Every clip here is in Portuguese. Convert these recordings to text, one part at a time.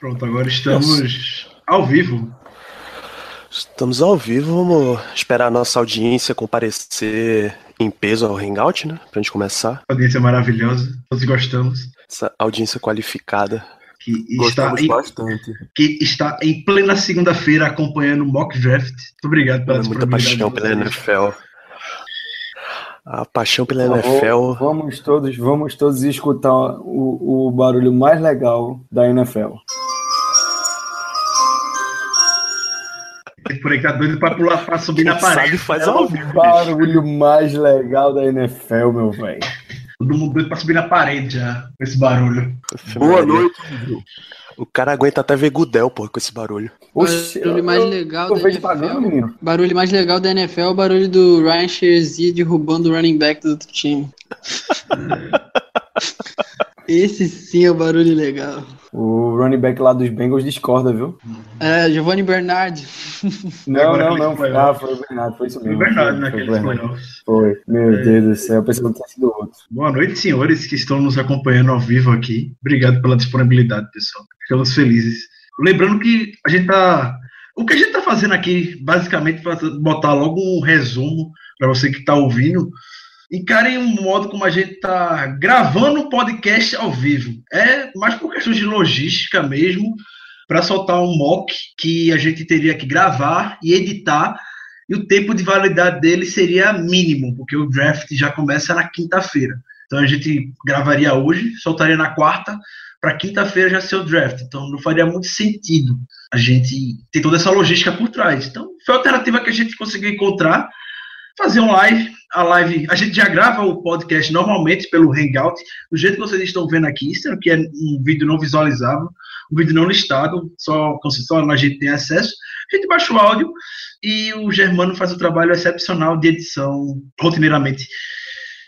Pronto, agora estamos ao vivo. Estamos ao vivo, vamos esperar a nossa audiência comparecer em peso ao Hangout, né? Pra gente começar. Audiência maravilhosa, todos gostamos. Essa audiência qualificada. Que está, em, bastante. que está em plena segunda-feira acompanhando o Mock Draft. Muito obrigado pela Muita paixão pela. NFL. A paixão pela Por favor, NFL. Vamos todos, vamos todos escutar o, o barulho mais legal da NFL. Por aí que tá doido pra pular, pra subir Quem na parede. sabe faz ao vivo. Barulho mais legal da NFL, meu velho. Todo mundo doido pra subir na parede já, com esse barulho. Boa noite. O cara aguenta até ver Gudel, pô, com esse barulho. Oxe, barulho mais legal eu da vejo NFL. pagando. Barulho mais legal da NFL é o barulho do Ryan Shazier derrubando o running back do outro time. Esse sim é o barulho legal. O running back lá dos Bengals discorda, viu? É, Giovanni Bernard. Não, não, não. foi Ah, foi o Bernardo, foi isso Foi mesmo. foi, foi naqueles o Bernardo. playoffs. Foi. Meu É. Deus do céu, eu pensei que tinha sido outro. Boa noite, senhores que estão nos acompanhando ao vivo aqui. Obrigado pela disponibilidade, pessoal. Ficamos felizes. Lembrando que a gente tá. O que a gente tá fazendo aqui, basicamente, é botar logo um resumo para você que tá ouvindo. Encarem um modo como a gente tá gravando o podcast ao vivo. É mais por questão de logística mesmo, para soltar um mock que a gente teria que gravar e editar e o tempo de validade dele seria mínimo, porque o draft já começa na quinta-feira. Então a gente gravaria hoje, soltaria na quarta, para quinta-feira já ser o draft. Então não faria muito sentido a gente ter toda essa logística por trás. Então foi a alternativa que a gente conseguiu encontrar, fazer um live. A live, a gente já grava o podcast normalmente pelo Hangout, do jeito que vocês estão vendo aqui, sendo que é um vídeo não visualizável, um vídeo não listado, só, só a gente tem acesso. A gente baixa o áudio e o Germano faz o trabalho excepcional de edição rotineiramente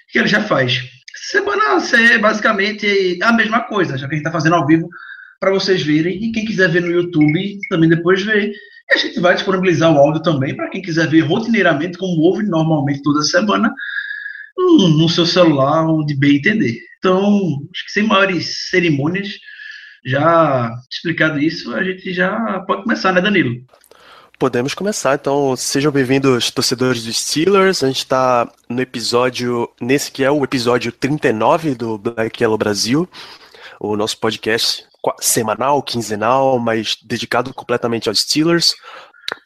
que ele já faz. Semana é basicamente a mesma coisa, já que a gente está fazendo ao vivo para vocês verem e quem quiser ver no YouTube também depois vê. E a gente vai disponibilizar o áudio também para quem quiser ver rotineiramente, como ouve normalmente toda semana, no, seu celular ou de bem entender. Então, acho que sem maiores cerimônias, já explicado isso, a gente já pode começar, né, Danilo? Podemos começar, então sejam bem-vindos, torcedores dos Steelers. A gente está no episódio, nesse que é o episódio 39 do Black Yellow Brasil, o nosso podcast semanal, quinzenal, mas dedicado completamente aos Steelers.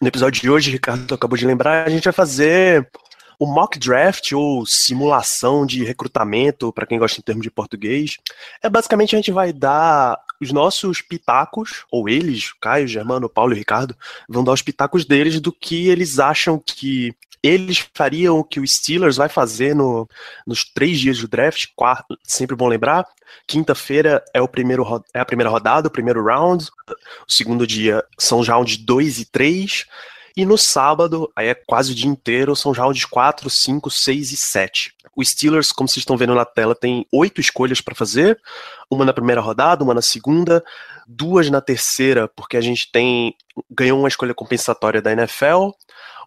No episódio de hoje, Ricardo acabou de lembrar, a gente vai fazer o mock draft ou simulação de recrutamento, para quem gosta em termos de português. É basicamente a gente vai dar os nossos pitacos, ou eles, Caio, Germano, Paulo e Ricardo, vão dar os pitacos deles do que eles acham que eles fariam o que o Steelers vai fazer no, nos três dias do draft. Quarto, sempre bom lembrar. Quinta-feira é, o primeiro, ro- é a primeira rodada, o primeiro round. O segundo dia são rounds 2 e 3. E no sábado, aí é quase o dia inteiro, são rounds 4, 5, 6 e 7. O Steelers, como vocês estão vendo na tela, tem oito escolhas para fazer. Uma na primeira rodada, uma na segunda, duas na terceira, porque a gente tem ganhou uma escolha compensatória da NFL,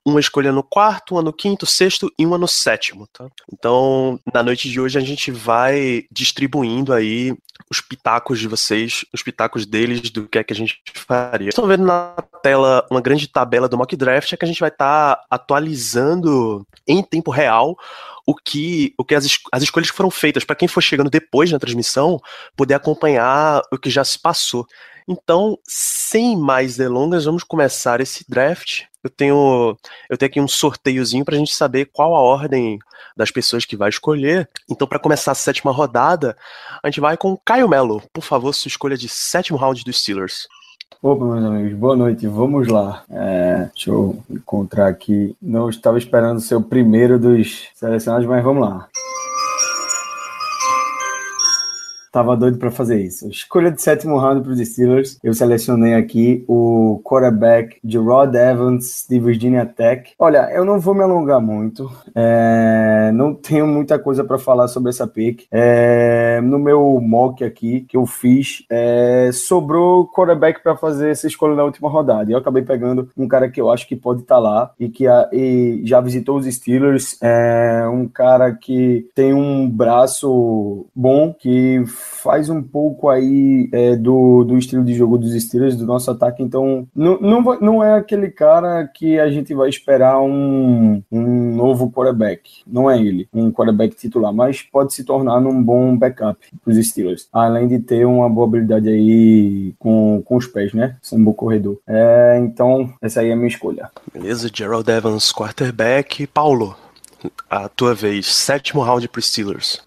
uma escolha no quarto, uma no quinto, sexto e uma no sétimo, tá? Então, na noite de hoje a gente vai distribuindo aí os pitacos de vocês, os pitacos deles do que é que a gente faria. Estão vendo na tela uma grande tabela do mock draft, é que a gente vai estar atualizando em tempo real o que, o que as, as escolhas que foram feitas, para quem for chegando depois na transmissão, poder acompanhar o que já se passou. Então, sem mais delongas, vamos começar esse draft. Eu tenho, eu tenho aqui um sorteiozinho para a gente saber qual a ordem das pessoas que vai escolher. Então, para começar a sétima rodada, a gente vai com Caio Melo. Por favor, sua escolha de sétimo round dos Steelers. Opa, meus amigos, boa noite, vamos lá. É, deixa eu encontrar aqui. Não estava esperando ser o primeiro dos selecionados, mas vamos lá. Tava doido para fazer isso. Escolha de sétimo round para os Steelers. Eu selecionei aqui o quarterback de Rod Evans de Virginia Tech. Olha, eu não vou me alongar muito. É, não tenho muita coisa para falar sobre essa pick. É, no meu mock aqui que eu fiz, é, sobrou quarterback para fazer essa escolha na última rodada. Eu acabei pegando um cara que eu acho que pode estar lá e que a- e já visitou os Steelers. É um cara que tem um braço bom, que faz um pouco aí é, do, do estilo de jogo dos Steelers, do nosso ataque. Então, não, não, não é aquele cara que a gente vai esperar um, um novo quarterback. Não é ele, um quarterback titular, mas pode se tornar num bom backup para os Steelers. Além de ter uma boa habilidade aí com, com os pés, né? Ser um bom corredor. É, então, essa aí é a minha escolha. Beleza, Gerald Evans, quarterback. Paulo, a tua vez, sétimo round para Steelers.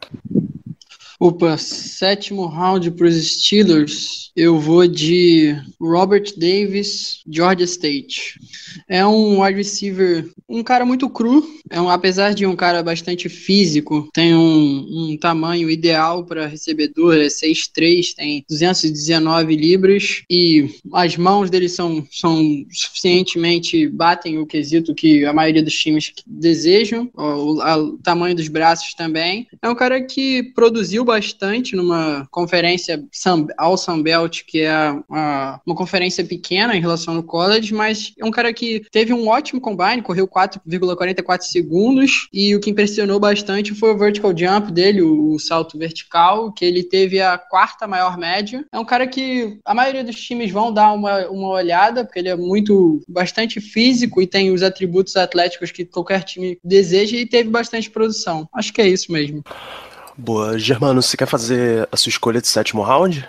Opa, sétimo round para os Steelers. Eu vou de Robert Davis, Georgia State. É um wide receiver, um cara muito cru. É um, apesar de um cara bastante físico, tem um, um tamanho ideal para recebedor, é 6'3, tem 219 libras e as mãos dele são, são suficientemente batem o quesito que a maioria dos times desejam, o, a, o tamanho dos braços também. É um cara que produziu bastante numa conferência ao Sunbelt, que é uma, uma conferência pequena em relação ao college, mas é um cara que teve um ótimo combine, correu 4,44 segundos, e o que impressionou bastante foi o vertical jump dele, o, o salto vertical, que ele teve a quarta maior média. É um cara que a maioria dos times vão dar uma, uma olhada, porque ele é muito, bastante físico e tem os atributos atléticos que qualquer time deseja e teve bastante produção. Acho que é isso mesmo. Boa. Germano, você quer fazer a sua escolha de sétimo round?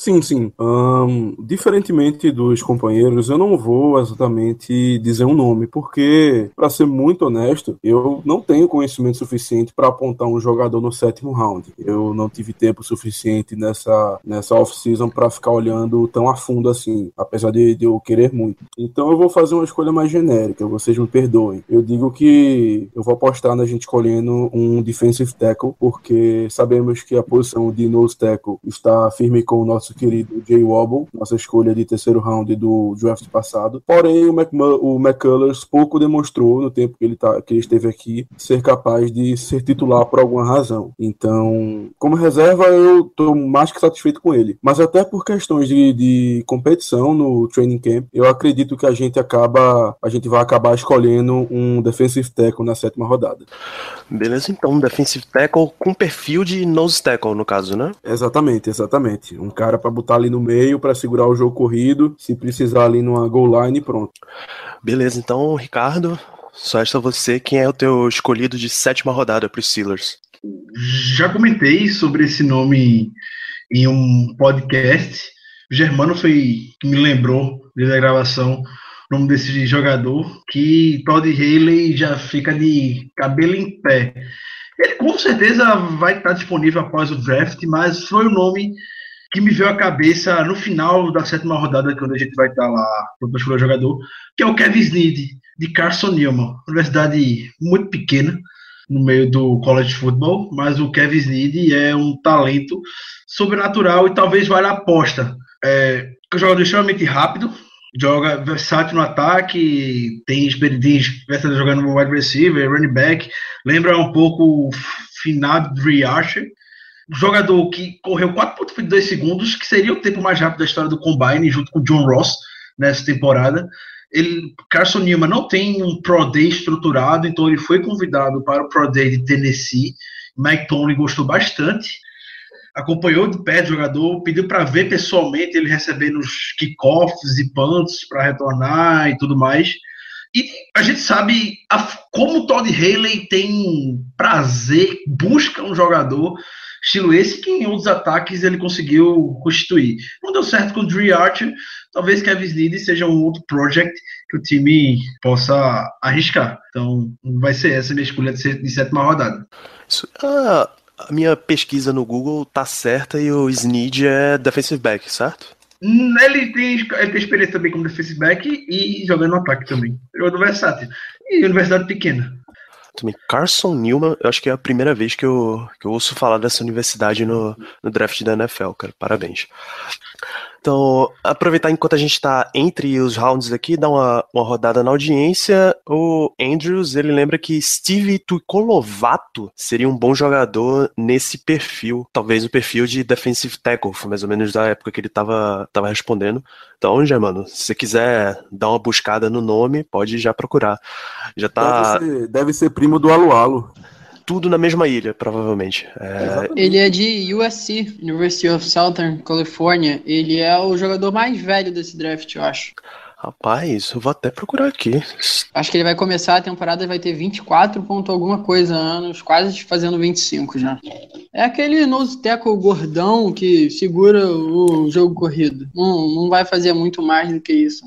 Sim, sim. Um, diferentemente dos companheiros, eu não vou exatamente dizer um nome, porque, para ser muito honesto, eu não tenho conhecimento suficiente para apontar um jogador no sétimo round. Eu não tive tempo suficiente nessa, nessa off-season para ficar olhando tão a fundo assim, apesar de, de, eu querer muito. Então eu vou fazer uma escolha mais genérica, vocês me perdoem. Eu digo que eu vou apostar na gente escolhendo um defensive tackle, porque sabemos que a posição de nose tackle está firme com o nosso nosso querido Jay Wobble, nossa escolha de terceiro round do draft passado. Porém, o, o McCullers pouco demonstrou no tempo que ele, tá, que ele esteve aqui ser capaz de ser titular por alguma razão. Então, como reserva, eu estou mais que satisfeito com ele. Mas até por questões de, de competição no training camp, eu acredito que a gente acaba, a gente vai acabar escolhendo um defensive tackle na sétima rodada. Beleza, então, um defensive tackle com perfil de nose tackle, no caso, né? Exatamente, exatamente. Um cara para botar ali no meio para segurar o jogo corrido, se precisar ali numa goal line, pronto. Beleza, então, Ricardo, só resta você, quem é o teu escolhido de sétima rodada para os Steelers? Já comentei sobre esse nome em um podcast. O Germano foi que me lembrou desde a gravação o nome desse jogador, que Todd Haley já fica de cabelo em pé. Ele com certeza vai estar disponível após o draft, mas foi o nome que me veio à cabeça no final da sétima rodada, quando a gente vai estar lá para escolher o jogador, que é o Kevin Sneed, de Carson Newman. Universidade muito pequena no meio do college football, mas o Kevin Sneed é um talento sobrenatural e talvez valha a aposta. É um jogador extremamente rápido, joga versátil no ataque, tem experiência jogando no wide receiver, running back, lembra um pouco o finado Dre Archer, jogador que correu 4.2 segundos, que seria o tempo mais rápido da história do Combine, junto com John Ross nessa temporada. Ele, Carson Newman não tem um Pro Day estruturado, então ele foi convidado para o Pro Day de Tennessee. Mike Tony gostou bastante, acompanhou de perto o jogador, pediu para ver pessoalmente ele recebendo os kickoffs e punts para retornar e tudo mais. E a gente sabe a, como o Todd Haley tem prazer, busca um jogador estilo esse que em outros ataques ele conseguiu constituir. Não deu certo com o Dre Archer, talvez Kevin Snead seja um outro project que o time possa arriscar. Então vai ser essa a minha escolha de, sétima rodada. Isso, ah, a minha pesquisa no Google tá certa e o Snead é defensive back, certo? Ele tem, ele tem experiência também como defensive back e jogando no ataque também. Jogador versátil. E universidade pequena. Também Carson Newman, eu acho que é a primeira vez que eu, que eu ouço falar dessa universidade no, no draft da NFL, cara. Parabéns. Então, aproveitar enquanto a gente está entre os rounds aqui, dar uma, uma rodada na audiência. O Andrews, ele lembra que Steve Tuicolovato seria um bom jogador nesse perfil. Talvez o perfil de defensive tackle, mais ou menos da época que ele estava tava respondendo. Então, já, mano, se você quiser dar uma buscada no nome, pode já procurar. Já tá... Deve ser, deve ser primo do Alualo. Tudo na mesma ilha, provavelmente. É... Ele é de USC, University of Southern California. Ele é o jogador mais velho desse draft, eu acho. Rapaz, eu vou até procurar aqui. Acho que ele vai começar a temporada e vai ter 24 ponto alguma coisa anos, quase fazendo 25 já. É aquele nose tackle gordão que segura o jogo corrido. Não, não vai fazer muito mais do que isso.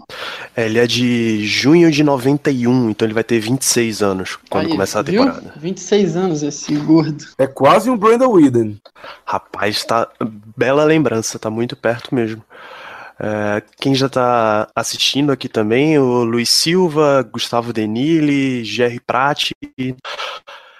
É, ele é de junho de 91, então ele vai ter 26 anos quando Aí, começar a temporada. Viu? 26 anos esse gordo. É quase um Brandon Whedon. Rapaz, tá bela lembrança, tá muito perto mesmo. É, quem já está assistindo aqui também, o Luiz Silva, Gustavo Denili, Jerry Prati.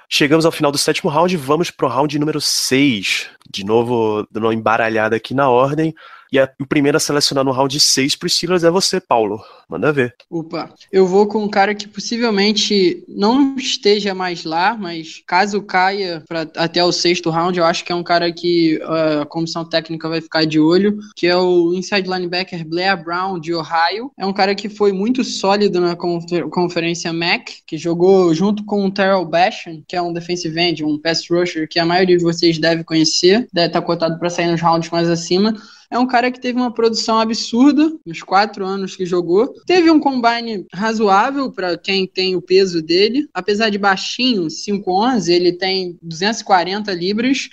Chegamos ao final do sétimo round, vamos para o round número 6. De novo, dando uma embaralhada aqui na ordem. E a, o primeiro a selecionar no round 6 para os Steelers é você, Paulo. Manda ver. Opa, eu vou com um cara que possivelmente não esteja mais lá, mas caso caia pra, até o sexto round, eu acho que é um cara que uh, a comissão técnica vai ficar de olho, que é o inside linebacker Blair Brown, de Ohio. É um cara que foi muito sólido na confer conferência MAC, que jogou junto com o Terrell Basham, que é um defensive end, um pass rusher, que a maioria de vocês deve conhecer, deve estar cotado para sair nos rounds mais acima. É um cara que teve uma produção absurda nos quatro anos que jogou. Teve um combine razoável para quem tem o peso dele. Apesar de baixinho, 5'11, ele tem 240 libras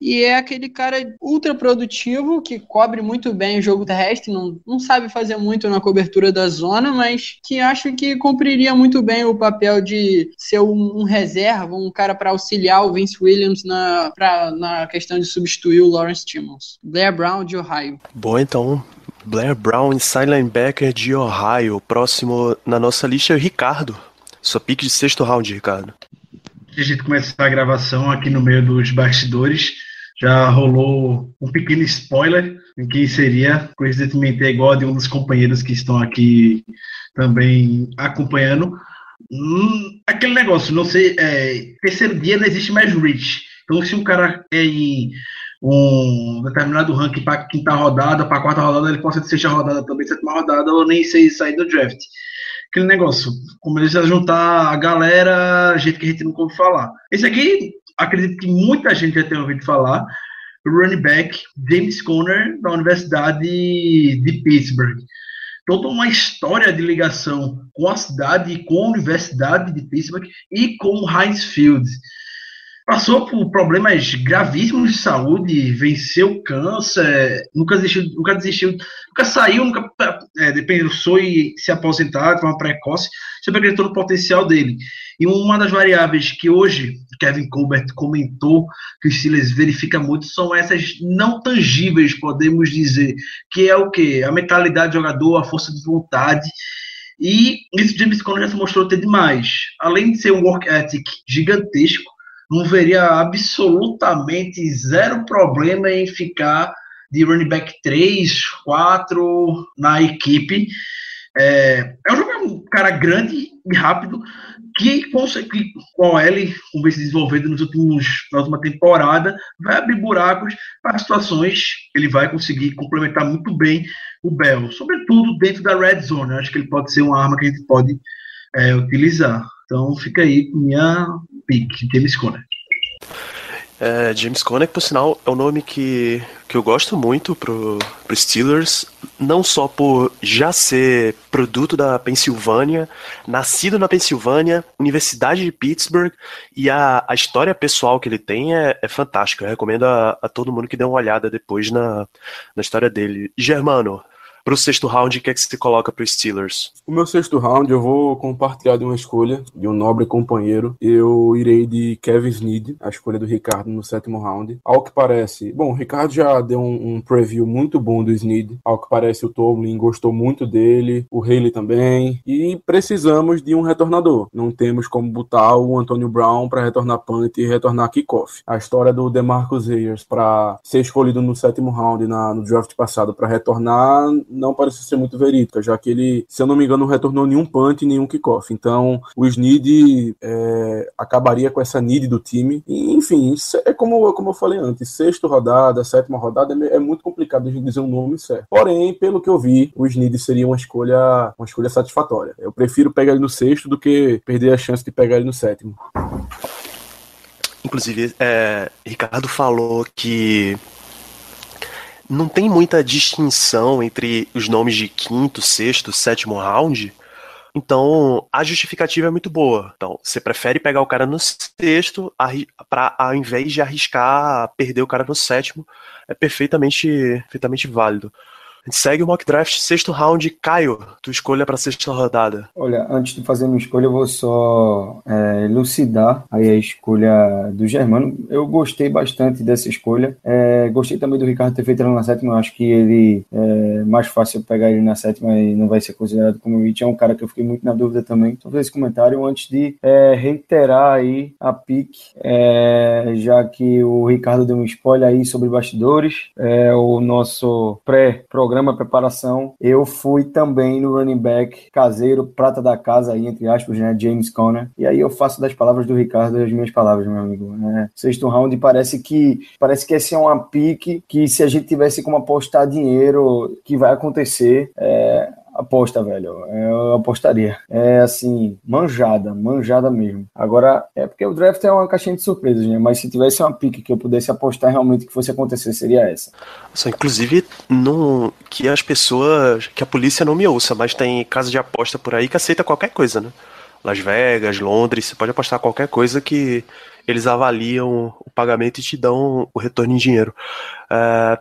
e é aquele cara ultra produtivo que cobre muito bem o jogo terrestre, não, não sabe fazer muito na cobertura da zona, mas que acho que cumpriria muito bem o papel de ser um, um reserva, um cara para auxiliar o Vince Williams na, pra, na questão de substituir o Lawrence Timmons. Blair Brown de Ohio. Bom, então, Blair Brown, inside linebacker de Ohio. Próximo na nossa lista é o Ricardo. Sua pique de sexto round, Ricardo. a gente começar a gravação aqui no meio dos bastidores, já rolou um pequeno spoiler em que seria, coincidentemente, é igual a de um dos companheiros que estão aqui também acompanhando. Hum, aquele negócio, não sei, é, terceiro dia não existe mais reach. Então, se um cara é em um determinado ranking para quinta rodada, para quarta rodada, ele pode ser sexta rodada também, sétima rodada, ou nem sei sair do draft. Aquele negócio, como eles juntar a galera, gente que a gente não ouve falar. Esse aqui acredito que muita gente já tenha ouvido falar, running back James Conner, da Universidade de Pittsburgh. Toda uma história de ligação com a cidade com a Universidade de Pittsburgh e com Heinz Field passou por problemas gravíssimos de saúde, venceu câncer, nunca desistiu, nunca desistiu, nunca saiu, nunca é, pensou em se aposentar de forma precoce, sempre acreditou no potencial dele. E uma das variáveis que hoje Kevin Colbert comentou que o Steelers verifica muito são essas não tangíveis, podemos dizer, que é o que? A mentalidade do jogador, a força de vontade. E isso James Conner já se mostrou ter demais. Além de ser um work ethic gigantesco, não veria absolutamente zero problema em ficar de running back 3, 4 na equipe. É, é um, jogador, um cara grande e rápido que com, que, com ele, como vem se desenvolvendo nos últimos, na última temporada, vai abrir buracos para situações que ele vai conseguir complementar muito bem o Bell, sobretudo dentro da red zone. Eu acho que ele pode ser uma arma que a gente pode é, utilizar. Então fica aí com minha pick, James Conner. É, James Conner, por sinal, é um nome que, que eu gosto muito pro, pro Steelers, não só por já ser produto da Pensilvânia, nascido na Pensilvânia, Universidade de Pittsburgh, e a, a história pessoal que ele tem é, é fantástica. Eu recomendo a, a todo mundo que dê uma olhada depois na, na história dele. Germano, para o sexto round, o que é que você coloca para os Steelers? O meu sexto round, eu vou compartilhar de uma escolha de um nobre companheiro. Eu irei de Kevin Snead, a escolha do Ricardo no sétimo round. Ao que parece, bom, o Ricardo já deu um, um preview muito bom do Snead. Ao que parece, o Tomlin gostou muito dele, o Haley também. E precisamos de um retornador. Não temos como botar o Antonio Brown para retornar punt e retornar kickoff. A história do DeMarcus Ayers para ser escolhido no sétimo round na, no draft passado para retornar não parece ser muito verídica, já que ele, se eu não me engano, não retornou nenhum punt e nenhum kickoff. Então, o Snead é, acabaria com essa need do time. E, enfim, é como, como eu falei antes, sexta rodada, sétima rodada, é, é muito complicado gente dizer um nome certo. Porém, pelo que eu vi, o Snead seria uma escolha, uma escolha satisfatória. Eu prefiro pegar ele no sexto do que perder a chance de pegar ele no sétimo. Inclusive, é, Ricardo falou que não tem muita distinção entre os nomes de quinto, sexto, sétimo round. Então, a justificativa é muito boa. Então, você prefere pegar o cara no sexto para ao invés de arriscar perder o cara no sétimo, é perfeitamente, perfeitamente válido. Gente segue o mock draft, sexto round. Caio, tu escolha para sexta rodada. Olha, antes de fazer minha escolha, eu vou só é, elucidar aí a escolha do Germano. Eu gostei bastante dessa escolha. É, gostei também do Ricardo ter feito ela na sétima. Eu acho que ele é mais fácil pegar ele na sétima e não vai ser considerado como Rich. É um cara que eu fiquei muito na dúvida também. Só fazer esse comentário antes de é, reiterar aí a pique, é, já que o Ricardo deu um spoiler aí sobre bastidores. É, o nosso pré-programa programa preparação, eu fui também no running back caseiro, prata da casa aí, entre aspas, né, James Conner. E aí eu faço das palavras do Ricardo as minhas palavras, meu amigo. Né? Sexto round parece que parece que esse é uma pique que se a gente tivesse como apostar dinheiro que vai acontecer, é, aposta, velho. Eu apostaria. É assim, manjada, manjada mesmo. Agora, é porque o draft é uma caixinha de surpresas, né? Mas se tivesse uma pique que eu pudesse apostar realmente que fosse acontecer, seria essa. Inclusive, não, que as pessoas, que a polícia não me ouça, mas tem casa de aposta por aí que aceita qualquer coisa, né? Las Vegas, Londres, você pode apostar qualquer coisa que eles avaliam o pagamento e te dão o retorno em dinheiro. É,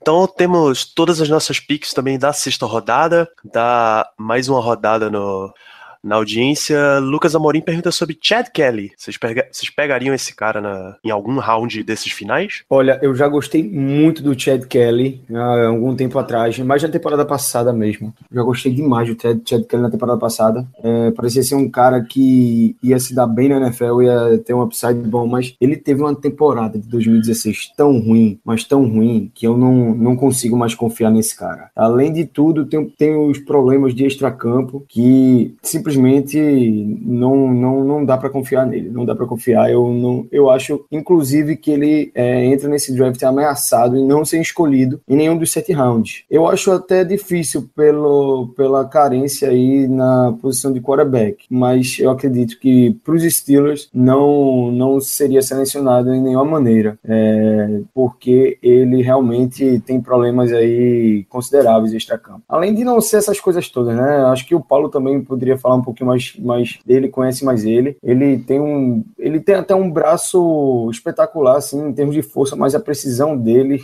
então temos todas as nossas picks também da sexta rodada, da mais uma rodada no, na audiência. Lucas Amorim pergunta sobre Chad Kelly. Vocês, pega, vocês pegariam esse cara na, em algum round desses finais? Olha, eu já gostei muito do Chad Kelly há algum tempo atrás, mais na temporada passada mesmo. Já gostei demais do Chad, Chad Kelly na temporada passada. É, parecia ser um cara que ia se dar bem na NFL, ia ter um upside bom, mas ele teve uma temporada de 2016 tão ruim, mas tão ruim, que eu não, não consigo mais confiar nesse cara. Além de tudo, tem, tem os problemas de extracampo que simplesmente simplesmente não, não, não dá para confiar nele. Não dá para confiar. Eu, não, eu acho, inclusive, que ele é, entra nesse draft ameaçado e não ser escolhido em nenhum dos sete rounds. Eu acho até difícil pelo, pela carência aí na posição de quarterback, mas eu acredito que para os Steelers não, não seria selecionado em nenhuma maneira, é, porque ele realmente tem problemas aí consideráveis extra-campo. Além de não ser essas coisas todas, né? Acho que o Paulo também poderia falar um pouquinho mais, mais dele, conhece mais ele. Ele tem um, ele tem até um braço espetacular, assim, em termos de força, mas a precisão dele,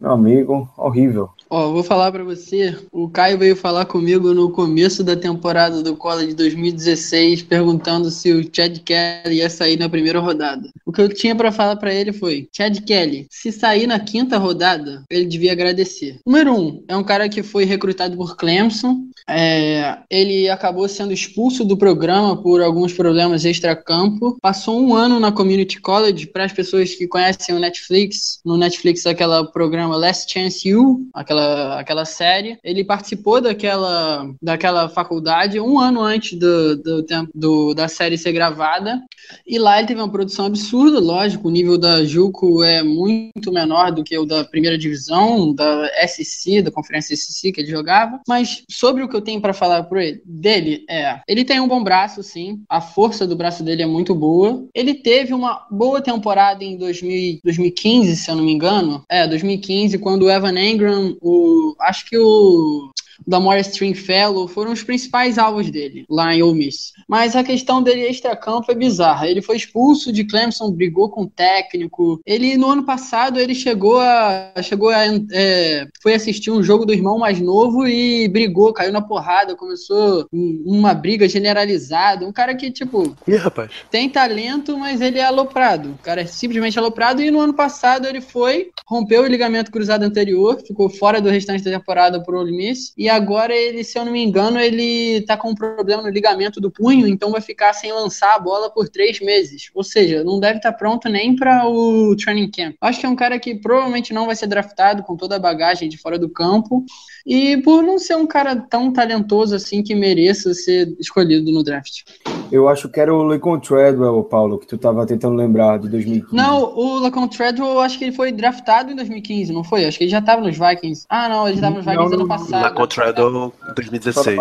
meu amigo, horrível. Ó, vou falar para você, o Caio veio falar comigo no começo da temporada do College 2016, perguntando se o Chad Kelly ia sair na primeira rodada. O que eu tinha para falar para ele foi: Chad Kelly, se sair na quinta rodada, ele devia agradecer. Número um, é um cara que foi recrutado por Clemson, é, ele acabou sendo expulso do programa por alguns problemas extra-campo, passou um ano na Community College, para as pessoas que conhecem o Netflix, no Netflix aquele programa Last Chance You, aquela aquela, série. Ele participou daquela, daquela faculdade um ano antes do, do tempo do, da série ser gravada. E lá ele teve uma produção absurda, lógico. O nível da Juco é muito menor do que o da primeira divisão, da SC, da Conferência SC que ele jogava. Mas sobre o que eu tenho para falar por ele, dele é: ele tem um bom braço, sim. A força do braço dele é muito boa. Ele teve uma boa temporada em 2000, 2015, se eu não me engano. É, 2015, quando o Evan Engram, o, acho que o da More Stringfellow foram os principais alvos dele lá em Ole Miss. Mas a questão dele extra-campo é bizarra. Ele foi expulso de Clemson, brigou com o técnico. Ele, no ano passado, ele chegou a. chegou a. É, foi assistir um jogo do irmão mais novo e brigou, caiu na porrada, começou uma briga generalizada. Um cara que, tipo. Ih, rapaz. Tem talento, mas ele é aloprado. O cara é simplesmente aloprado. E no ano passado ele foi, rompeu o ligamento cruzado anterior, ficou fora do restante da temporada por Ole Miss. E agora ele, se eu não me engano, ele tá com um problema no ligamento do punho, então vai ficar sem lançar a bola por três meses. Ou seja, não deve estar tá pronto nem para o training camp. Acho que é um cara que provavelmente não vai ser draftado com toda a bagagem de fora do campo. E por não ser um cara tão talentoso assim que mereça ser escolhido no draft. Eu acho que era o Lincoln Treadwell, Paulo, que tu tava tentando lembrar de 2015. Não, o Lincoln Treadwell, eu acho que ele foi draftado em 2015, não foi? Acho que ele já tava nos Vikings. Ah, não, ele já tava nos Vikings Não, ano passado. Lincoln Treadwell 2016.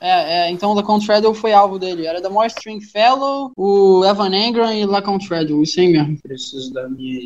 É, é, então o Lacon Treadwell foi alvo dele. Era da More Stringfellow, o Evan Engram e o Lacon Treadwell. Isso aí mesmo. Preciso da minha.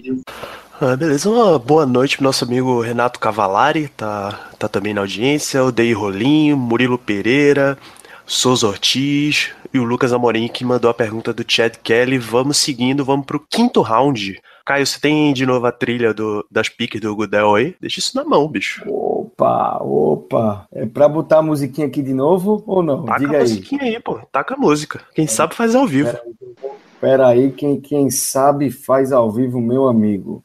Ah, beleza, uma boa noite pro nosso amigo Renato Cavalari, tá, tá também na audiência, o Dei Rolinho, Murilo Pereira, Souza Ortiz e o Lucas Amorim que mandou a pergunta do Chad Kelly. Vamos seguindo, vamos pro quinto round. Caio, você tem de novo a trilha do, das piques do Gudel aí? Deixa isso na mão, bicho. Opa, opa. É pra botar a musiquinha aqui de novo ou não? Taca Diga a aí. musiquinha aí, pô. Taca a música. Quem sabe faz ao vivo. Pera aí, quem, quem sabe faz ao vivo, meu amigo.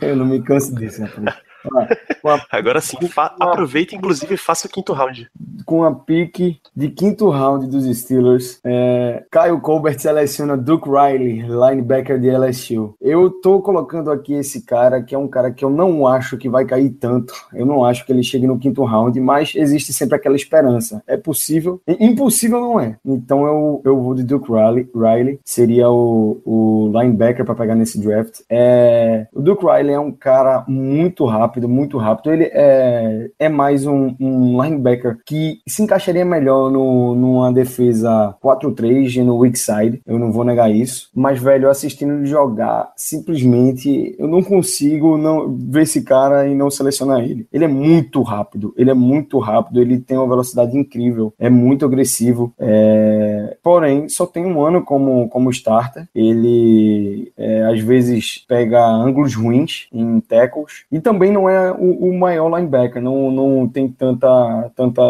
Eu não me canso disso, rapaz. Agora sim, aproveita inclusive e faça o quinto round. com a pique de quinto round dos Steelers, é, Caio Colbert seleciona Duke Riley, linebacker de LSU. Eu tô colocando aqui esse cara, que é um cara que eu não acho que vai cair tanto. Eu não acho que ele chegue no quinto round, mas existe sempre aquela esperança. É possível. Impossível não é. Então eu, eu vou de Duke Riley. Riley seria o, o linebacker para pegar nesse draft. É, o Duke Riley é um cara muito rápido, muito rápido. Ele é, é mais um, um linebacker que se encaixaria melhor no, numa defesa 4-3 no weak side. Eu não vou negar isso. Mas, velho, assistindo ele jogar, simplesmente eu não consigo não ver esse cara e não selecionar ele. Ele é muito rápido. Ele é muito rápido. Ele tem uma velocidade incrível. É muito agressivo. É, Porém, só tem um ano como, como starter. Ele é, às vezes pega ângulos ruins em tackles. E também não é o, o maior linebacker. Não, não tem tanta, tanta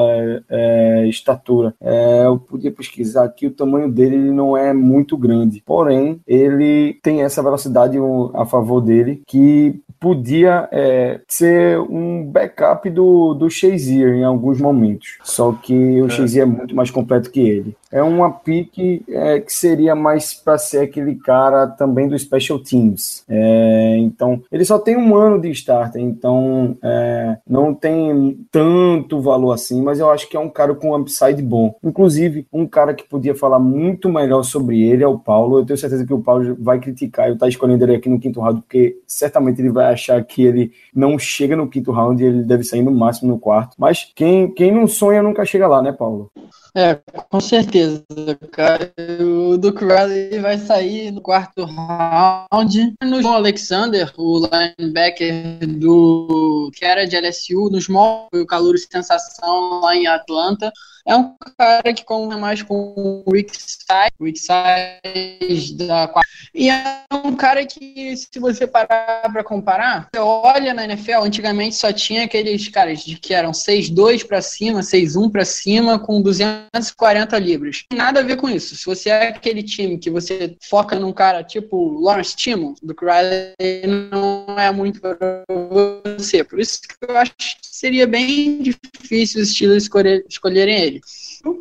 é, estatura. É, eu podia pesquisar aqui, o tamanho dele ele não é muito grande. Porém, ele tem essa velocidade a favor dele que podia é, ser um backup do, do Shazier em alguns momentos. Só que o Shazier é muito mais completo que ele. É uma pique é, que seria mais para ser aquele cara também do Special Teams. É, então, ele só tem um ano de starter, então é, não tem tanto valor assim, mas eu acho que é um cara com um upside bom. Inclusive, um cara que podia falar muito melhor sobre ele é o Paulo. Eu tenho certeza que o Paulo vai criticar eu estar escolhendo ele aqui no quinto round, porque certamente ele vai achar que ele não chega no quinto round e ele deve sair no máximo no quarto. Mas quem, quem não sonha nunca chega lá, né, Paulo? É, com certeza, cara. O Duke Riley vai sair no quarto round. No João Alexander, o linebacker do que era de LSU, nos Small, o calor sensação lá em Atlanta. É um cara que come mais com o Rick Size, Rick Size da. E é um cara que, se você parar pra comparar, você olha na NFL, antigamente só tinha aqueles caras de que eram 6'2 pra cima, 6'1 pra cima, com 240 libras. Nada a ver com isso. Se você é aquele time que você foca num cara tipo Lawrence Timmons, do Riley não é muito para você. Por isso que eu acho que seria bem difícil os Steelers escolher- escolherem ele.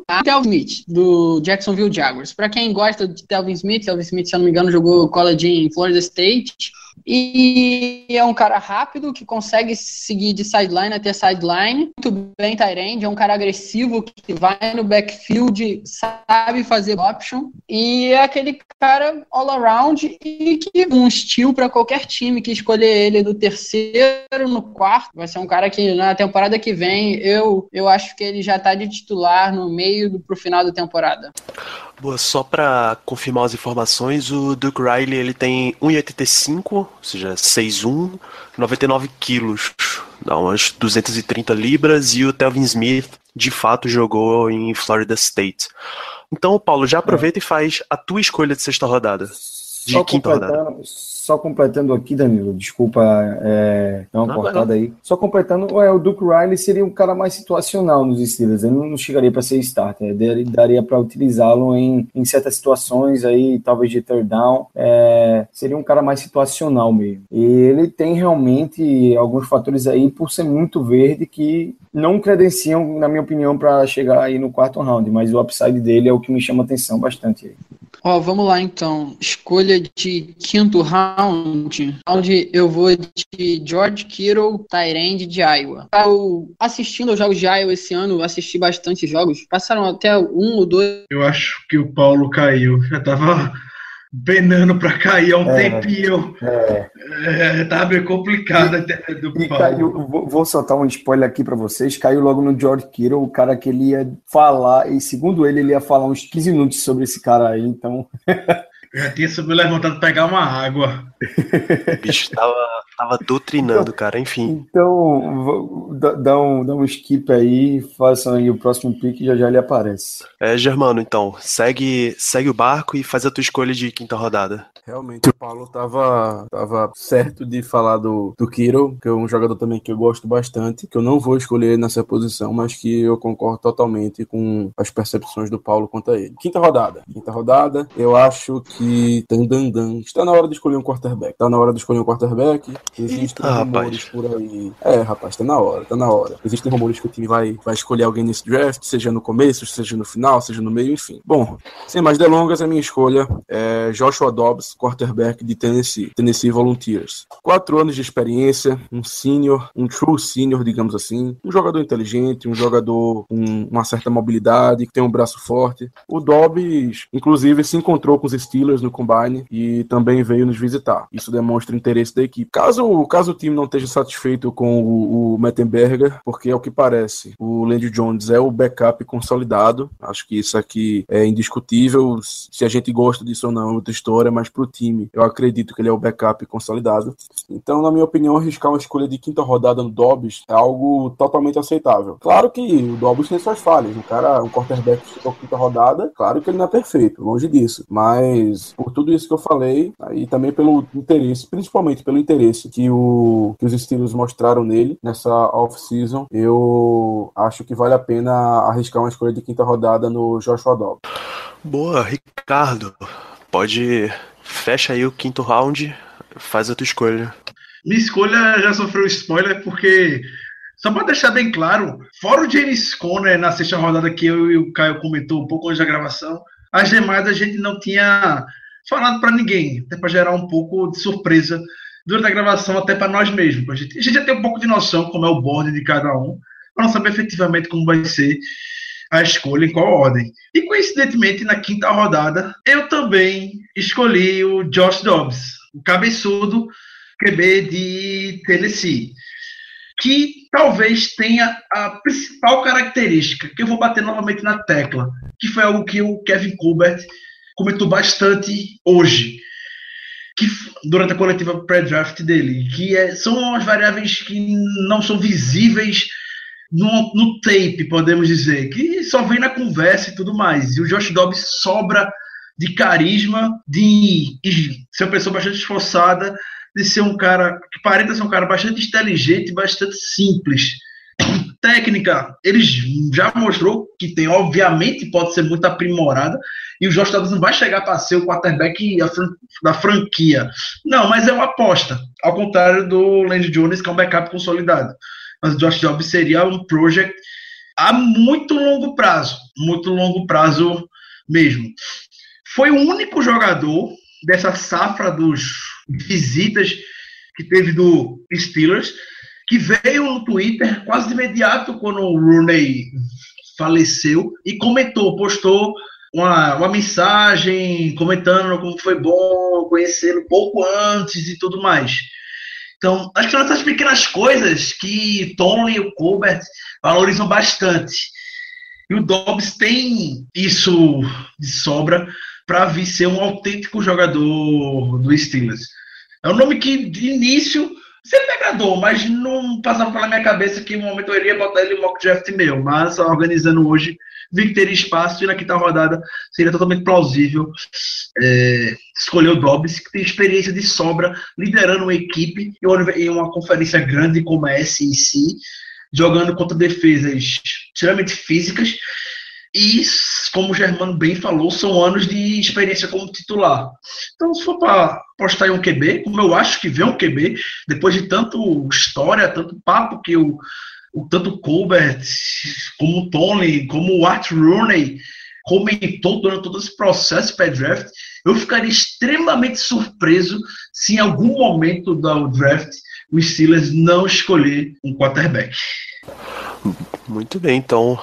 A Telvin Smith, do Jacksonville Jaguars. Para quem gosta de Telvin Smith, Telvin Smith, se eu não me engano, jogou college em Florida State. E é um cara rápido que consegue seguir de sideline até sideline. Muito bem, Tyrande. É um cara agressivo que vai no backfield, sabe fazer option. E é aquele cara all around e que um estilo para qualquer time que escolher ele do terceiro no quarto. Vai ser um cara que na temporada que vem eu, eu acho que ele já tá de titular no meio do pro final da temporada. Boa, só pra confirmar as informações, o Duke Riley ele tem 1,85, ou seja, 6'1, 99 quilos, dá umas 230 libras, e o Telvin Smith de fato jogou em Florida State. Então, Paulo, já aproveita e faz a tua escolha de sexta rodada. De Só quinta rodada. Só completando aqui, Danilo, desculpa é, dar uma Não, cortada aí. Só completando, é, o Duke Riley seria um cara mais situacional nos Steelers. Ele não chegaria para ser starter, ele daria para utilizá-lo em, em certas situações aí, talvez de third down. É, seria um cara mais situacional mesmo. E ele tem realmente alguns fatores aí, por ser muito verde, que não credenciam, na minha opinião, para chegar aí no quarto round, mas o upside dele é o que me chama atenção bastante aí. Ó, vamos lá então. Escolha de quinto round. round, onde eu vou de George Kittle, Tyrande de Iowa. Eu, assistindo aos jogos de Iowa esse ano, assisti bastante jogos. Passaram até um ou dois. Eu acho que o Paulo caiu. Já tava penando para cair há um é, tempinho. É. é. tá complicado e, do e caiu, vou, vou, soltar um spoiler aqui para vocês. Caiu logo no George Kittle, o cara que ele ia falar, e segundo ele, ele ia falar uns 15 minutos sobre esse cara aí, então. Eu já tinha subido levantado pegar uma água. O bicho tava, tava doutrinando, então, cara, enfim. Então, dá um, dá um skip aí, façam aí o próximo pick e já já ele aparece. É, Germano, então, segue, segue o barco e faz a tua escolha de quinta rodada. Realmente, o Paulo tava, tava certo de falar do, do Kiro, que é um jogador também que eu gosto bastante, que eu não vou escolher nessa posição, mas que eu concordo totalmente com as percepções do Paulo quanto a ele. Quinta rodada. Quinta rodada, eu acho que dan, está na hora de escolher um quarterback. Está na hora de escolher um quarterback. Existem ah, rumores rapaz. por aí. É, rapaz, tá na hora, tá na hora. Existem rumores que o time vai, vai escolher alguém nesse draft, seja no começo, seja no final, seja no meio, enfim. Bom, sem mais delongas, a minha escolha é Joshua Dobbs quarterback de Tennessee, Tennessee Volunteers. Quatro anos de experiência, um senior, um true senior, digamos assim, um jogador inteligente, um jogador com uma certa mobilidade, que tem um braço forte. O Dobbs, inclusive, se encontrou com os Steelers no Combine e também veio nos visitar. Isso demonstra o interesse da equipe. Caso, caso o time não esteja satisfeito com o, o Mettenberger, porque é o que parece, o Landy Jones é o backup consolidado. Acho que isso aqui é indiscutível. Se a gente gosta disso ou não, é outra história, mas pro time, eu acredito que ele é o backup consolidado. Então, na minha opinião, arriscar uma escolha de quinta rodada no Dobbs é algo totalmente aceitável. Claro que o Dobbs tem suas falhas. Um cara, um quarterback que ficou quinta rodada, claro que ele não é perfeito, longe disso. Mas, por tudo isso que eu falei, e também pelo interesse, principalmente pelo interesse que, o, que os Steelers mostraram nele nessa off-season, eu acho que vale a pena arriscar uma escolha de quinta rodada no Joshua Dobbs. Boa, Ricardo. Pode Fecha aí o quinto round, faz a tua escolha. Minha escolha já sofreu spoiler, porque, só para deixar bem claro, fora o James Conner na sexta rodada que eu e o Caio comentou um pouco antes da gravação, as demais a gente não tinha falado para ninguém, até para gerar um pouco de surpresa durante a gravação, até para nós mesmos. A gente, a gente já tem um pouco de noção como é o board de cada um, para não saber efetivamente como vai ser a escolha em qual ordem. E coincidentemente, na quinta rodada, eu também escolhi o Josh Dobbs, o cabeçudo QB de Tennessee, que talvez tenha a principal característica, que eu vou bater novamente na tecla, que foi algo que o Kevin Colbert comentou bastante hoje, que durante a coletiva pré-draft dele, que é, são as variáveis que não são visíveis no, no tape, podemos dizer, que só vem na conversa e tudo mais. E o Josh Dobbs sobra de carisma, de, ser uma pessoa bastante esforçada, de ser um cara que parece ser um cara bastante inteligente, bastante simples. Técnica, ele já mostrou que tem, obviamente, pode ser muito aprimorada, e o Josh Dobbs não vai chegar para ser o quarterback da franquia. Não, mas é uma aposta, ao contrário do Landry Jones, que é um backup consolidado mas Josh Jobs seria um project a muito longo prazo, muito longo prazo mesmo. Foi o único jogador dessa safra dos visitas que teve do Steelers que veio no Twitter quase de imediato quando o Rooney faleceu e comentou, postou uma, uma mensagem comentando como foi bom conhecê-lo pouco antes e tudo mais. Então, acho que são essas pequenas coisas que Tom e o Colbert valorizam bastante. E o Dobbs tem isso de sobra para vir ser um autêntico jogador do Steelers. É um nome que, de início, sempre agradou, mas não passava pela minha cabeça que um momento eu iria botar ele no mock draft meu. Mas, organizando hoje, vi que teria espaço e na quinta rodada seria totalmente plausível é, escolher o Dobbs, que tem experiência de sobra liderando uma equipe em uma conferência grande como a SEC, jogando contra defesas extremamente físicas. E, como o Germano bem falou, são anos de experiência como titular. Então, se for para apostar em um QB, como eu acho que vem um QB, depois de tanto história, tanto papo que o o tanto Colbert, como o Tony, como o Art Rooney comentou durante todo esse processo pré-draft, Eu ficaria extremamente surpreso se em algum momento do draft o Steelers não escolher um quarterback. Muito bem, então.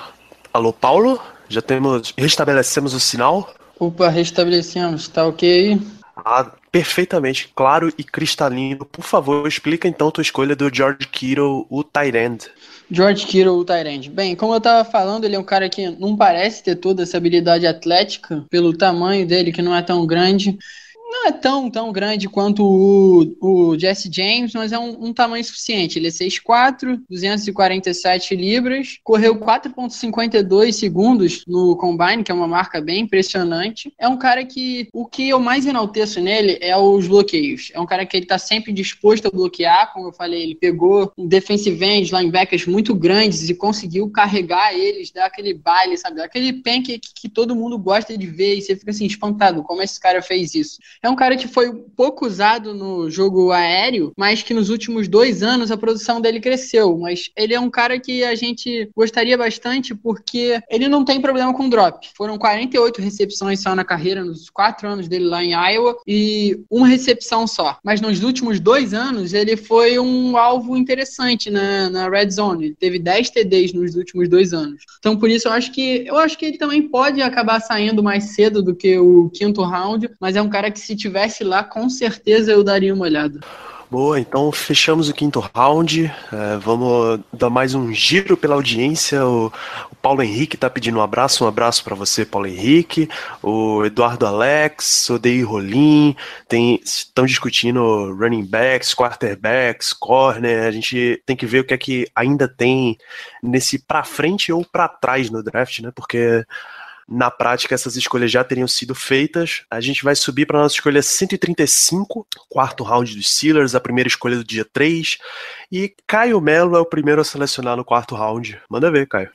Alô, Paulo? Já temos. Restabelecemos o sinal? Opa, restabelecemos, tá ok? Ah, perfeitamente claro e cristalino. Por favor, explica então tua escolha do George Kittle, o Tyrend. George Kittle, o Tyrande. Bem, como eu tava falando, ele é um cara que não parece ter toda essa habilidade atlética, pelo tamanho dele, que não é tão grande não é tão, tão grande quanto o, o Jesse James, mas é um, um tamanho suficiente. Ele é 6'4", 247 libras, correu 4.52 segundos no Combine, que é uma marca bem impressionante. É um cara que, o que eu mais enalteço nele é os bloqueios. É um cara que ele tá sempre disposto a bloquear, como eu falei, ele pegou um defensive end, linebackers muito grandes e conseguiu carregar eles, dar aquele baile, sabe? Aquele pancake que, que todo mundo gosta de ver e você fica assim, espantado, como esse cara fez isso. É um cara que foi pouco usado no jogo aéreo, mas que nos últimos dois anos a produção dele cresceu. Mas ele é um cara que a gente gostaria bastante porque ele não tem problema com drop. Foram 48 recepções só na carreira, nos quatro anos dele lá em Iowa, e uma recepção só. Mas nos últimos dois anos ele foi um alvo interessante na, na red zone. Ele teve 10 TDs nos últimos dois anos. Então por isso eu acho que eu acho que ele também pode acabar saindo mais cedo do que o quinto round, mas é um cara que se tivesse lá, com certeza eu daria uma olhada. Boa, então fechamos o quinto round. É, vamos dar mais um giro pela audiência. O, o Paulo Henrique está pedindo um abraço, um abraço para você, Paulo Henrique. O Eduardo Alex, o Dei Rolim, estão discutindo running backs, quarterbacks, corner. A gente tem que ver o que é que ainda tem nesse para frente ou para trás no draft, né? Porque na prática, essas escolhas já teriam sido feitas. A gente vai subir para a nossa escolha 135, quarto round dos Steelers, a primeira escolha do dia 3. E Caio Melo é o primeiro a selecionar no quarto round. Manda ver, Caio.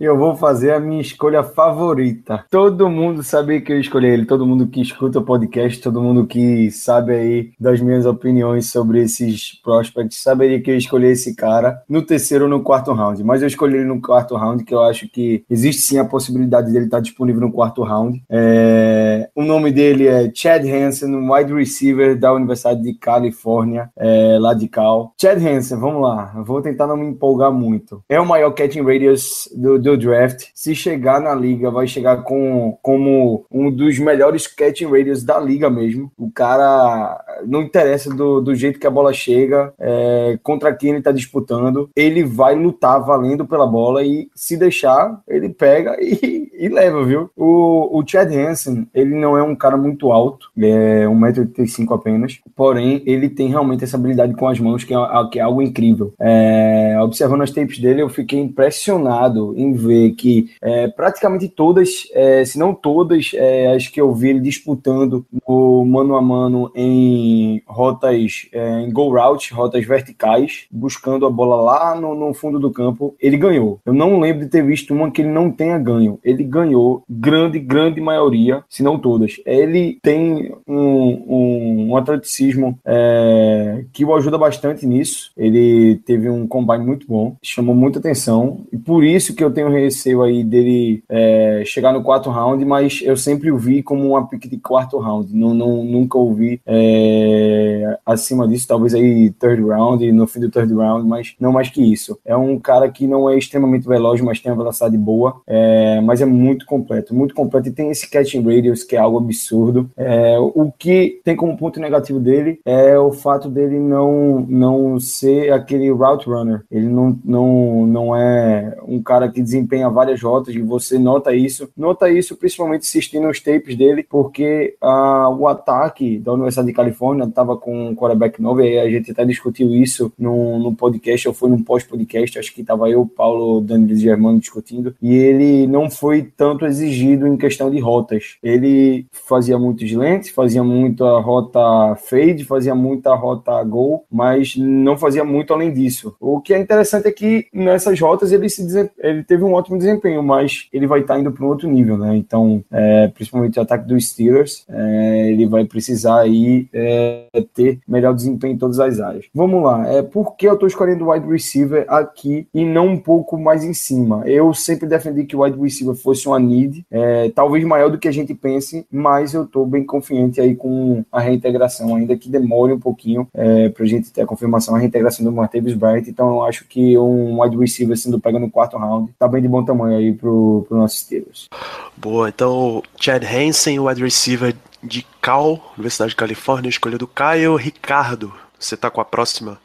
Eu vou fazer a minha escolha favorita. Todo mundo sabe que eu escolhi ele, todo mundo que escuta o podcast, todo mundo que sabe aí das minhas opiniões sobre esses prospects, saberia que eu escolhi esse cara no terceiro ou no quarto round. Mas eu escolhi ele no quarto round, que eu acho que existe sim a possibilidade dele estar disponível no quarto round. É... O nome dele é Chad Hansen, wide receiver da Universidade de Califórnia, é... lá de Cal. Chad Hansen, vamos lá, vou tentar não me empolgar muito. É o maior catching radius do, do do draft, se chegar na liga, vai chegar com, como um dos melhores catching radius da liga mesmo. O cara, não interessa do, do jeito que a bola chega, é, contra quem ele está disputando, ele vai lutar valendo pela bola e se deixar, ele pega e, e leva, viu? O, o Chad Hansen, ele não é um cara muito alto, é 1,85m apenas, porém, ele tem realmente essa habilidade com as mãos que é, que é algo incrível. É, observando as tapes dele, eu fiquei impressionado em ver que é, praticamente todas, é, se não todas, é, as que eu vi ele disputando o mano a mano em rotas, é, em go route, rotas verticais, buscando a bola lá no, no, fundo do campo, ele ganhou. Eu não lembro de ter visto uma que ele não tenha ganho. Ele ganhou grande, grande maioria, se não todas. Ele tem um, um, um atleticismo é, que o ajuda bastante nisso. Ele teve um combine muito bom, chamou muita atenção, e por isso que eu tenho receio aí dele é, chegar no quarto round, mas eu sempre o vi como uma pick de quarto round. Não, não, nunca ouvi é, acima disso, talvez aí third round, no fim do third round, mas não mais que isso. É um cara que não é extremamente veloz, mas tem uma velocidade boa, é, mas é muito completo, muito completo e tem esse catching radius que é algo absurdo. É, o que tem como ponto negativo dele é o fato dele não, não ser aquele route runner. Ele não, não, não é um cara que desempenha desempenha várias rotas e você nota isso. Nota isso principalmente assistindo os tapes dele, porque uh, o ataque da Universidade de Califórnia estava com um quarterback novo, e a gente até discutiu isso no, no podcast, ou foi num pós-podcast, acho que estava eu, Paulo, Danilo Germano discutindo, e ele não foi tanto exigido em questão de rotas. Ele fazia muitos lentes, fazia muita rota fade, fazia muita rota gol, mas não fazia muito além disso. O que é interessante é que nessas rotas ele, se, ele teve um ótimo desempenho, mas ele vai estar tá indo para um outro nível, né? Então, é, principalmente o ataque dos Steelers, é, ele vai precisar aí é, ter melhor desempenho em todas as áreas. Vamos lá, é, por que eu estou escolhendo o wide receiver aqui e não um pouco mais em cima? Eu sempre defendi que o wide receiver fosse uma need, é, talvez maior do que a gente pense, mas eu estou bem confiante aí com a reintegração, ainda que demore um pouquinho é, para a gente ter a confirmação, a reintegração do Martavis Bright, então eu acho que um wide receiver sendo pega no quarto round, tá bem de bom tamanho aí pro, pro nossos Steelers. Boa, então Chad Hansen, wide receiver de Cal, Universidade de Califórnia, escolha do Caio. Ricardo, você tá com a próxima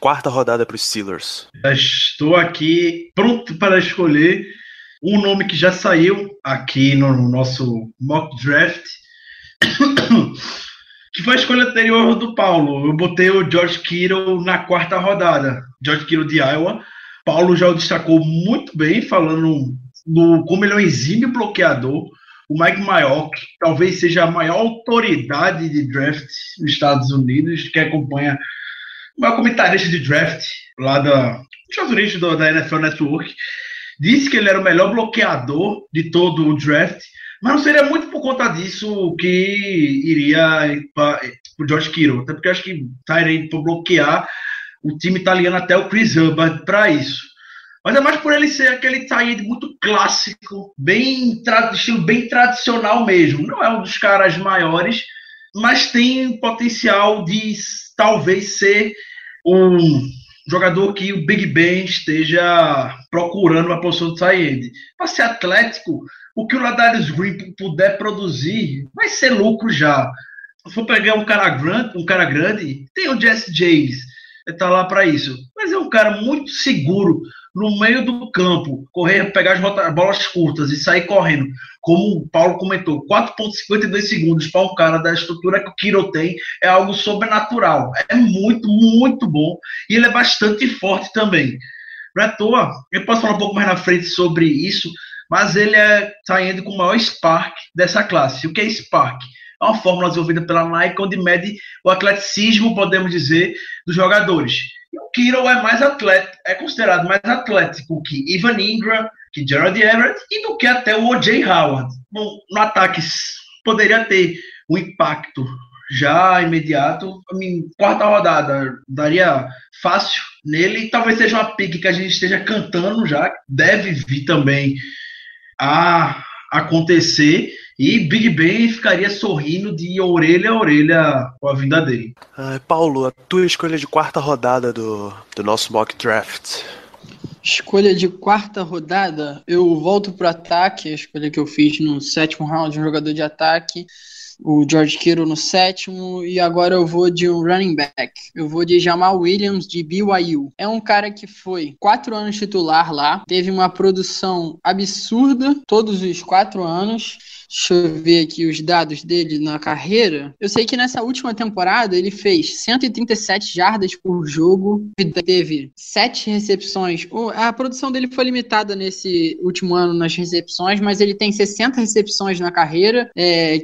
quarta rodada para os Steelers. Estou aqui pronto para escolher um nome que já saiu aqui no nosso mock draft, que foi a escolha anterior do Paulo. Eu botei o George Kittle na quarta rodada, George Kittle de Iowa. Paulo já o destacou muito bem, falando do, como ele é um exímio bloqueador. O Mike Mayock talvez seja a maior autoridade de draft nos Estados Unidos, que acompanha o maior comentarista de draft lá da Estados Unidos, da NFL Network. Disse que ele era o melhor bloqueador de todo o draft, mas não seria muito por conta disso que iria para o George Kittle, até porque acho que Tyrande para bloquear o time italiano até o Chris Hubbard para isso. Mas é mais por ele ser aquele tight muito clássico, bem estilo bem tradicional mesmo. Não é um dos caras maiores, mas tem potencial de talvez ser um jogador que o Big Ben esteja procurando uma posição de tight Para ser atlético, o que o Ladarius Green puder produzir vai ser lucro já. Se for pegar um cara grande, um cara grande, tem o Jesse James, está lá para isso. Mas é um cara muito seguro no meio do campo, correr, pegar as bolas curtas e sair correndo, como o Paulo comentou, 4,52 segundos para um cara da estrutura que o Kiro tem é algo sobrenatural. É muito, muito bom. E ele é bastante forte também. Não é à toa, eu posso falar um pouco mais na frente sobre isso, mas ele é saindo com o maior Spark dessa classe. O que é Spark? É uma fórmula desenvolvida pela Nike onde mede o atleticismo, podemos dizer, dos jogadores. E o Kiro é mais atleta, é considerado mais atlético que Ivan Ingram, que Gerald Everett e do que até o O.J. Howard. Bom, no ataque poderia ter um impacto já imediato. Em quarta rodada daria fácil nele. Talvez seja uma pique que a gente esteja cantando já. Deve vir também a acontecer. E Big Ben ficaria sorrindo de orelha a orelha com a vinda dele. Uh, Paulo, a tua escolha de quarta rodada do, do nosso mock draft. Escolha de quarta rodada, eu volto para ataque, a escolha que eu fiz no sétimo round, um jogador de ataque o George Kittle no sétimo, e agora eu vou de um running back. Eu vou de Jamal Williams, de BYU. É um cara que foi quatro anos titular lá, teve uma produção absurda todos os quatro anos. Deixa eu ver aqui os dados dele na carreira. Eu sei que nessa última temporada ele fez 137 jardas por jogo, teve sete recepções. A produção dele foi limitada nesse último ano nas recepções, mas ele tem 60 recepções na carreira, é,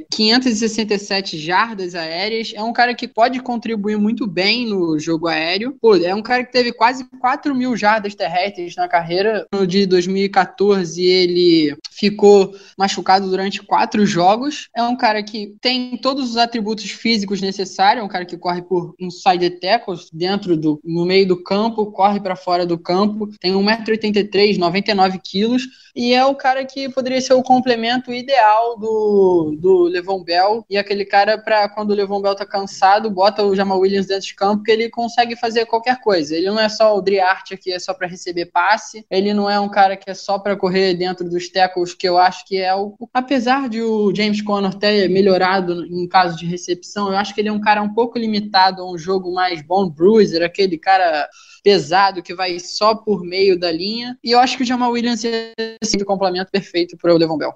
567 jardas aéreas. É um cara que pode contribuir muito bem no jogo aéreo. Pô, é um cara que teve quase 4 mil jardas terrestres na carreira. No de 2014 ele ficou machucado durante quatro jogos. É um cara que tem todos os atributos físicos necessários, é um cara que corre por um side tackles dentro do no meio do campo, corre para fora do campo, tem 1,83m, 99 quilos e é o cara que poderia ser o complemento ideal do, do Levon Bell e aquele cara para quando o Levon Bell tá cansado, bota o Jamal Williams dentro de campo que ele consegue fazer qualquer coisa. Ele não é só o Driart que é só para receber passe, ele não é um cara que é só para correr dentro dos tackles que eu acho que é o apesar de o James Conner ter melhorado em caso de recepção, eu acho que ele é um cara um pouco limitado a um jogo mais bone bruiser, aquele cara pesado que vai só por meio da linha. E eu acho que o Jamal Williams é esse complemento perfeito para o Levon Bell.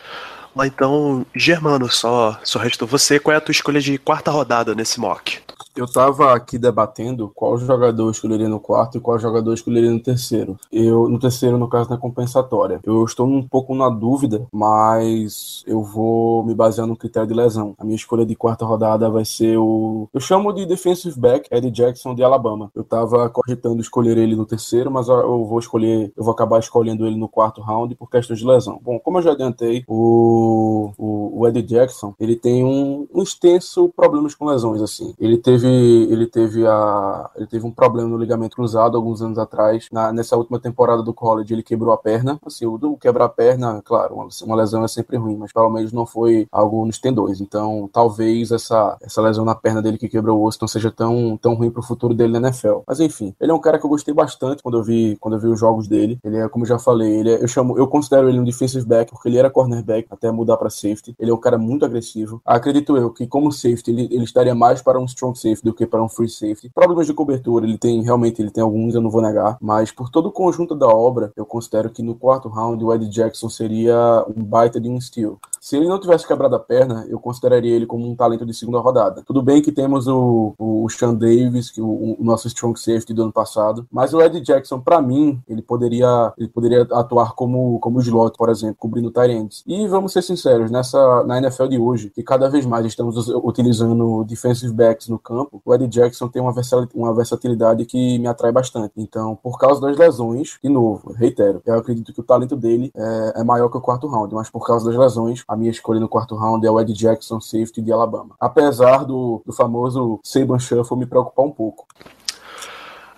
Mas então, Germano, só, só restou você. Qual é a tua escolha de quarta rodada nesse mock? Eu tava aqui debatendo qual jogador escolheria no quarto e qual jogador escolheria no terceiro. Eu, no terceiro, no caso, na compensatória. Eu estou um pouco na dúvida, mas eu vou me basear no critério de lesão. A minha escolha de quarta rodada vai ser o. Eu chamo de defensive back, Eddie Jackson de Alabama. Eu tava cogitando escolher ele no terceiro, mas eu vou escolher. Eu vou acabar escolhendo ele no quarto round por questões de lesão. Bom, como eu já adiantei, o, o, o Eddie Jackson ele tem um, um extenso problemas com lesões, assim. Ele teve ele teve a ele teve um problema no ligamento cruzado alguns anos atrás. Na, nessa última temporada do college ele quebrou a perna. Assim, o do quebrar a perna, claro, uma, uma, lesão é sempre ruim, mas pelo menos não foi algo nos tendões. Então, talvez essa essa lesão na perna dele que quebrou o osso não seja tão tão ruim pro futuro dele na NFL. Mas enfim, ele é um cara que eu gostei bastante quando eu vi quando eu vi os jogos dele. Ele é, como eu já falei, ele é, eu chamo eu considero ele um defensive back porque ele era cornerback até mudar para safety. Ele é um cara muito agressivo. Acredito eu que como safety ele, ele estaria mais para um strong safety do que para um free safety. Problemas de cobertura, ele tem realmente ele tem alguns, eu não vou negar, mas por todo o conjunto da obra, eu considero que no quarto round o Ed Jackson seria um baita de um steal. Se ele não tivesse quebrado a perna, eu consideraria ele como um talento de segunda rodada. Tudo bem que temos o, o Sean Davis, que o, o nosso strong safety do ano passado, mas o Ed Jackson, para mim, ele poderia ele poderia atuar como como slot, por exemplo, cobrindo tight. E vamos ser sinceros, nessa na NFL de hoje, que cada vez mais estamos utilizando defensive backs no campo, o Ed Jackson tem uma uma versatilidade que me atrai bastante. Então, por causa das lesões, de novo, reitero, eu acredito que o talento dele é, é maior que o quarto round, mas por causa das lesões, a minha escolha no quarto round é o Ed Jackson, safety de Alabama. Apesar do, do famoso Saban Shuffle me preocupar um pouco.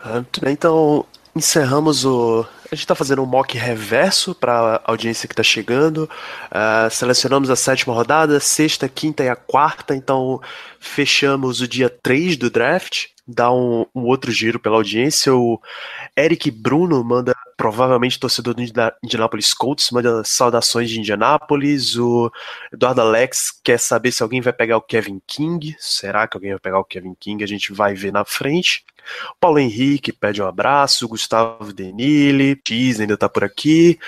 Ah, então, encerramos o. A gente está fazendo um mock reverso para a audiência que está chegando. Uh, selecionamos a sétima rodada, sexta, quinta e a quarta. Então, fechamos o dia 3 do draft. Dá um, um outro giro pela audiência. O Eric Bruno manda provavelmente torcedor do Indianapolis Colts, manda saudações de Indianapolis. O Eduardo Alex quer saber se alguém vai pegar o Kevin King. Será que alguém vai pegar o Kevin King? A gente vai ver na frente. Paulo Henrique pede um abraço. Gustavo Denili, X ainda tá por aqui.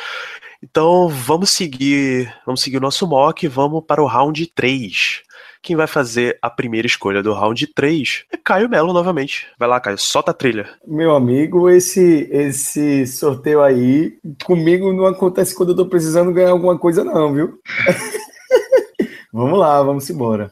Então vamos seguir, vamos seguir o nosso mock, vamos para o round 3. Quem vai fazer a primeira escolha do round 3 é Caio Melo novamente. Vai lá, Caio, solta a trilha. Meu amigo, esse esse sorteio aí, comigo não acontece quando eu tô precisando ganhar alguma coisa, não, viu? vamos lá, vamos embora.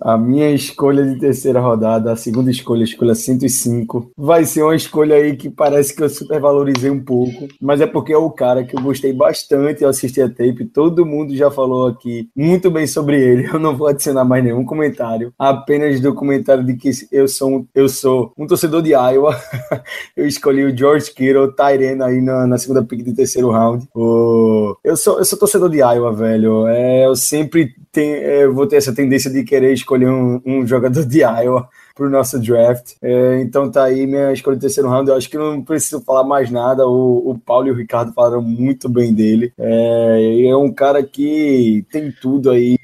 A minha escolha de terceira rodada, a segunda escolha, a escolha 105, vai ser uma escolha aí que parece que eu supervalorizei um pouco, mas é porque é o cara que eu gostei bastante, eu assisti a tape, todo mundo já falou aqui muito bem sobre ele, eu não vou adicionar mais nenhum comentário, apenas do comentário de que eu sou eu sou um torcedor de Iowa, eu escolhi o George Kittle, Tyrene aí na, na segunda pick de terceiro round, o... eu, sou, eu sou torcedor de Iowa, velho, é, eu sempre tenho, é, vou ter essa tendência de querer escolher escolher um, um jogador de Iowa para o nosso draft. É, então tá aí minha escolha de terceiro round. Eu acho que não preciso falar mais nada. O, o Paulo e o Ricardo falaram muito bem dele. É, é um cara que tem tudo aí.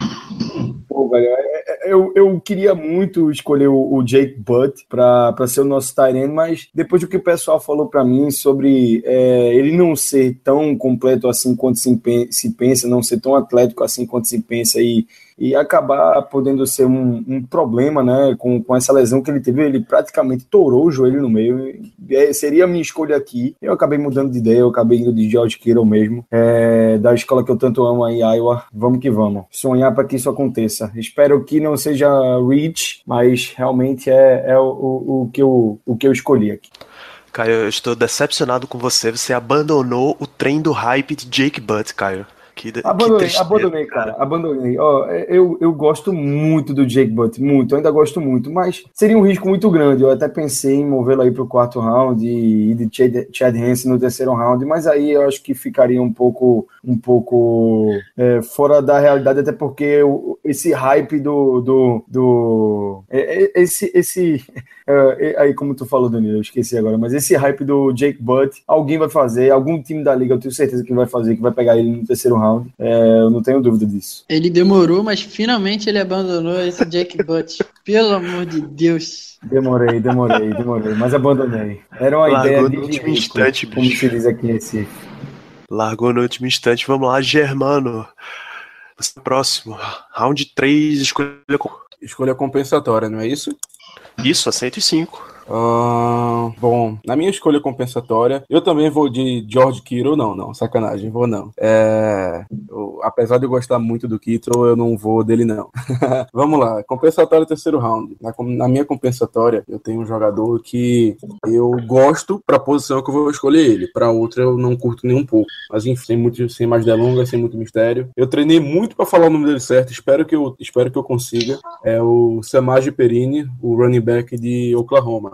Velho, é, é, eu, eu queria muito escolher o, Jake Butt para ser o nosso Tyrene, mas depois do que o pessoal falou para mim sobre é, ele não ser tão completo assim quanto se, se pensa, não ser tão atlético assim quanto se pensa e e acabar podendo ser um, um, problema, né, com, com essa lesão que ele teve, ele praticamente torou o joelho no meio, é, seria a minha escolha aqui, eu acabei mudando de ideia, eu acabei indo de George Kittle mesmo, é, da escola que eu tanto amo aí, Iowa, vamos que vamos, sonhar para que isso aconteça, espero que não seja reach, mas realmente é, é o, o, o, que eu, o que eu escolhi aqui. Caio, eu estou decepcionado com você. Você abandonou o trem do hype de Jake Butt, Caio. Que, abandonei, que abandonei, cara. Abandonei. Ó, eu, eu gosto muito do Jake Butt, muito, eu ainda gosto muito, mas seria um risco muito grande. Eu até pensei em movê-lo aí pro quarto round e de Chad, Chad Hansen no terceiro round, mas aí eu acho que ficaria um pouco, um pouco é, fora da realidade, até porque esse hype do. do, do é, é, esse. esse é, aí, como tu falou, Danilo, eu esqueci agora, mas esse hype do Jake Butt, alguém vai fazer, algum time da liga, eu tenho certeza que vai fazer, que vai pegar ele no terceiro round round. É, eu não tenho dúvida disso. Ele demorou, mas finalmente ele abandonou esse Jack Butt. Pelo amor de Deus. Demorei, demorei, demorei, mas abandonei. Era uma Largou ideia de no último instante, como bicho. se diz aqui nesse. Largou no último instante. Vamos lá, Germano. Você é próximo. Round 3, escolha escolha compensatória, não é isso? Isso, a 105. Uh, bom, na minha escolha compensatória, eu também vou de George Kittle. Não, não, sacanagem, vou não. É, eu, apesar de eu gostar muito do Kittle, eu não vou dele não. Vamos lá, compensatória terceiro round. Na, na, minha compensatória, eu tenho um jogador que eu gosto para a posição que eu vou escolher ele. Para outra, eu não curto nem um pouco. Mas enfim, sem, muito, sem mais delongas, sem muito mistério. Eu treinei muito para falar o nome dele certo. Espero que eu, espero que eu consiga. É o Samaj Perini, o running back de Oklahoma.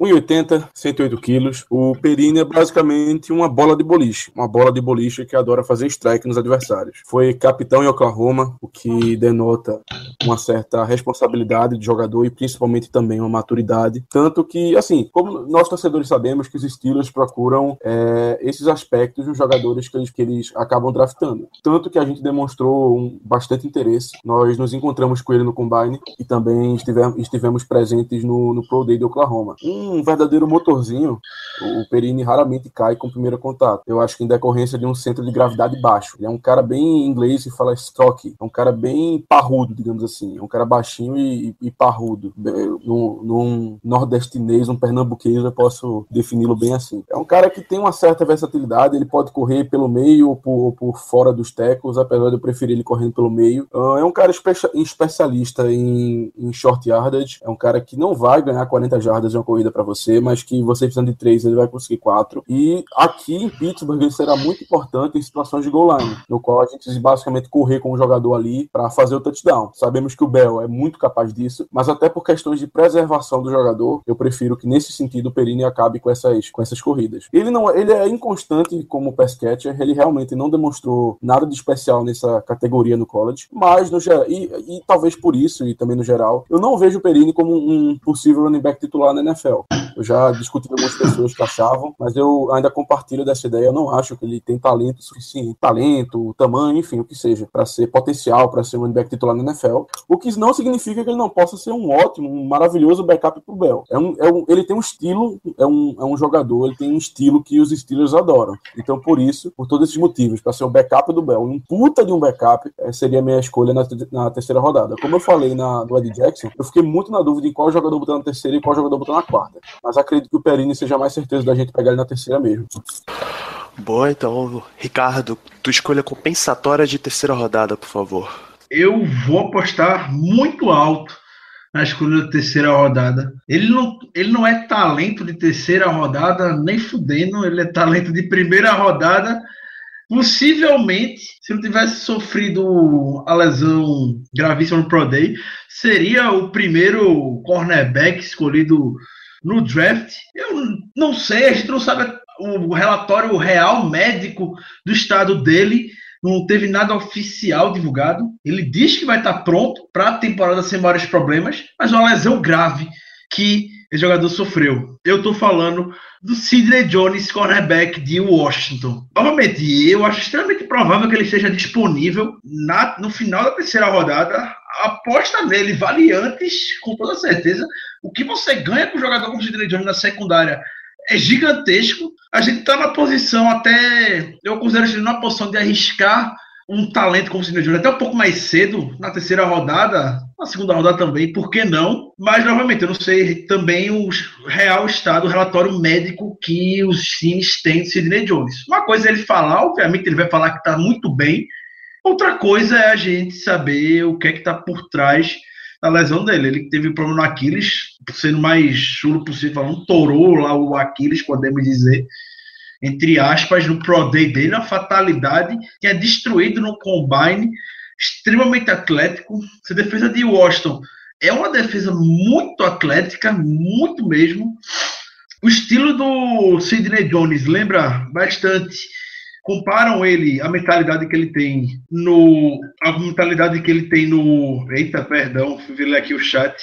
1,80, 108 quilos. O Perini é basicamente uma bola de boliche. Uma bola de boliche que adora fazer strike nos adversários. Foi capitão em Oklahoma, o que denota uma certa responsabilidade de jogador e principalmente também uma maturidade. Tanto que, assim, como nós torcedores sabemos que os Steelers procuram é, esses aspectos nos jogadores que eles, que eles acabam draftando. Tanto que a gente demonstrou um, bastante interesse. Nós nos encontramos com ele no Combine e também estivemos, estivemos presentes no, no Pro Day de Oklahoma. Um um verdadeiro motorzinho, o Perini raramente cai com o primeiro contato. Eu acho que em decorrência de um centro de gravidade baixo. Ele é um cara bem inglês e fala stroke. É um cara bem parrudo, digamos assim. É um cara baixinho e, e parrudo. Num, num nordestinês, um pernambuquês, eu posso defini-lo bem assim. É um cara que tem uma certa versatilidade. Ele pode correr pelo meio ou por, ou por fora dos tecos, apesar de eu preferir ele correndo pelo meio. Ah, é um cara espe especialista em, em short yardage. É um cara que não vai ganhar 40 jardas em uma corrida para você, mas que você precisando de três, ele vai conseguir quatro. E aqui em Pittsburgh ele será muito importante em situações de goal line, no qual a gente precisa basicamente correr com o jogador ali para fazer o touchdown. Sabemos que o Bell é muito capaz disso, mas até por questões de preservação do jogador, eu prefiro que nesse sentido o Perini acabe com essas, com essas corridas. Ele não, ele é inconstante como pass catcher, ele realmente não demonstrou nada de especial nessa categoria no college, mas no e, e talvez por isso e também no geral, eu não vejo o Perini como um possível running back titular na NFL. Eu já discuti com algumas pessoas que achavam, mas eu ainda compartilho dessa ideia. Eu não acho que ele tem talento suficiente, talento, tamanho, enfim, o que seja, para ser potencial, para ser um back titular na NFL. O que não significa que ele não possa ser um ótimo, um maravilhoso backup pro Bell. É um, é um, ele tem um estilo, é um, é um jogador, ele tem um estilo que os Steelers adoram. Então, por isso, por todos esses motivos, para ser o backup do Bell, um puta de um backup, é, seria a minha escolha na, na terceira rodada. Como eu falei na, do Ed Jackson, eu fiquei muito na dúvida em qual jogador botar na terceira e qual jogador botar na quarta. Mas acredito que o Perini seja mais certeza da gente pegar ele na terceira mesmo. Boa, então, Ricardo, tu escolha compensatória de terceira rodada, por favor. Eu vou apostar muito alto na escolha da terceira rodada. Ele não, ele não é talento de terceira rodada, nem fudendo, ele é talento de primeira rodada. Possivelmente, se não tivesse sofrido a lesão gravíssima no Pro Day, seria o primeiro cornerback escolhido no draft. Eu não sei, a gente não sabe o relatório real médico do estado dele. Não teve nada oficial divulgado. Ele diz que vai estar pronto para a temporada sem maiores problemas, mas uma lesão grave que esse jogador sofreu. Eu estou falando do Sidney Jones, cornerback de Washington. Novamente, eu acho extremamente provável que ele esteja disponível na, no final da terceira rodada. A aposta nele vale antes, com toda certeza. O que você ganha com o jogador como Sidney Jones na secundária é gigantesco. A gente está na posição até. Eu considero a gente na posição de arriscar um talento como o Sidney Jones até um pouco mais cedo, na terceira rodada, na segunda rodada também, por que não? Mas, novamente, eu não sei também o real estado, o relatório médico que os times têm de Sidney Jones. Uma coisa é ele falar, obviamente ele vai falar que está muito bem, outra coisa é a gente saber o que é que está por trás da lesão dele. Ele teve problema no Aquiles, sendo mais chulo possível, falando, torou lá o Aquiles, podemos dizer, entre aspas, no Pro Day dele, uma fatalidade, tinha destruído no Combine, extremamente atlético. Essa defesa de Washington é uma defesa muito atlética, muito mesmo. O estilo do Sidney Jones lembra bastante. Comparam ele, a mentalidade que ele tem no. A mentalidade que ele tem no. Eita, perdão, fui ler aqui o chat.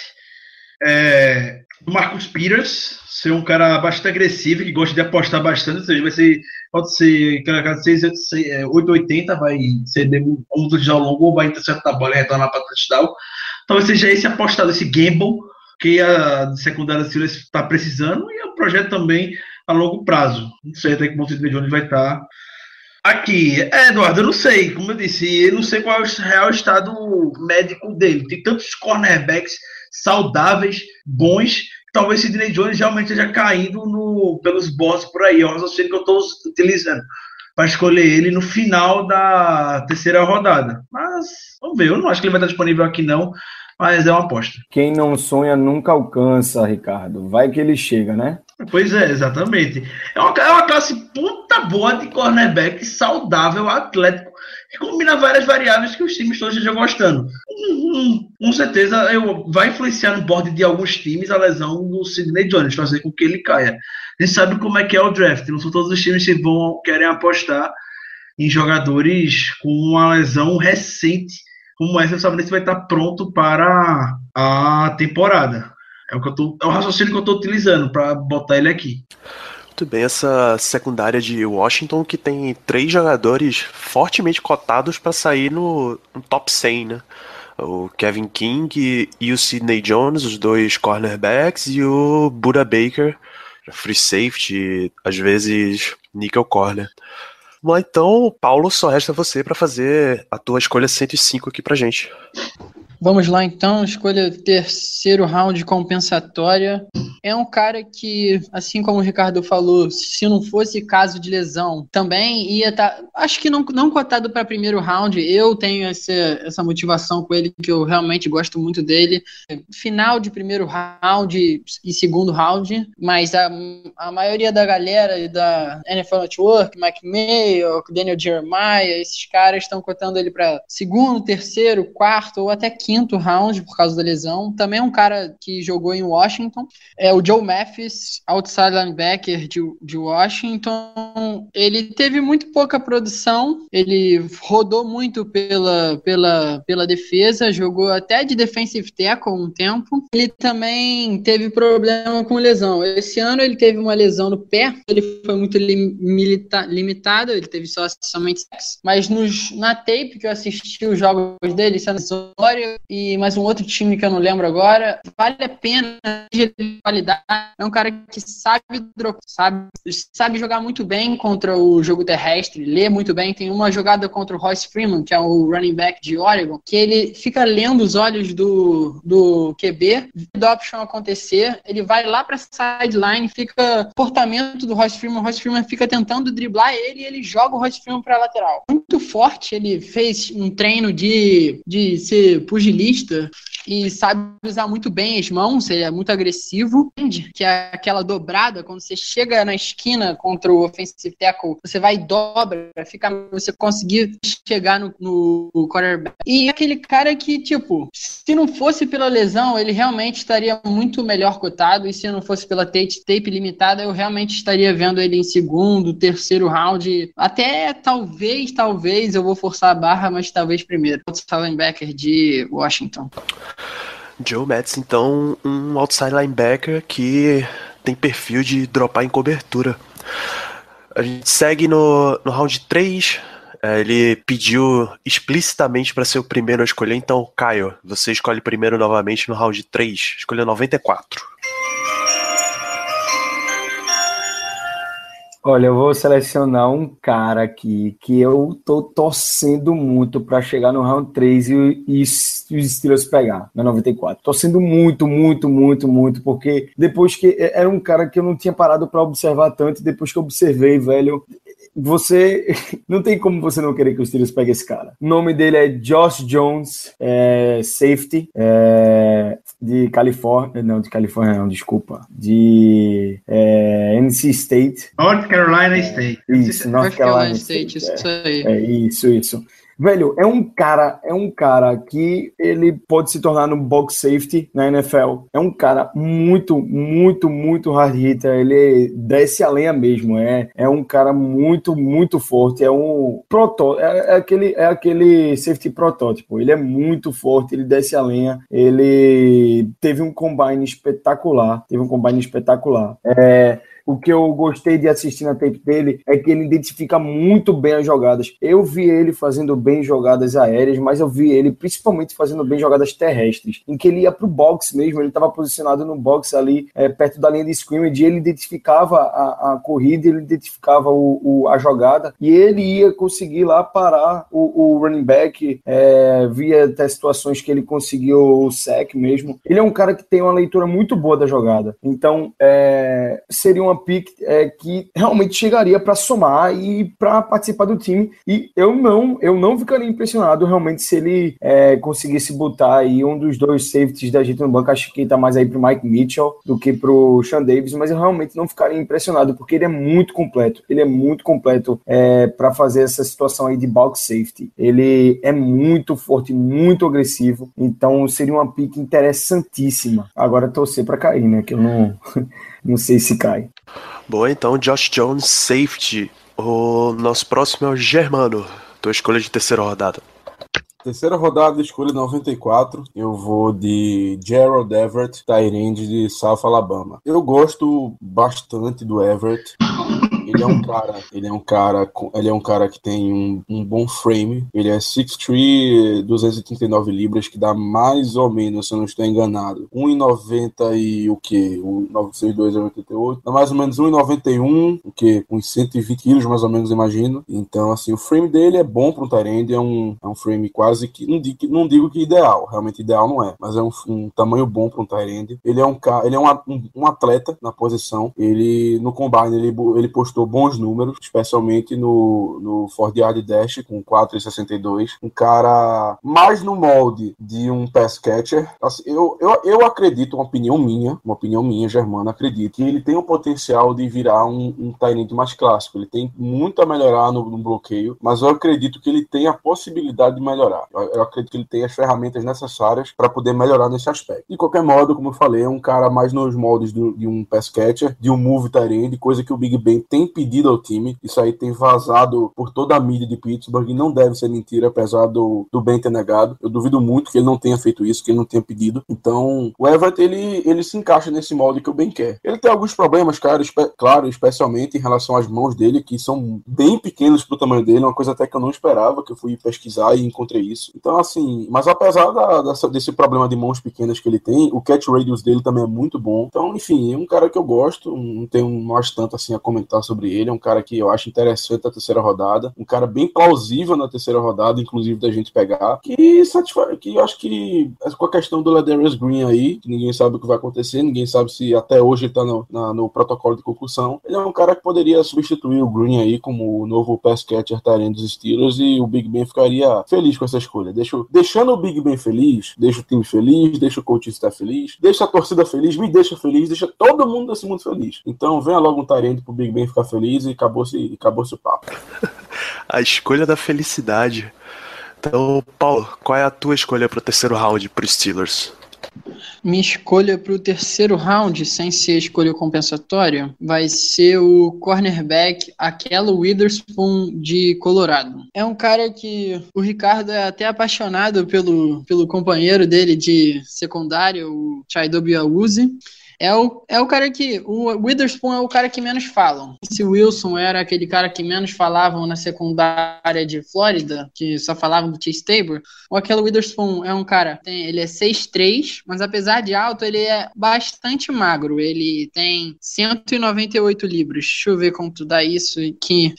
É, do Marcus Peters, ser um cara bastante agressivo, que gosta de apostar bastante, ou seja, vai ser, pode ser, cada 880 vai ser um touchdown longo, ou vai interceptar a bola e retornar para touchdown. Talvez seja esse apostado, esse gamble que a secundária Steelers está precisando, e o é projeto também a longo prazo. Não sei até que ponto o Jones vai estar tá aqui. É, Eduardo, eu não sei, como eu disse, eu não sei qual é o real estado médico dele. Tem tantos cornerbacks saudáveis, bons, talvez Sidney Jones realmente esteja caindo no, pelos bots por aí. É um raciocínio que eu estou utilizando para escolher ele no final da terceira rodada. Mas vamos ver, eu não acho que ele vai estar disponível aqui não, mas é uma aposta. Quem não sonha nunca alcança, Ricardo. Vai que ele chega, né? Pois é, exatamente. É uma, é uma classe puta boa de cornerback, saudável, atlético, que combina várias variáveis que os times todos estão gostando. Com certeza eu, vai influenciar no board de alguns times a lesão do Sidney Jones, fazer com que ele caia. A gente sabe como é que é o draft, não são todos os times que vão querem apostar em jogadores com uma lesão recente, como essa, sabe se vai estar pronto para a temporada. É o, que eu tô, é o raciocínio que eu estou utilizando para botar ele aqui. Muito bem, essa secundária de Washington que tem três jogadores fortemente cotados para sair no, no, top 100, né? O Kevin King e o Sidney Jones, os dois cornerbacks, e o Buda Baker, free safety, às vezes nickel corner. Bom, então, Paulo, só resta você para fazer a tua escolha 105 aqui pra gente. Vamos lá então, escolha terceiro round compensatória. É um cara que, assim como o Ricardo falou, se não fosse caso de lesão, também ia estar. Tá, acho que não, não cotado para primeiro round. Eu tenho essa, essa motivação com ele, que eu realmente gosto muito dele. Final de primeiro round e segundo round, mas a, a maioria da galera da NFL Network, Mike Daniel Jeremiah, esses caras estão cotando ele para segundo, terceiro, quarto ou até quinto round por causa da lesão. Também é um cara que jogou em Washington. É o Joe Mathis, outside linebacker de, de Washington. Ele teve muito pouca produção. Ele rodou muito pela, pela, pela defesa, jogou até de defensive tackle um tempo. Ele também teve problema com lesão. Esse ano ele teve uma lesão no pé. Ele foi muito limita, limitado. Ele teve só somente sexo. Mas nos, na tape que eu assisti os jogos dele, é e mais um outro time que eu não lembro agora. Vale a pena de qualidade. É um cara que sabe, sabe, sabe jogar muito bem contra o jogo terrestre, lê muito bem. Tem uma jogada contra o Royce Freeman, que é o running back de Oregon, que ele fica lendo os olhos do, do QB, do option acontecer, ele vai lá para sideline, fica comportamento do Royce Freeman, o Royce Freeman fica tentando driblar ele e ele joga o Royce Freeman para lateral. Muito forte, ele fez um treino de, de ser pugilista e sabe usar muito bem as mãos, ele é muito agressivo, que é aquela dobrada, quando você chega na esquina contra o offensive tackle, você vai e dobra, fica você conseguir chegar no, no quarterback. E aquele cara que, tipo, se não fosse pela lesão, ele realmente estaria muito melhor cotado, e se não fosse pela tape, tape limitada, eu realmente estaria vendo ele em segundo, terceiro round, até talvez, talvez, eu vou forçar a barra, mas talvez primeiro. O linebacker de Washington. Joe Metz, então, um outside linebacker que tem perfil de dropar em cobertura. A gente segue no, no round 3. É, ele pediu explicitamente para ser o primeiro a escolher, então, Caio, você escolhe primeiro novamente no round 3. Escolheu 94. Olha, eu vou selecionar um cara aqui que eu tô torcendo muito para chegar no round 3 e, e, os Steelers pegar na 94. Torcendo muito, muito, muito, muito, porque depois que era um cara que eu não tinha parado para observar tanto, depois que eu observei, velho, você não tem como você não querer que os Steelers peguem esse cara. O nome dele é Josh Jones, é, safety, é, de Califórnia, não, de Califórnia não, desculpa, de é, NC State. North Carolina State. Isso, North Carolina State, State isso aí. É, isso, isso. Velho, é um cara, é um cara que ele pode se tornar no box safety na NFL. É um cara muito, muito, muito hard hitter. Ele desce a lenha mesmo. É, é um cara muito, muito forte. É um proto, é, é aquele, é aquele safety protótipo. Ele é muito forte. Ele desce a lenha. Ele teve um combine espetacular. Teve um combine espetacular. É o que eu gostei de assistir na tape dele é que ele identifica muito bem as jogadas. Eu vi ele fazendo bem jogadas aéreas, mas eu vi ele principalmente fazendo bem jogadas terrestres, em que ele ia pro box mesmo, ele estava posicionado no box ali, é, perto da linha de scrimmage, ele identificava a, a corrida, ele identificava o, o, a jogada, e ele ia conseguir lá parar o, o running back, é, via até situações que ele conseguiu o sec mesmo. Ele é um cara que tem uma leitura muito boa da jogada. Então, é, seria uma pick é, que realmente chegaria para somar e para participar do time. E eu não, eu não ficaria impressionado realmente se ele é, conseguisse botar aí um dos dois safeties da gente no banco. Acho que tá mais aí pro Mike Mitchell do que pro Sean Davis, mas eu realmente não ficaria impressionado porque ele é muito completo. Ele é muito completo é, para fazer essa situação aí de bulk safety. Ele é muito forte, muito agressivo. Então seria uma pick interessantíssima. Agora torcer para cair, né? Que eu não, não sei se cai. Bom, então Josh Jones, safety. O nosso próximo é o Germano. Tua escolha de terceira rodada. Terceira rodada, escolha 94. Eu vou de Gerald Everett, Tyrande de South Alabama. Eu gosto bastante do Everett. Ele é um cara, ele é um cara, ele é um cara que tem um, um bom frame. Ele é 6'3", 239 libras, que dá mais ou menos, se eu não estou enganado, 1,90 e o que? 962 é 88. Dá mais ou menos 1,91, o que? Uns 120 quilos, mais ou menos, imagino. Então, assim, o frame dele é bom para um Tyrande, é um, é um frame quase que não digo, não digo que ideal, realmente ideal não é, mas é um, um tamanho bom para um Tyrande. Ele é um ele é um, um, um, atleta na posição. Ele no combine ele, ele postou bons números, especialmente no, no Ford Yard Dash com 4,62. Um cara mais no molde de um pass catcher. Assim, eu, eu, eu acredito, uma opinião minha, uma opinião minha, Germana, acredito que ele tem o potencial de virar um, um tight mais clássico. Ele tem muito a melhorar no, no, bloqueio, mas eu acredito que ele tem a possibilidade de melhorar. Eu, eu acredito que ele tem as ferramentas necessárias para poder melhorar nesse aspecto. De qualquer modo, como eu falei, é um cara mais nos moldes do, de um pass catcher, de um move tight coisa que o Big Ben tem pedido ao time. Isso aí tem vazado por toda a mídia de Pittsburgh e não deve ser mentira, apesar do, do Ben ter negado. Eu duvido muito que ele não tenha feito isso, que ele não tenha pedido. Então, o Everett, ele, ele se encaixa nesse molde que o Ben quer. Ele tem alguns problemas, cara, espe claro, especialmente em relação às mãos dele, que são bem pequenas pro tamanho dele, uma coisa até que eu não esperava, que eu fui pesquisar e encontrei isso. Então, assim, mas apesar da, dessa, desse problema de mãos pequenas que ele tem, o catch radius dele também é muito bom. Então, enfim, é um cara que eu gosto, não tenho mais tanto assim a comentar sobre sobre ele. É um cara que eu acho interessante na terceira rodada. Um cara bem plausível na terceira rodada, inclusive da gente pegar. Que satisfaz, que eu acho que com a questão do Ladarius Green aí, que ninguém sabe o que vai acontecer, ninguém sabe se até hoje ele tá no, na, no protocolo de concussão. Ele é um cara que poderia substituir o Green aí como o novo pass catcher dos Steelers e o Big Ben ficaria feliz com essa escolha. Deixo, deixando o Big Ben feliz, deixa o time feliz, deixa o coach estar feliz, deixa a torcida feliz, me deixa feliz, deixa todo mundo desse mundo feliz. Então venha logo um Tyrande pro Big Ben ficar feliz e acabou-se acabou o papo. a escolha da felicidade. Então, Paulo, qual é a tua escolha para o terceiro round para os Steelers? Minha escolha para o terceiro round, sem ser escolha compensatória, vai ser o cornerback Aquelo Witherspoon de Colorado. É um cara que o Ricardo é até apaixonado pelo, pelo companheiro dele de secundário, o Chaidobi Awuzi. É o, é o cara que. O Witherspoon é o cara que menos falam. Se Wilson era aquele cara que menos falavam na secundária de Flórida, que só falavam do Chase Tabor, o aquele Witherspoon é um cara. Tem, ele é 6'3, mas apesar de alto, ele é bastante magro. Ele tem 198 libras. Deixa eu ver como tu dá isso aqui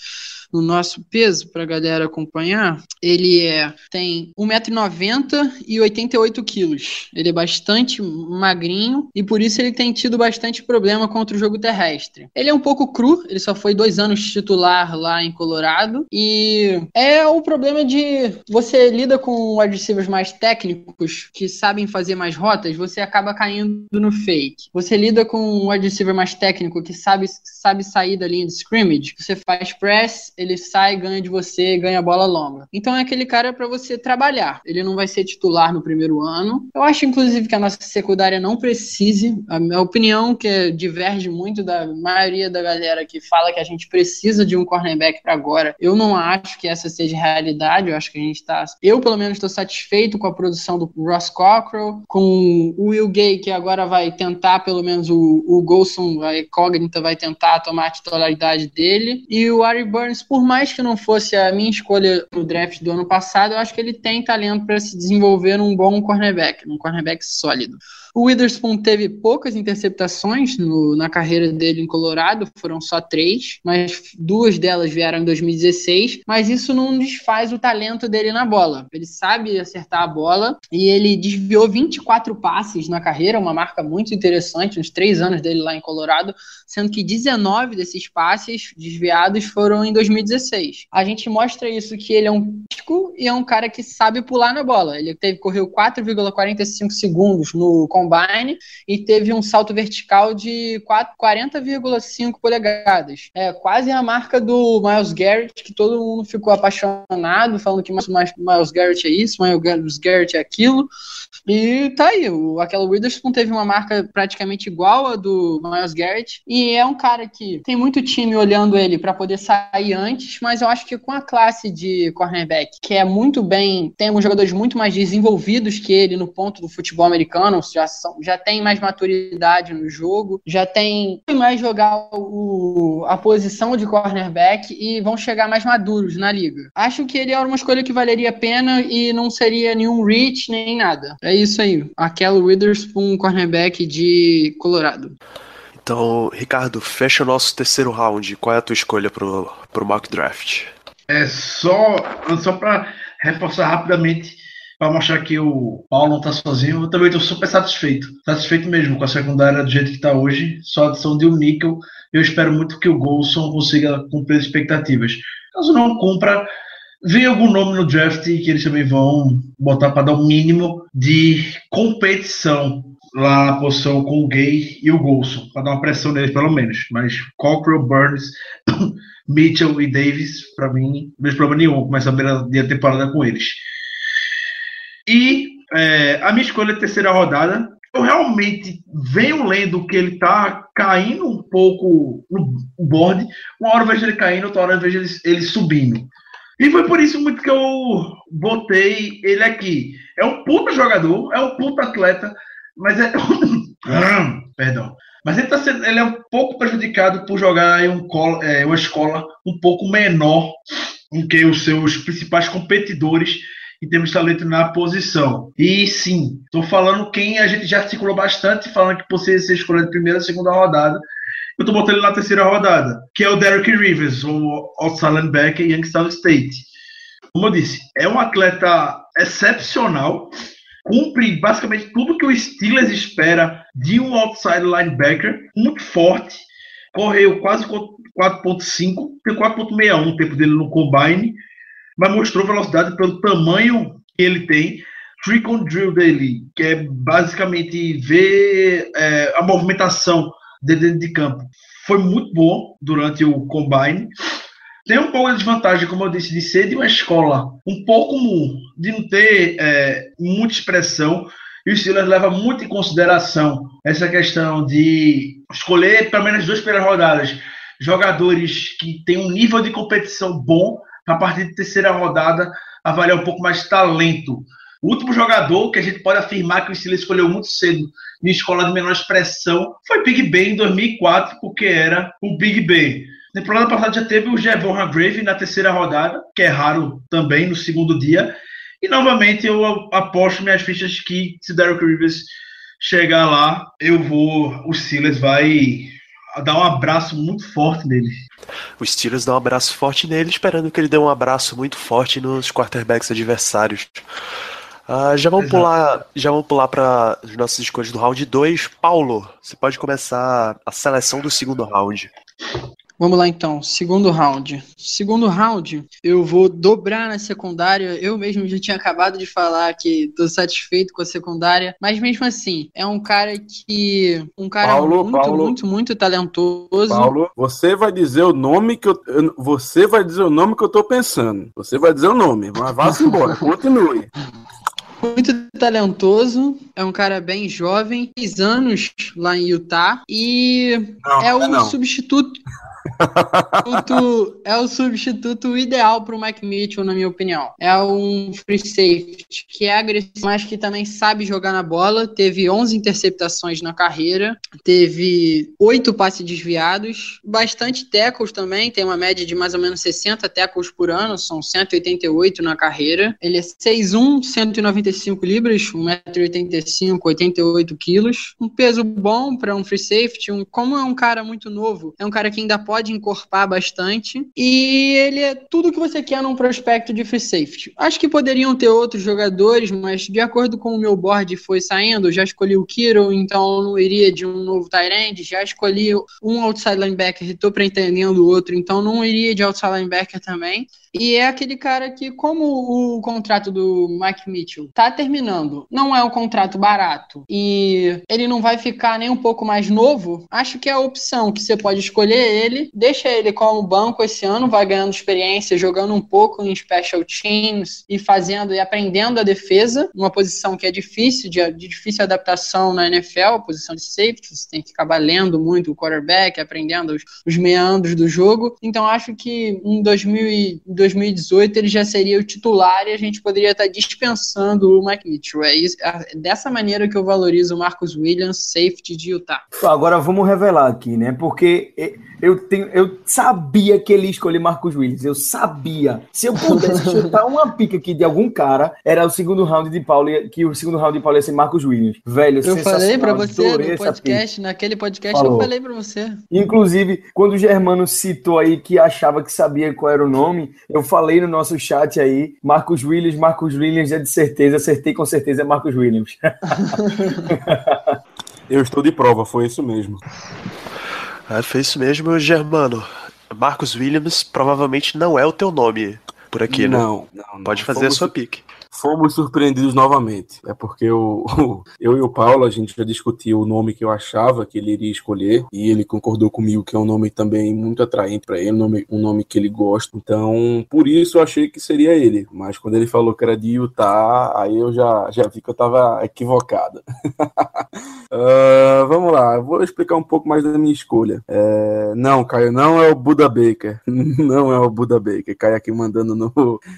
no nosso peso para a galera acompanhar, ele é, tem 1,90m e 88 quilos. Ele é bastante magrinho e por isso ele tem tido bastante problema contra o jogo terrestre. Ele é um pouco cru, ele só foi dois anos titular lá em Colorado e é o problema de você lida com receivers mais técnicos que sabem fazer mais rotas, você acaba caindo no fake. Você lida com um receiver mais técnico que sabe, sabe sair da linha de scrimmage, você faz press, ele sai, ganha de você, ganha bola longa. Então é aquele cara para você trabalhar. Ele não vai ser titular no primeiro ano. Eu acho, inclusive, que a nossa secundária não precise. A minha opinião, que diverge muito da maioria da galera que fala que a gente precisa de um cornerback para agora, eu não acho que essa seja realidade. Eu acho que a gente está. Eu, pelo menos, estou satisfeito com a produção do Ross Cockrell, com o Will Gay, que agora vai tentar, pelo menos, o, o Golson, a incógnita, vai tentar tomar a titularidade dele. E o Ari Burns, por mais que não fosse a minha escolha no draft do ano passado, eu acho que ele tem talento para se desenvolver num bom cornerback, num cornerback sólido. O Witherspoon teve poucas interceptações no, na carreira dele em Colorado, foram só três, mas duas delas vieram em 2016. Mas isso não desfaz o talento dele na bola. Ele sabe acertar a bola e ele desviou 24 passes na carreira, uma marca muito interessante, nos três anos dele lá em Colorado, sendo que 19 desses passes desviados foram em 2016. A gente mostra isso que ele é um pico e é um cara que sabe pular na bola. Ele teve correu 4,45 segundos no combine e teve um salto vertical de 40,5 polegadas. É quase a marca do Miles Garrett, que todo mundo ficou apaixonado, falando que Miles Garrett é isso, Miles Garrett é aquilo. E tá aí, o, aquela Witherspoon teve uma marca praticamente igual a do Miles Garrett. E é um cara que tem muito time olhando ele para poder sair antes, mas eu acho que com a classe de cornerback, que é muito bem, tem uns jogadores muito mais desenvolvidos que ele no ponto do futebol americano, já, são, já tem mais maturidade no jogo, já tem mais jogar o, a posição de cornerback e vão chegar mais maduros na liga. Acho que ele é uma escolha que valeria a pena e não seria nenhum reach nem nada. É isso aí. Aquela Witherspoon, cornerback de Colorado. Então, Ricardo, fecha o nosso terceiro round. Qual é a tua escolha pro, pro mock draft? É só, só para reforçar rapidamente para mostrar que o Paulo não está sozinho, eu também estou super satisfeito. Satisfeito mesmo com a secundária do jeito que está hoje. Só a adição de um níquel. Eu espero muito que o Golson consiga cumprir as expectativas. Caso não cumpra, vem algum nome no draft que eles também vão botar para dar um mínimo de competição lá na posição com o Gay e o Golson, para dar uma pressão neles pelo menos. Mas Cockrell, Burns, Mitchell e Davis, para mim, não vejo problema nenhum começar a temporada com eles. E é, a minha escolha é terceira rodada. Eu realmente venho lendo que ele tá caindo um pouco no board. Uma hora eu vejo ele caindo, outra hora eu vejo ele, ele subindo. E foi por isso muito que eu botei ele aqui. É um puta jogador, é um puta atleta, mas é. Perdão. Mas ele, tá sendo, ele é um pouco prejudicado por jogar em um, é, uma escola um pouco menor do que os seus principais competidores em termos de talento na posição. E sim, estou falando quem a gente já articulou bastante, falando que poderia ser escolhido primeira, segunda rodada. Eu estou botando ele na terceira rodada, que é o Derek Rivers, o outside linebacker Youngstown State. Como eu disse, é um atleta excepcional, cumpre basicamente tudo que o Steelers espera de um outside linebacker, muito forte, correu quase 4.5, tem 4.61 o tempo dele no combine, mas mostrou velocidade pelo tamanho que ele tem. Trick on drill dele, que é basicamente ver é, a movimentação de dentro de campo, foi muito bom durante o combine. Tem um pouco de desvantagem, como eu disse, de ser de uma escola um pouco de não ter é, muita expressão. E o Steelers leva muito em consideração essa questão de escolher pelo menos duas primeiras rodadas jogadores que têm um nível de competição bom a partir de terceira rodada, avaliar um pouco mais de talento. O último jogador que a gente pode afirmar que o Steelers escolheu muito cedo em escola de menor expressão foi Big Ben em 2004, porque era o Big Ben. Na temporada passada já teve o Jevon Hargrave na terceira rodada, que é raro também no segundo dia. E novamente eu aposto minhas fichas que se Derek Rivers chegar lá, eu vou. O Steelers vai dar um abraço muito forte nele. O Steelers dá um abraço forte nele, esperando que ele dê um abraço muito forte nos quarterbacks adversários. Uh, já vamos Exato. pular, já vamos pular para as nossas escolhas do round 2. Paulo, você pode começar a seleção do segundo round. Vamos lá então, segundo round. Segundo round, eu vou dobrar na secundária. Eu mesmo já tinha acabado de falar que tô satisfeito com a secundária, mas mesmo assim, é um cara que um cara Paulo, muito, Paulo. muito, muito talentoso. Paulo, você vai dizer o nome que eu, você vai dizer o nome que eu tô pensando. Você vai dizer o nome, mas vá-se embora. Continue. Muito talentoso, é um cara bem jovem, 6 anos lá em Utah e Não, é o não. substituto substituto- é o substituto ideal para o Mike Mitchell, na minha opinião. É um free safety que é agressivo, mas que também sabe jogar na bola. Teve 11 interceptações na carreira, teve 8 passes desviados, bastante tackles também, tem uma média de mais ou menos 60 tackles por ano, são 188 na carreira. Ele é 6'1", 195 libras, 1,85m, 88 quilos. Um peso bom para um free safety, um, como é um cara muito novo, é um cara que ainda pode encorpar bastante. E ele é tudo que você quer num prospecto de free safety. Acho que poderiam ter outros jogadores, mas de acordo com o meu board foi saindo, já escolhi o Kiro, então eu não iria de um novo end, já escolhi um outside linebacker e tô pretendendo o outro, então não iria de outside linebacker também. E é aquele cara que, como o contrato do Mike Mitchell tá terminando, não é um contrato barato e ele não vai ficar nem um pouco mais novo, acho que é a opção que você pode escolher ele, deixa ele como banco esse ano, vai ganhando experiência, jogando um pouco em special teams e fazendo e aprendendo a defesa, uma posição que é difícil, de, de difícil adaptação na NFL, a posição de safety, você tem que acabar lendo muito o quarterback, aprendendo os, os meandros do jogo. Então acho que em 2000 e 2018 ele já seria o titular e a gente poderia estar dispensando o Mike Mitchell. É, isso, é dessa maneira que eu valorizo o Marcus Williams, safety de Utah. Agora vamos revelar aqui, né? Porque eu, tenho, eu sabia que ele ia escolher Marcus Williams. Eu sabia. Se eu pudesse chutar uma pica aqui de algum cara, era o segundo round de Paulo, que o segundo round de Paulo ia ser Marcus Williams. Velho, Eu falei pra sensacional, você no podcast, naquele podcast Falou. eu falei pra você. Inclusive, quando o Germano citou aí que achava que sabia qual era o nome, eu falei no nosso chat aí, Marcos Williams, Marcos Williams é de certeza, acertei com certeza é Marcos Williams. Eu estou de prova, foi isso mesmo. Ah, foi isso mesmo, Germano. Marcos Williams provavelmente não é o teu nome por aqui, né? não, não, não. Pode fazer Fomos- a sua pique. Fomos surpreendidos novamente. É porque o, eu e o Paulo, a gente já discutiu o nome que eu achava que ele iria escolher. E ele concordou comigo que é um nome também muito atraente para ele, um nome, um nome que ele gosta. Então, por isso eu achei que seria ele. Mas quando ele falou que era de Utah, aí eu já, já vi que eu tava equivocado. Ah, vamos lá, eu vou explicar um pouco mais da minha escolha. É, não, Caio, não é o Buda Baker. Não é o Buda Baker. Caio aqui mandando no,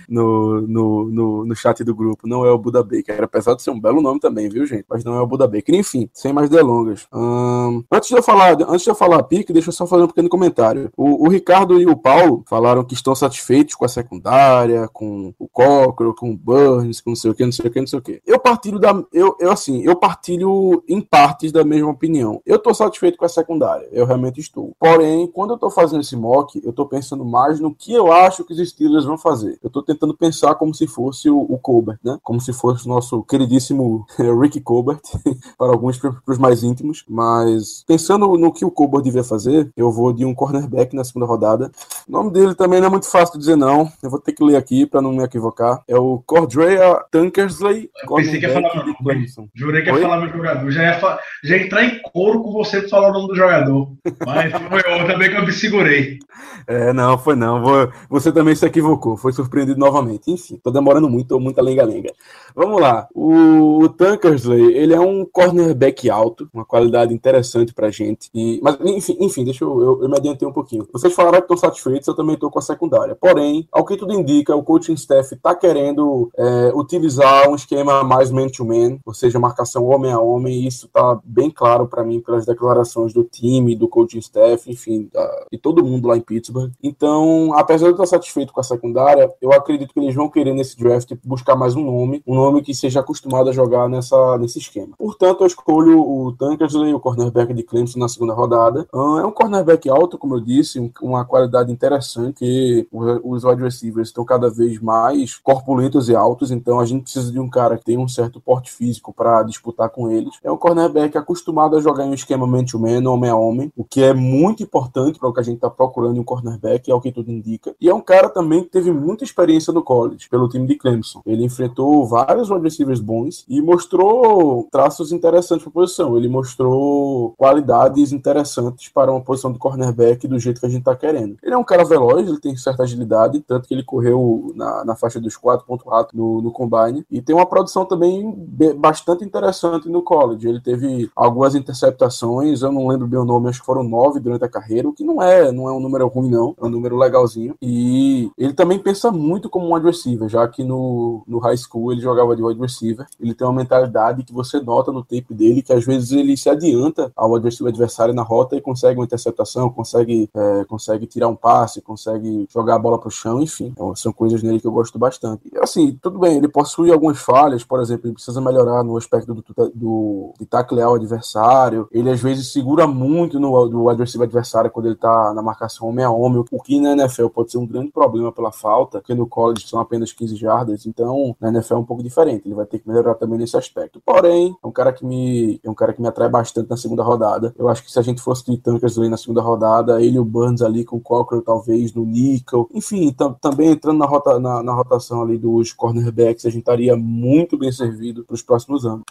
no, no, no, no chat do grupo. Não é o Buda Baker. Apesar de ser um belo nome também, viu, gente? Mas não é o Buda Baker. Enfim, sem mais delongas. Ahn, antes de eu falar, antes de eu falar a pique, deixa eu só fazer um pequeno comentário. O, o Ricardo e o Paulo falaram que estão satisfeitos com a secundária, com o Cockrell, com o Burns, com não sei o que, não sei o que, não sei o que. Eu partilho da. Eu, eu assim, eu partilho em partes da mesma opinião. Eu tô satisfeito com a secundária. Eu realmente estou. Porém, quando eu tô fazendo esse mock, eu tô pensando mais no que eu acho que os Steelers vão fazer. Eu tô tentando pensar como se fosse o, o Colbert, né? Como se fosse o nosso queridíssimo Ricky Colbert, para alguns, para os mais íntimos. Mas pensando no que o Colbert devia fazer, eu vou de um cornerback na segunda rodada. O nome dele também não é muito fácil de dizer, não. Eu vou ter que ler aqui para não me equivocar. É o Cordrea Tankersley, Eu pensei que ia falar meu de nome. Clemson. Jurei que ia Oi? falar meu jogador. Já ia, fa- já ia entrar em couro com você pra falar o nome do jogador. Mas foi eu também que eu me segurei. É, não, foi não. Você também se equivocou. Foi surpreendido novamente. Enfim, tô demorando muito, tô muita lenga-lenga. Vamos lá. O, Tankersley, ele é um cornerback alto, uma qualidade interessante pra gente. E, mas, enfim, enfim deixa eu, eu, eu me adiantei um pouquinho. Vocês falaram que estão satisfeitos, eu também tô com a secundária. Porém, ao que tudo indica, o coaching staff tá querendo é, utilizar um esquema mais man-to-man, ou seja, marcação homem a homem, e isso tá bem claro pra mim pelas declarações do time, do coaching staff, enfim, da, de todo mundo lá em Pittsburgh. Então, apesar de eu estar satisfeito com a secundária, eu acredito que eles vão querer nesse draft buscar mais um nome, um nome que seja acostumado a jogar nessa, nesse esquema. Portanto, eu escolho o Tankersley, o cornerback de Clemson na segunda rodada. É um cornerback alto, como eu disse, um- uma qualidade interessante que os wide receivers estão cada vez mais corpulentos e altos, então a gente precisa de um cara que tem um certo porte físico para disputar com eles. É um cornerback acostumado a jogar em um esquema man-to-man, homem a homem, o que é muito importante para o que a gente está procurando em um cornerback, é o que tudo indica. E é um cara também que teve muita experiência no college, pelo time de Clemson. Ele enfrentou vários receivers bons e mostrou traços interessantes para a posição. Ele mostrou qualidades interessantes para uma posição de cornerback do jeito que a gente está querendo. Ele é um cara veloz, ele tem certa agilidade, tanto que ele correu na, na faixa dos 4.4 no, no combine e tem uma produção também bastante interessante no college. Ele teve algumas interceptações, eu não lembro bem o nome, acho que foram nove durante a carreira, o que não é, não é um número ruim não, é um número legalzinho. E ele também pensa muito como um receiver, já que no, no high school ele jogava de wide receiver. Ele tem uma mentalidade que você nota no tape dele, que às vezes ele se adianta ao adversário na rota e consegue uma interceptação, consegue, é, consegue tirar um passe, consegue jogar a bola pro chão, enfim. Então, são coisas nele que eu gosto bastante. E, assim, tudo bem, ele possui algumas falhas, por exemplo, ele precisa melhorar no aspecto do, do de taclear o adversário. Ele às vezes segura muito no do adversário adversário quando ele tá na marcação homem a homem, o que na NFL pode ser um grande problema pela falta, porque no college são apenas 15 jardas, então na NFL é um pouco diferente. Ele vai ter que melhorar também nesse aspecto. Porém, é um cara que me é um cara que me atrai bastante na segunda rodada. Eu acho que se a gente fosse de tankers ali na segunda rodada, ele e o Burns ali com o Cochran talvez no nickel, enfim, também entrando na, rota, na, na rotação ali dos cornerbacks, a gente estaria muito bem servido para os próximos anos.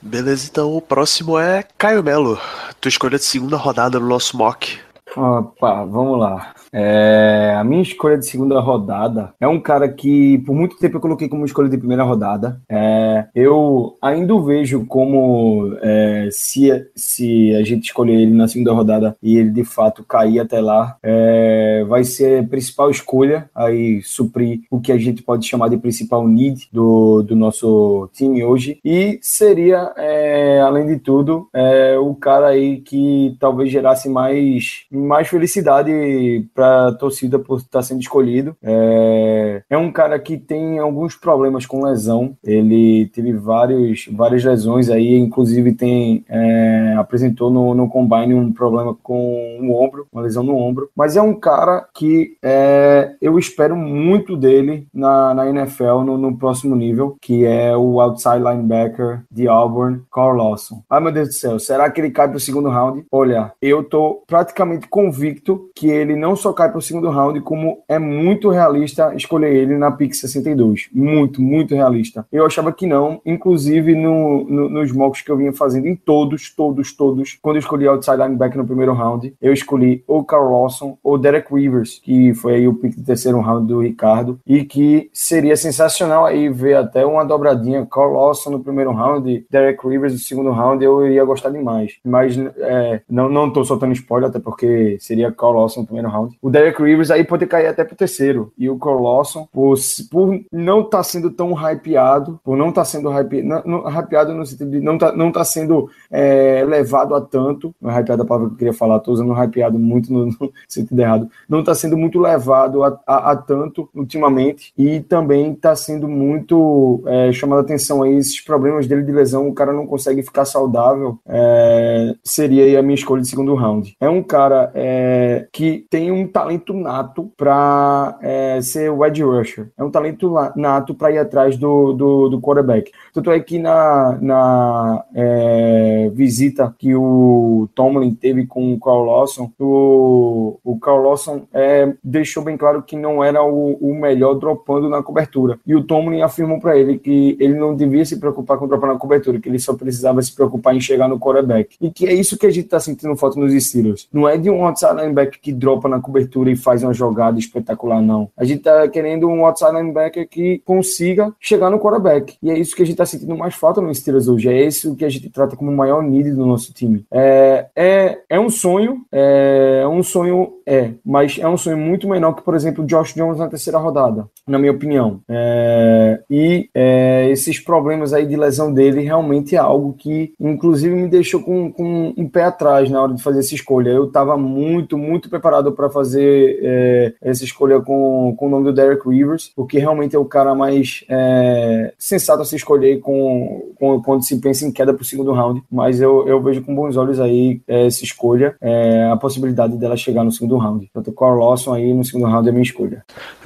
Beleza, então o próximo é Caio Melo. Tu escolha de segunda rodada no nosso mock. Opa, vamos lá. É, a minha escolha de segunda rodada é um cara que por muito tempo eu coloquei como escolha de primeira rodada. É, eu ainda o vejo como é, se, se a gente escolher ele na segunda rodada e ele de fato cair até lá, é, vai ser a principal escolha aí suprir o que a gente pode chamar de principal need do, do nosso time hoje e seria é, além de tudo é, o cara aí que talvez gerasse mais mais felicidade para a torcida por estar sendo escolhido. É, é um cara que tem alguns problemas com lesão. Ele teve vários, várias lesões aí, inclusive tem é, apresentou no, no combine um problema com o ombro, uma lesão no ombro. Mas é um cara que é, eu espero muito dele na, na NFL no, no, próximo nível, que é o outside linebacker de Auburn, Carl Lawson. Ai meu Deus do céu, será que ele cai para o segundo round? Olha, eu tô praticamente convicto que ele não só só cai para o segundo round, como é muito realista escolher ele na pick 62. Muito, muito realista. Eu achava que não, inclusive no, no, nos mocks que eu vinha fazendo em todos, todos, todos, quando eu escolhi outside linebacker no primeiro round, eu escolhi ou Carl Lawson ou Derek Rivers, que foi aí o pick do terceiro round do Ricardo, e que seria sensacional aí ver até uma dobradinha, Carl Lawson no primeiro round, Derek Rivers no segundo round, eu iria gostar demais. Mas é, não, não tô soltando spoiler, até porque seria Carl Lawson no primeiro round. O Derek Rivers aí pode cair até pro terceiro. E o Cole Lawson, por, por não estar tá sendo tão hypeado, por não estar tá sendo hype, não, não, hypeado no sentido de não tá, não tá sendo é, levado a tanto, não é hypeado a palavra que eu queria falar, tô usando hypeado muito no, no sentido errado, não tá sendo muito levado a, a, a tanto ultimamente. E também tá sendo muito é, chamado a atenção aí esses problemas dele de lesão, o cara não consegue ficar saudável, é, seria aí a minha escolha de segundo round. É um cara é, que tem um talento nato para é, ser o edge rusher. É um talento nato para ir atrás do, do, do, quarterback. Tanto é que na, na é, visita que o Tomlin teve com o Carl Lawson, o, o Carl Lawson é, deixou bem claro que não era o, o melhor dropando na cobertura. E o Tomlin afirmou para ele que ele não devia se preocupar com dropar na cobertura, que ele só precisava se preocupar em chegar no quarterback. E que é isso que a gente está sentindo falta nos Steelers. Não é de um outside linebacker que dropa na cobertura e faz uma jogada espetacular, não. A gente tá querendo um outside linebacker que consiga chegar no quarterback. E é isso que a gente tá sentindo mais falta no Steelers hoje. É isso que a gente trata como o maior need do nosso time. É, é, é um sonho, é um sonho, é, mas é um sonho muito menor que, por exemplo, o Josh Jones na terceira rodada, na minha opinião. É, e é, esses problemas aí de lesão dele realmente é algo que, inclusive, me deixou com, com um pé atrás na hora de fazer essa escolha. Eu tava muito, muito preparado para fazer é, essa escolha com, com o nome do Derek Rivers, porque realmente é o cara mais é, sensato a se escolher com, com, quando se pensa em queda para o segundo round. Mas eu, eu vejo com bons olhos aí é, essa escolha, é, a possibilidade dela chegar no segundo round. Portanto, o Carl Lawson aí no segundo round é minha escolha.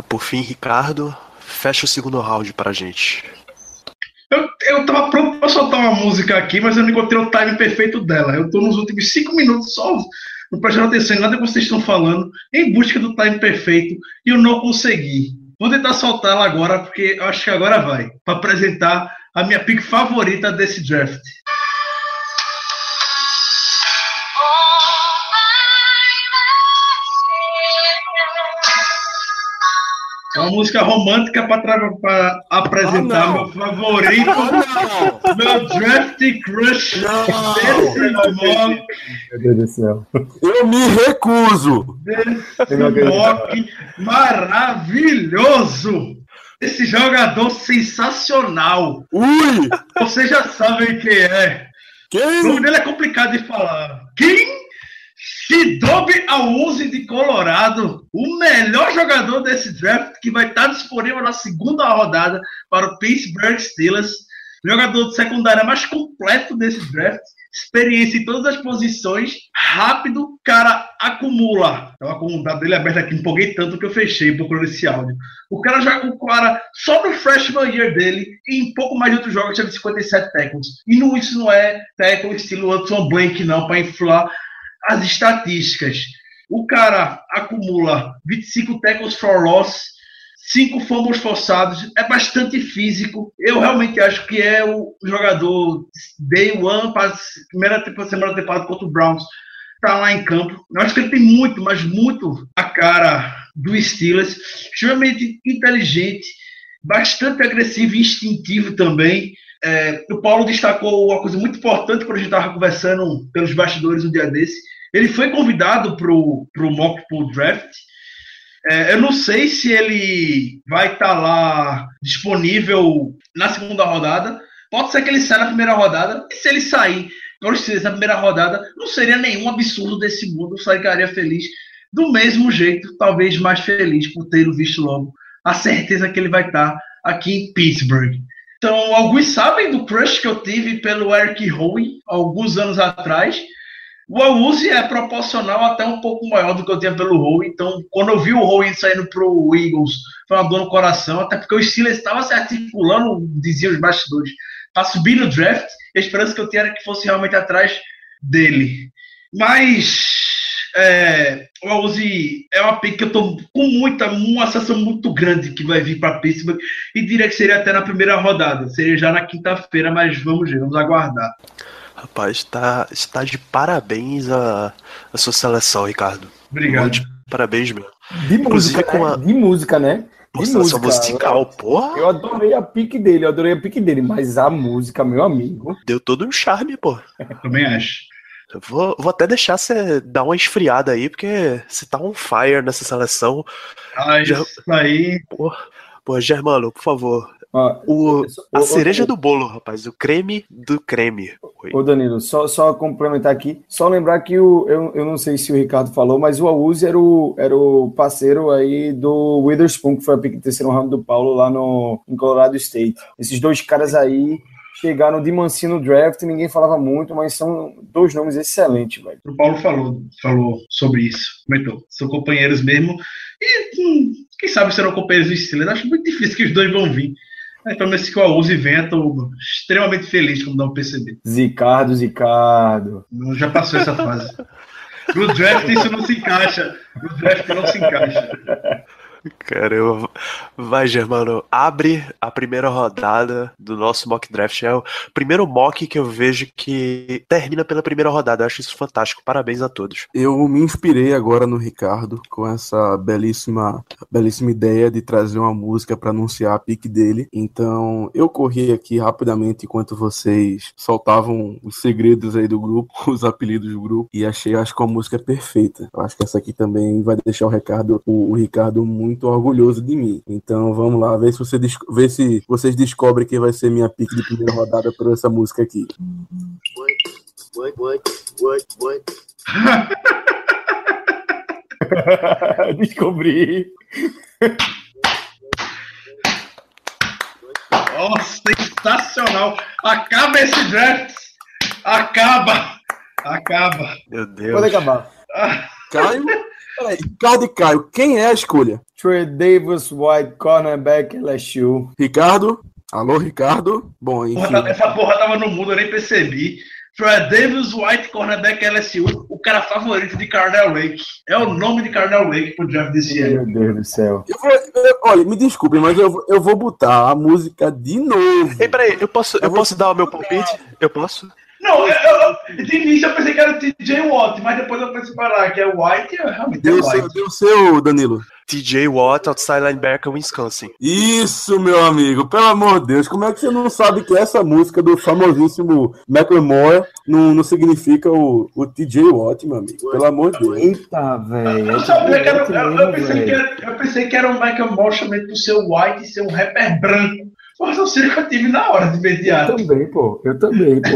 Por fim, Ricardo, fecha o segundo round para a gente. Eu, eu tava pronto pra soltar uma música aqui, mas eu não encontrei o time perfeito dela. Eu tô nos últimos cinco minutos só não prestando atenção em nada que vocês estão falando, em busca do time perfeito, e eu não consegui. Vou tentar soltar ela agora, porque eu acho que agora vai, para apresentar a minha pick favorita desse draft. Uma música romântica para apresentar ah, meu favorito, ah, meu draft crush desse. Meu Deus do céu. Eu me recuso. Desse mock maravilhoso. Esse jogador sensacional. Ui! Vocês já sabem quem é. Quem? O nome dele é complicado de falar. Quem? Shidobi Awuzi de Colorado, o melhor jogador desse draft, que vai estar disponível na segunda rodada para o Pittsburgh Steelers. Jogador de secundária mais completo desse draft. Experiência em todas as posições. Rápido, cara acumula. Então, a dado dele aberto aqui, empolguei tanto que eu fechei procurando esse áudio. O cara já, o cara, só no freshman year dele, em pouco mais de outros jogos, teve 57 tackles. E não, isso não é tackle estilo Hudson Blank, não, para inflar as estatísticas. O cara acumula 25 tackles for loss, 5 fumbles forçados, é bastante físico. Eu realmente acho que é o jogador day one para primeira semana temporada contra o Browns tá lá em campo. Eu acho que ele tem muito, mas muito a cara do Steelers, extremamente inteligente, bastante agressivo e instintivo também. É, o Paulo destacou uma coisa muito importante quando a gente estava conversando pelos bastidores um dia desse. Ele foi convidado para o Mock Pool Draft. É, eu não sei se ele vai estar tá lá disponível na segunda rodada. Pode ser que ele saia na primeira rodada. E se ele sair na primeira rodada, não seria nenhum absurdo desse mundo. Eu sairia feliz. Do mesmo jeito, talvez mais feliz por ter visto logo a certeza que ele vai estar tá aqui em Pittsburgh. Então, alguns sabem do crush que eu tive pelo Eric Howe alguns anos atrás. O Awuzi é proporcional até um pouco maior do que eu tinha pelo Howe. Então, quando eu vi o Howe saindo para o Eagles, foi uma dor no coração, até porque o Steelers estava se articulando, diziam os bastidores, para subir no draft. A esperança que eu tinha era que fosse realmente atrás dele. Mas é, o Awuzi é uma pick que eu estou com muita, uma sensação muito grande que vai vir para Pittsburgh e diria que seria até na primeira rodada, seria já na quinta-feira, mas vamos ver, vamos aguardar. Rapaz, está, está de parabéns a, a sua seleção, Ricardo. Obrigado. De parabéns mesmo. De música, com a... de música, né? De música, musical, porra. Eu adorei a pique dele, eu adorei a pique dele, mas a música, meu amigo. Deu todo um charme, pô. Também acho. Eu vou, vou até deixar você dar uma esfriada aí, porque você tá on fire nessa seleção. Ah, isso aí. Pô, pô, Germano, por favor. Ah, o, a cereja do bolo, rapaz. O creme do creme. Oi. Ô, Danilo, só, só complementar aqui. Só lembrar que o, eu, eu não sei se o Ricardo falou, mas o Auzi era o, era o parceiro aí do Witherspoon, que foi a pique terceiro round do Paulo lá no, em Colorado State. Esses dois caras aí chegaram de mansinho no draft, ninguém falava muito, mas são dois nomes excelentes, velho. O Paulo falou, falou sobre isso, comentou. São companheiros mesmo. E hum, quem sabe serão companheiros de estilo. Eu acho muito difícil que os dois vão vir. Mas pelo menos que o Auzi venha, estou extremamente feliz, como dá um perceber. Zicardo, Zicardo. Já passou essa fase. No draft isso não se encaixa. No draft não se encaixa. Caramba. Vai, Germano. Abre a primeira rodada do nosso mock draft. É o primeiro mock que eu vejo que termina pela primeira rodada. Eu acho isso fantástico. Parabéns a todos. Eu me inspirei agora no Ricardo com essa belíssima, belíssima ideia de trazer uma música para anunciar a pique dele. Então, eu corri aqui rapidamente enquanto vocês soltavam os segredos aí do grupo, os apelidos do grupo, e achei, acho que a música é perfeita. Eu acho que essa aqui também vai deixar o Ricardo, o, o Ricardo muito muito orgulhoso de mim. Então vamos lá, ver se, você ver se vocês descobrem quem vai ser minha pick de primeira rodada por essa música aqui. What, what, what, what, what? Descobri. Oh, sensacional. Acaba esse draft. Acaba. Acaba. Meu Deus. Pode acabar. Caio. Peraí, Ricardo e Caio, quem é a escolha? Trey Davis White, cornerback LSU. Ricardo? Alô, Ricardo? Bom, enfim. porra, essa porra tava no mundo, eu nem percebi. Fred Davis White, cornerback LSU, o cara favorito de Carnell Lake. É o nome de Carnell Lake pro draft desse ano. Meu Deus do céu. Eu vou- eu- olha, me desculpem, mas eu, vou- eu vou botar a música de novo. Ei, peraí, eu posso, eu vou- posso dar o meu palpite? Eu posso? Não, eu, eu, de início eu pensei que era o TJ Watt, mas depois eu pensei para que é White, é realmente é Deu o seu, White. deu o seu, Danilo. TJ Watt, outside linebacker, Wisconsin. Isso, meu amigo. Pelo amor de Deus, como é que você não sabe que essa música do famosíssimo Macklemore não, não significa o, o TJ Watt, meu amigo? Pelo amor de Deus. Eita, velho. Eu, sabia que era, eu, eu pensei que era, eu pensei que era Michael Moore também do seu White ser um rapper branco. Mas eu sei que eu tive na hora de Eu imediato. também, pô. Eu também, pô.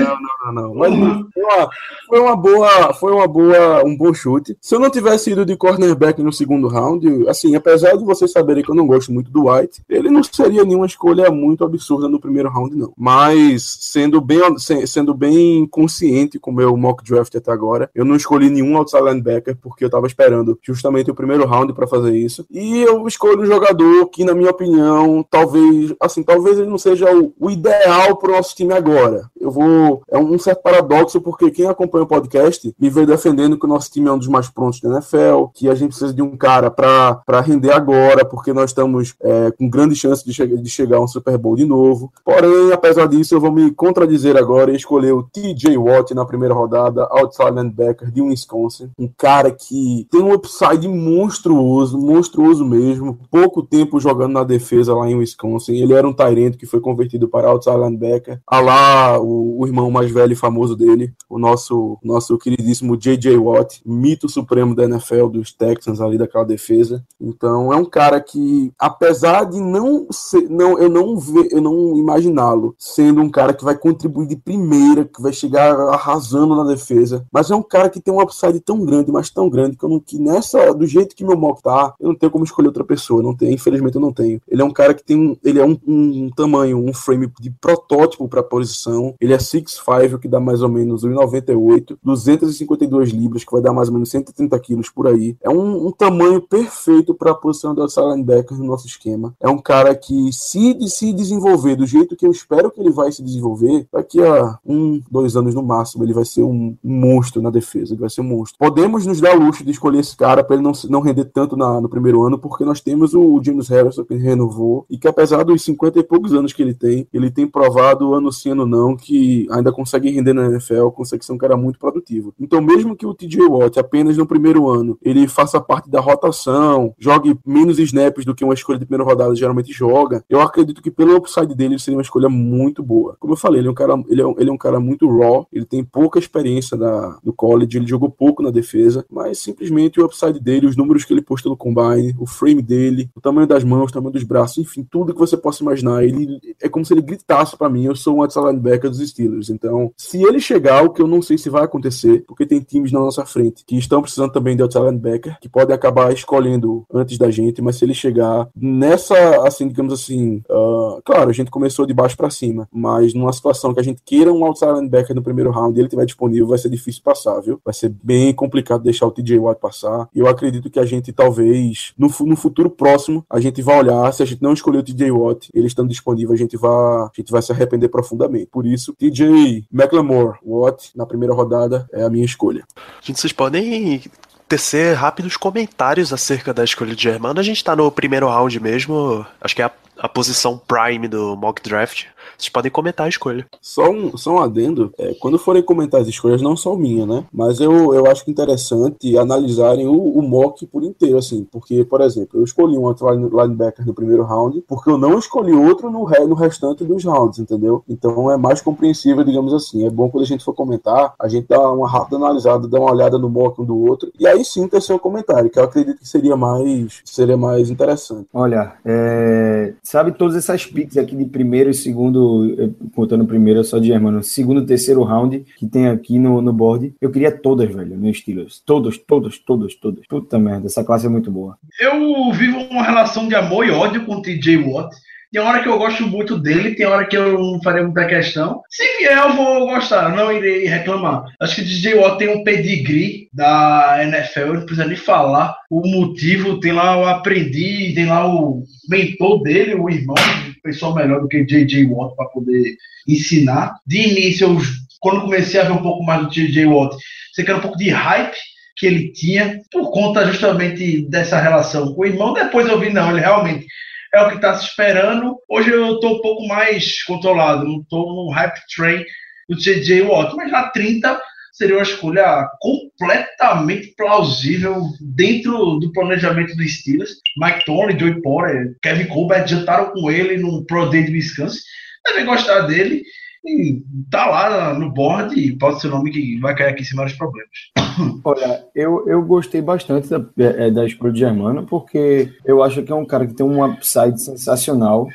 Não, não, não. Mas foi uma, foi uma boa, foi uma boa, um bom chute. Se eu não tivesse ido de cornerback no segundo round, assim, apesar de vocês saberem que eu não gosto muito do White, ele não seria nenhuma escolha muito absurda no primeiro round, não. Mas sendo bem, se- sendo bem consciente com o meu mock draft até agora, eu não escolhi nenhum outside linebacker porque eu tava esperando justamente o primeiro round para fazer isso. E eu escolho um jogador que, na minha opinião, talvez, assim, talvez ele não seja o, o ideal pro nosso time agora. Eu vou. É um certo paradoxo, porque quem acompanha o podcast me veio defendendo que o nosso time é um dos mais prontos da NFL, que a gente precisa de um cara para render agora, porque nós estamos é, com grande chance de, che de chegar a um Super Bowl de novo. Porém, apesar disso, eu vou me contradizer agora e escolher o TJ Watt na primeira rodada, outside linebacker de Wisconsin. Um cara que tem um upside monstruoso, monstruoso mesmo. Pouco tempo jogando na defesa lá em Wisconsin. Ele era um Tyrant que foi convertido para outside linebacker. A lá o, o irmão mais velho e famoso dele, o nosso, nosso queridíssimo J.J. Watt, mito supremo da NFL, dos Texans ali daquela defesa. Então é um cara que, apesar de não ser, não, eu não eu não imaginá-lo sendo um cara que vai contribuir de primeira, que vai chegar arrasando na defesa, mas é um cara que tem um upside tão grande, mas tão grande que eu não que nessa do jeito que meu mock tá, eu não tenho como escolher outra pessoa, não tenho, infelizmente eu não tenho. Ele é um cara que tem um, ele é um, um tamanho, um frame de protótipo para posição. Ele é 6'5", o que dá mais ou menos 1,98, 252 libras, que vai dar mais ou menos 130 quilos por aí. É um, um tamanho perfeito para a posição do outside linebacker no nosso esquema. É um cara que se, se desenvolver do jeito que eu espero que ele vai se desenvolver, daqui a um, dois anos no máximo, ele vai ser um, um monstro na defesa, ele vai ser um monstro. Podemos nos dar luxo de escolher esse cara para ele não, não render tanto na- no primeiro ano, porque nós temos o, o James Harrison que renovou e que apesar dos 50 e poucos anos que ele tem, ele tem provado ano sim, ano não, que ainda consegue render na NFL, consegue ser um cara muito produtivo. Então, mesmo que o TJ Watt apenas no primeiro ano ele faça parte da rotação, jogue menos snaps do que uma escolha de primeira rodada geralmente joga, eu acredito que pelo upside dele ele seria uma escolha muito boa. Como eu falei, ele é um cara, ele é um, ele é um cara muito raw, ele tem pouca experiência da, do college, ele jogou pouco na defesa, mas simplesmente o upside dele, os números que ele postou no combine, o frame dele, o tamanho das mãos, o tamanho dos braços, enfim, tudo que você possa imaginar, ele é como se ele gritasse pra mim, eu sou um outside linebacker dos Steelers. Então, se ele chegar, o que eu não sei se vai acontecer, porque tem times na nossa frente que estão precisando também de outside linebacker, que podem acabar escolhendo antes da gente, mas se ele chegar nessa, assim, digamos assim, ah, claro, a gente começou de baixo pra cima, mas numa situação que a gente queira um outside linebacker no primeiro round e ele estiver disponível, vai ser difícil passar, viu? Vai ser bem complicado deixar o TJ Watt passar. Eu acredito que a gente talvez, no, no futuro próximo, a gente vai olhar, se a gente não escolher o TJ Watt, ele estando a gente vai, a gente vai se arrepender profundamente. Por isso, TJ McLemore Watt, na primeira rodada, é a minha escolha. Gente, vocês podem tecer rápidos comentários acerca da escolha de Germano. A gente tá no primeiro round mesmo, acho que é a, a posição prime do mock draft. Vocês podem comentar a escolha. Só um, só um adendo, é, quando forem comentar as escolhas, não são minhas, né? Mas eu, eu acho que interessante analisarem o, o mock por inteiro, assim, porque, por exemplo, eu escolhi um outro line- linebacker no primeiro round, porque eu não escolhi outro no, re- no restante dos rounds, entendeu? Então é mais compreensível, digamos assim. É bom quando a gente for comentar, a gente dá uma rápida analisada, dá uma olhada no mock um do outro, e aí sim ter seu comentário, que eu acredito que seria mais, seria mais interessante. Olha, é, sabe todas essas picks aqui de primeiro e segundo segundo, eh, contando primeiro, só de Germano, segundo, terceiro round que tem aqui no, no board, eu queria todas, velho, no Steelers. Todos, todos, todos, todos. Puta merda, essa classe é muito boa. Eu vivo uma relação de amor e ódio com o TJ Watt. Tem hora que eu gosto muito dele, tem hora que eu não farei muita questão. Se vier, eu vou gostar, não irei reclamar. Acho que o DJ Watt tem um pedigree da NFL, não precisa nem falar o motivo. Tem lá o aprendi, tem lá o mentor dele, o irmão, pessoa melhor do que DJ Watt para poder ensinar. De início, eu, quando comecei a ver um pouco mais do DJ Watt, você quer um pouco de hype que ele tinha por conta justamente dessa relação com o irmão. Depois eu vi, não, ele realmente é o que está se esperando. Hoje eu estou um pouco mais controlado, não estou no hype train do J.J. Watt, mas na 30 seria uma escolha completamente plausível dentro do planejamento dos Steelers. Mike Tony, Joey Porter, Kevin Colbert jantaram com ele no Pro Day de Wisconsin. Devem gostar dele. E tá lá no board e pode ser o nome que vai cair aqui em cima dos problemas. Olha, eu, eu gostei bastante da, é, da escolha de Germano, porque eu acho que é um cara que tem um upside sensacional.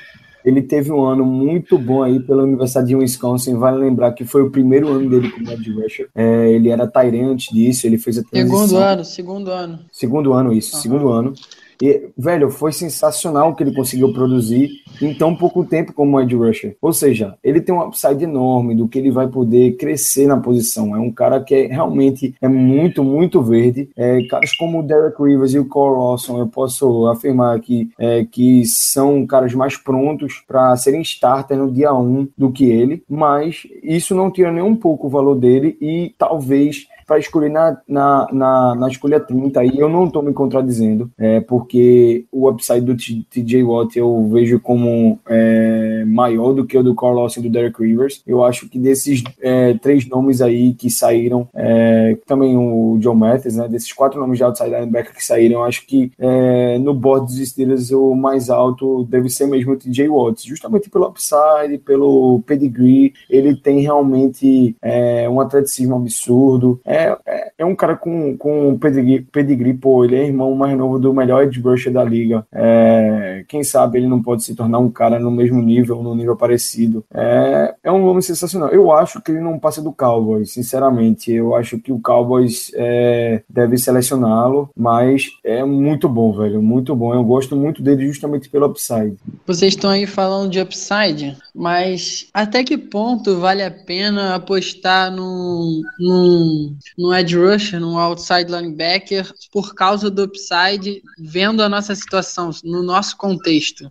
Ele teve um ano muito bom aí pela Universidade de Wisconsin. Vale lembrar que foi o primeiro ano dele como Ed Rusher. É, ele era Tyrant antes disso, ele fez a transição. Segundo ano, segundo ano. Segundo ano, isso, uhum. segundo ano. E, velho, foi sensacional o que ele conseguiu produzir em tão pouco tempo como Ed Rusher. Ou seja, ele tem um upside enorme do que ele vai poder crescer na posição. É um cara que é, realmente é muito, muito verde. É, caras como o Derek Rivers e o Cole Lawson, eu posso afirmar aqui é, que são caras mais prontos para serem starter no dia 1 do que ele, mas isso não tira nem um pouco o valor dele e talvez para escolher na, na, na, na, escolha 30, aí eu não estou me contradizendo, é, porque o upside do TJ Watt eu vejo como é, maior do que o do Carlos e do Derek Rivers. Eu acho que desses é, três nomes aí que saíram, é, também o John Mathis, né, desses quatro nomes de outside linebacker que saíram, acho que é, no board dos Steelers o mais alto deve ser mesmo o TJ Watt, justamente pelo upside, pelo pedigree, ele tem realmente é, um atleticismo absurdo, é, é, é, um cara com, com pedigree, pedigree, pô, ele é irmão mais novo do melhor edge rusher da liga. É, quem sabe ele não pode se tornar um cara no mesmo nível, no nível parecido. É, é um nome sensacional. Eu acho que ele não passa do Cowboys, sinceramente. Eu acho que o Cowboys é, deve selecioná-lo, mas é muito bom, velho, muito bom. Eu gosto muito dele justamente pelo upside. Vocês estão aí falando de upside, mas até que ponto vale a pena apostar num, num no edge rusher, no outside linebacker, por causa do upside, vendo a nossa situação, no nosso contexto.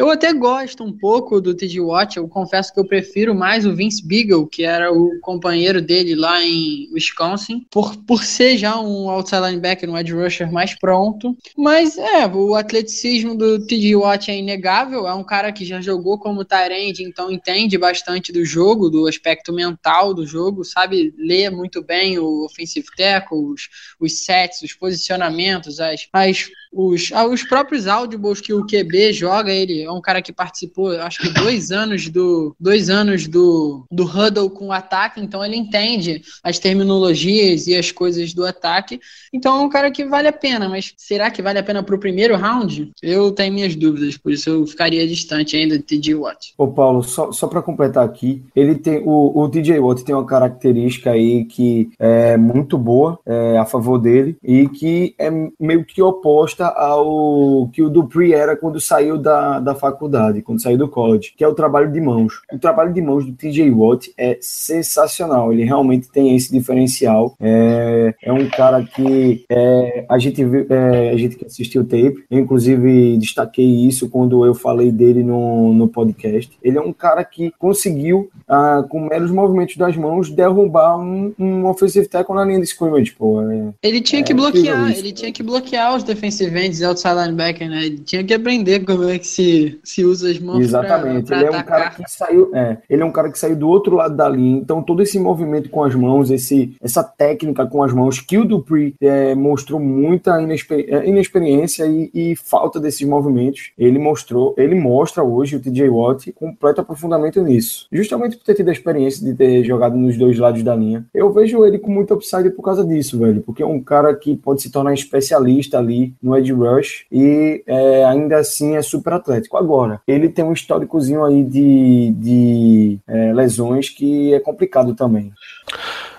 Eu até gosto um pouco do TJ Watt, eu confesso que eu prefiro mais o Vince Beagle, que era o companheiro dele lá em Wisconsin, por, por ser já um outside linebacker, um edge rusher mais pronto. Mas é, o atleticismo do TJ Watt é inegável, é um cara que já jogou como Tyrande, então entende bastante do jogo, do aspecto mental do jogo, sabe ler muito bem o offensive tackle, os, os sets, os posicionamentos, as, as os, ah, os próprios audibles que o QB joga, ele é um cara que participou, acho que dois anos do dois anos do, do huddle com o ataque, então ele entende as terminologias e as coisas do ataque. Então é um cara que vale a pena, mas será que vale a pena para o primeiro round? Eu tenho minhas dúvidas, por isso eu ficaria distante ainda de TJ Watt. Ô Paulo, só, só para completar aqui, ele tem o, o TJ Watt tem uma característica aí que é muito boa é, a favor dele e que é meio que oposta ao que o Dupree era quando saiu da, da faculdade, quando saiu do college, que é o trabalho de mãos. O trabalho de mãos do TJ Watt é sensacional, ele realmente tem esse diferencial. É, é um cara que é, a, gente, é, a gente que assistiu o tape, eu, inclusive destaquei isso quando eu falei dele no, no podcast. Ele é um cara que conseguiu, ah, com meros movimentos das mãos, derrubar um, um offensive tackle na linha de scrimmage. Pô, é, ele tinha que bloquear, ele tinha que bloquear os defensivos defendes outside linebacker, né? Ele tinha que aprender como é que se, se usa as mãos Exatamente. Pra, pra ele atacar. é um cara que saiu, é, ele é um cara que saiu do outro lado da linha, então todo esse movimento com as mãos, esse, essa técnica com as mãos que o Dupree é, mostrou muita inexperi é, inexperiência e, e, falta desses movimentos. Ele mostrou, ele mostra hoje o TJ Watt completo aprofundamento nisso. Justamente por ter tido a experiência de ter jogado nos dois lados da linha. Eu vejo ele com muito upside por causa disso, velho, porque é um cara que pode se tornar especialista ali no edge rush e é, ainda assim é super atlético. Agora, ele tem um históricozinho aí de, de é, lesões que é complicado também.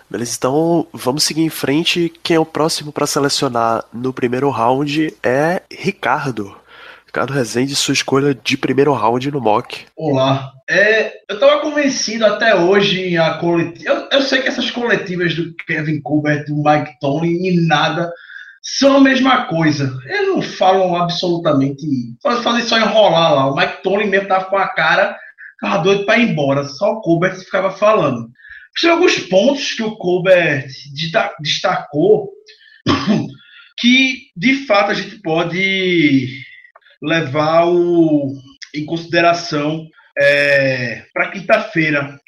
Beleza, então vamos seguir em frente. Quem é o próximo para selecionar no primeiro round é Ricardo. Ricardo Rezende, sua escolha de primeiro round no mock. Olá. É, eu estava convencido até hoje a coletiva. Eu, eu, sei que essas coletivas do Kevin Colbert, do Mike Tony e nada são a mesma coisa. Eles não falam absolutamente. Fazem só enrolar lá. O Mike Tony mesmo tava com a cara, tava doido para ir embora. Só o Colbert ficava falando. Tem alguns pontos que o Colbert destacou que, de fato, a gente pode levar o, em consideração é, para quinta-feira.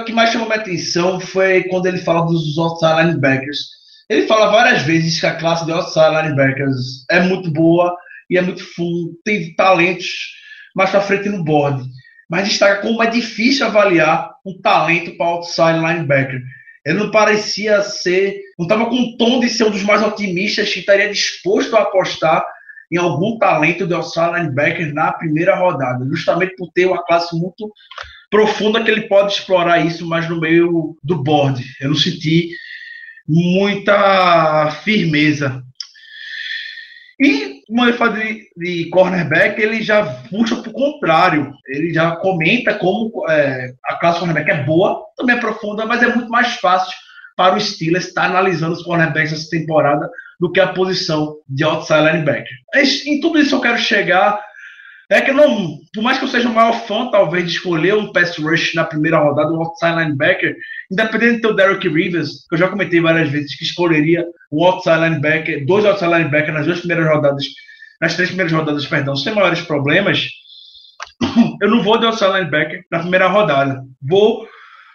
O que mais chamou minha atenção foi quando ele fala dos outside linebackers. Ele fala várias vezes que a classe de outside linebackers é muito boa e é muito fundo, tem talentos mais para frente no board mas destaca como é difícil avaliar um talento para outside linebacker. Ele não parecia ser, não estava com o tom de ser um dos mais otimistas que estaria disposto a apostar em algum talento de outside linebacker na primeira rodada, justamente por ter uma classe muito profunda que ele pode explorar isso mais no meio do board. Eu não senti muita firmeza. E quando ele fala de, de, cornerback, ele já puxa para o contrário. Ele já comenta como é, a classe cornerback é boa, também é profunda, mas é muito mais fácil para o Steelers estar analisando os cornerbacks essa temporada do que a posição de outside linebacker. Em tudo isso eu quero chegar é que não, por mais que eu seja o maior fã, talvez, de escolher um pass rush na primeira rodada, um outside linebacker, independente de ter o Derek Rivers, que eu já comentei várias vezes que escolheria um outside linebacker, dois outside linebackers nas duas primeiras rodadas, nas três primeiras rodadas, perdão, sem maiores problemas, eu não vou de outside linebacker na primeira rodada. Vou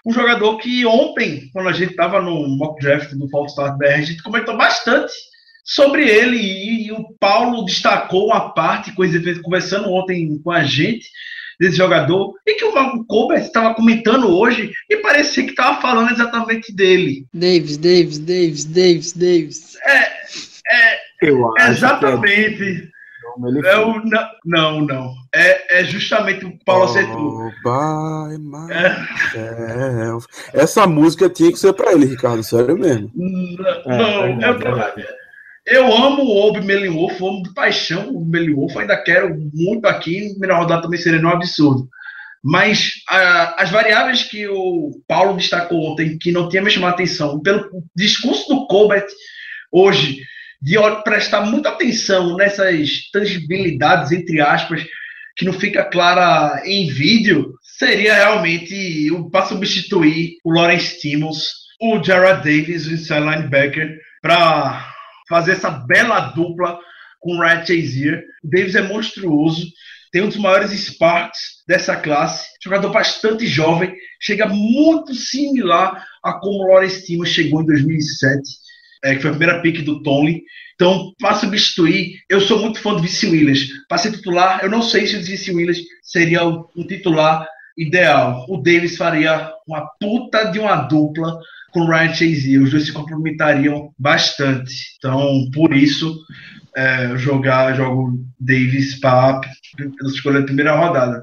um jogador que ontem, quando a gente estava no mock draft do Fall Start BR, a gente comentou bastante sobre ele e, e o Paulo destacou uma parte, conversando ontem com a gente desse jogador e que o Colbert estava comentando hoje e parecia que estava falando exatamente dele. Davis, Davis, Davis, Davis, Davis. É, é Eu acho exatamente. Que é... É o, não, não, não. É, é justamente o Paulo oh, é. Essa música tinha que ser para ele, Ricardo, sério mesmo. Não, é, não é, eu amo o Obi Melinwolf, amo de paixão o Melinwolf, ainda quero muito aqui, primeira rodada também seria um absurdo. Mas a, as variáveis que o Paulo destacou ontem, que não tinha me chamado a atenção, pelo discurso do Colbert hoje, de prestar muita atenção nessas tangibilidades, entre aspas, que não fica clara em vídeo, seria realmente para substituir o Lawrence Timmons, o Jared Davis, o inside linebacker, para fazer essa bela dupla com o Ryan Chazier. Davis é monstruoso, tem um dos maiores sparks dessa classe, jogador bastante jovem, chega muito similar a como Lawrence Timo chegou em 2007, é, que foi a primeira pick do Tony. Então, para substituir, eu sou muito fã do Vice Williams. Para ser titular, eu não sei se o Vice Williams seria um titular ideal. O Davis faria uma puta de uma dupla com Ryan Chase. Os dois se complementariam bastante. Então, por isso, é, jogar, jogo Davis para escolher a primeira rodada.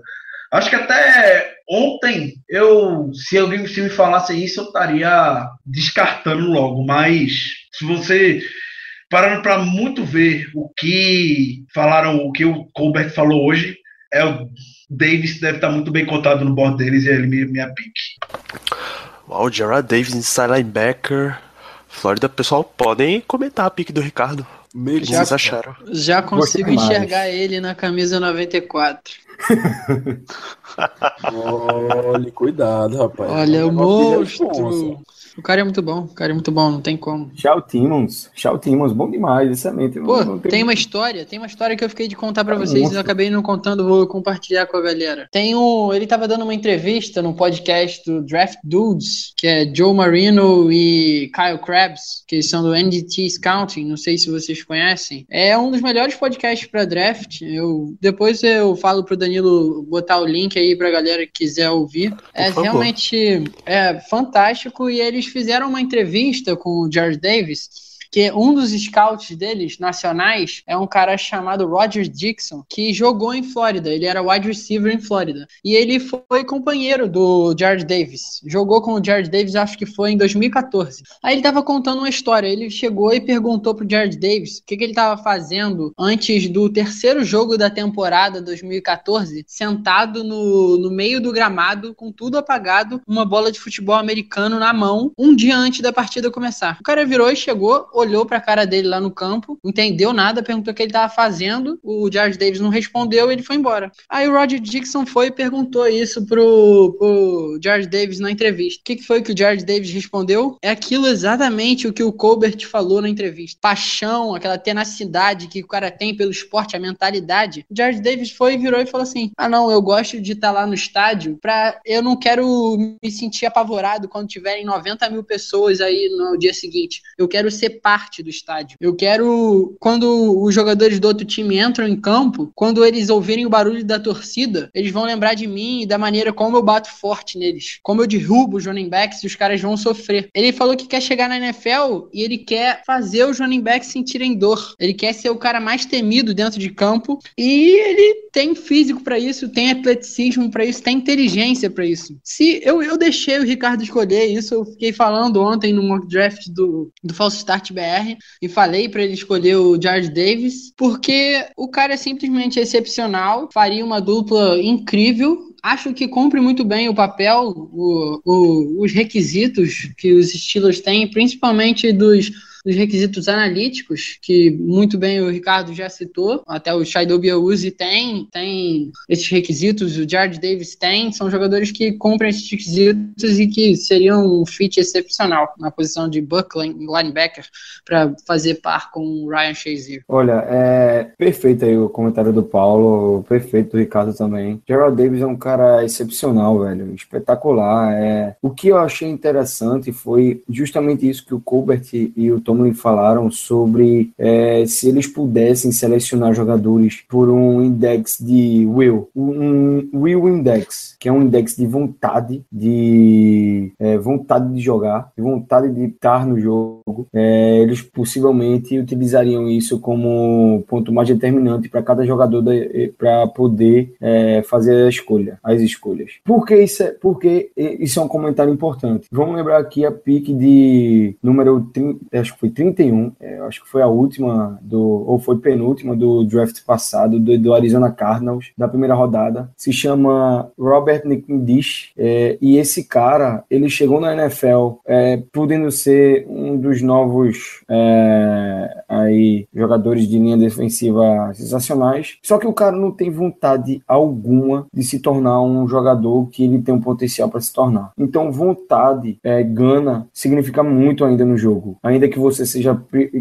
Acho que até ontem, eu, se alguém se me falasse isso, eu estaria descartando logo. Mas se você parando para muito ver o que falaram, o que o Colbert falou hoje, é o Davis deve estar muito bem cotado no board deles e ele minha, minha pick. Uau, Gerard Davis, inside linebacker. Flórida, pessoal, podem comentar a pique do Ricardo. O que já, vocês acharam? Já consigo enxergar ele na camisa 94. Olha, cuidado, rapaz. Olha, o monstro. O cara é muito bom, o cara é muito bom, não tem como. Shao Timmons, Shao Timmons, bom demais, excelente. Pô, não, não tem... tem... uma história, tem uma história que eu fiquei de contar para vocês e eu acabei não contando, vou compartilhar com a galera. Tem um, ele tava dando uma entrevista no podcast do Draft Dudes, que é Joe Marino e Kyle Krabs, que são do NDT Scouting, não sei se vocês conhecem. É um dos melhores podcasts para draft. Eu depois eu falo pro Danilo botar o link aí pra galera que quiser ouvir. É realmente é fantástico e eles fizeram uma entrevista com o George Davis que um dos scouts deles, nacionais, é um cara chamado Roger Dixon, que jogou em Flórida. Ele era wide receiver em Flórida. E ele foi companheiro do Jared Davis. Jogou com o Jared Davis, acho que foi em 2014. Aí ele tava contando uma história. Ele chegou e perguntou pro Jared Davis o que, que ele tava fazendo antes do terceiro jogo da temporada 2014, sentado no, no meio do gramado, com tudo apagado, uma bola de futebol americano na mão, um dia antes da partida começar. O cara virou e chegou, olhou pra cara dele lá no campo, entendeu nada, perguntou o que ele tava fazendo. O Jared Davis não respondeu e ele foi embora. Aí o Roger Dixon foi e perguntou isso pro, pro Jared Davis na entrevista. O que, que foi que o Jared Davis respondeu? É aquilo exatamente o que o Colbert falou na entrevista. Paixão, aquela tenacidade que o cara tem pelo esporte, a mentalidade. O Jared Davis foi, virou e falou assim: Ah, não, eu gosto de estar tá lá no estádio pra. Eu não quero me sentir apavorado quando tiverem 90 mil pessoas aí no dia seguinte. Eu quero ser do estádio. Eu quero. Quando os jogadores do outro time entram em campo, quando eles ouvirem o barulho da torcida, eles vão lembrar de mim e da maneira como eu bato forte neles. Como eu derrubo os running backs e os caras vão sofrer. Ele falou que quer chegar na NFL e ele quer fazer os running backs sentirem dor. Ele quer ser o cara mais temido dentro de campo e ele tem físico para isso, tem atleticismo para isso, tem inteligência para isso. Se eu, eu deixei o Ricardo escolher isso, eu fiquei falando ontem no mock draft do, do Falso Start BR e falei para ele escolher o Jared Davis, porque o cara é simplesmente excepcional, faria uma dupla incrível. Acho que cumpre muito bem o papel, o, o, os requisitos que os Steelers têm, principalmente dos dos requisitos analíticos, que muito bem o Ricardo já citou, até o Shaido Biauzi tem, tem esses requisitos, o Jared Davis tem, são jogadores que cumprem esses requisitos e que seriam um fit excepcional na posição de Buckland, linebacker, para fazer par com o Ryan Shazier. Olha, é perfeito aí o comentário do Paulo, perfeito do Ricardo também. Gerald Davis é um cara excepcional, velho, espetacular. É... O que eu achei interessante foi justamente isso que o Colbert e o Tom Tomlin falaram sobre é, se eles pudessem selecionar jogadores por um index de will, um will index, que é um index de vontade, de é, vontade de jogar, de vontade de estar no jogo, é, eles possivelmente utilizariam isso como ponto mais determinante para cada jogador para poder é, fazer a escolha, as escolhas. Por que isso é, porque isso é um comentário importante? Vamos lembrar aqui a pique de número 30, acho que foi 31, é, acho que foi a última do, ou foi penúltima do draft passado, do, do Arizona Cardinals, da primeira rodada. Se chama Robert Nickindish, é, e esse cara, ele chegou na NFL é, podendo ser um dos novos é, aí, jogadores de linha defensiva sensacionais, só que o cara não tem vontade alguma de se tornar um jogador que ele tem um potencial para se tornar. Então, vontade, é, gana, significa muito ainda no jogo. Ainda que você você seja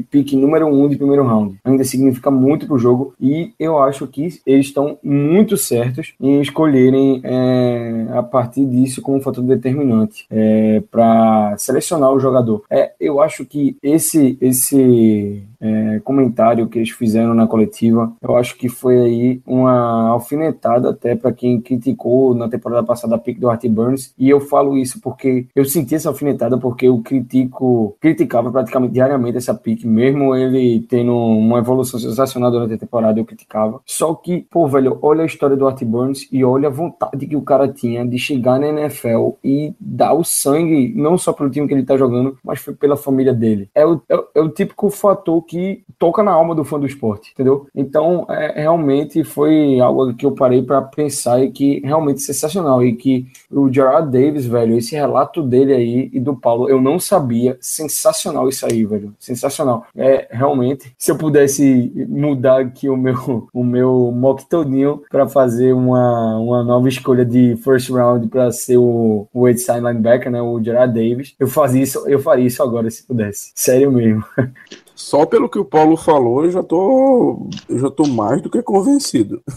pique número um de primeiro round. Ainda significa muito para o jogo e eu acho que eles estão muito certos em escolherem é, a partir disso como fator determinante é, para selecionar o jogador. É, eu acho que esse esse é, comentário que eles fizeram na coletiva, eu acho que foi aí uma alfinetada até para quem criticou na temporada passada a pick do Art Burns, e eu falo isso porque eu senti essa alfinetada porque eu critico, criticava praticamente diariamente essa pick, mesmo ele tendo uma evolução sensacional durante a temporada, eu criticava. Só que, pô, velho, olha a história do Art Burns e olha a vontade que o cara tinha de chegar na NFL e dar o sangue, não só pelo time que ele tá jogando, mas pela família dele. É o, é, é o típico fator que toca na alma do fã do esporte, entendeu? Então, é, realmente foi algo que eu parei para pensar e que realmente sensacional. E que o Gerard Davis, velho, esse relato dele aí e do Paulo, eu não sabia. Sensacional isso aí, velho. Sensacional. É, realmente, se eu pudesse mudar aqui o meu, o meu mock todinho para fazer uma, uma nova escolha de first round para ser o, o outside linebacker, né, o Gerard Davis, eu fazia isso, eu faria isso agora se pudesse. Sério mesmo. Só pelo que o Paulo falou, eu já tô, eu já tô mais do que convencido.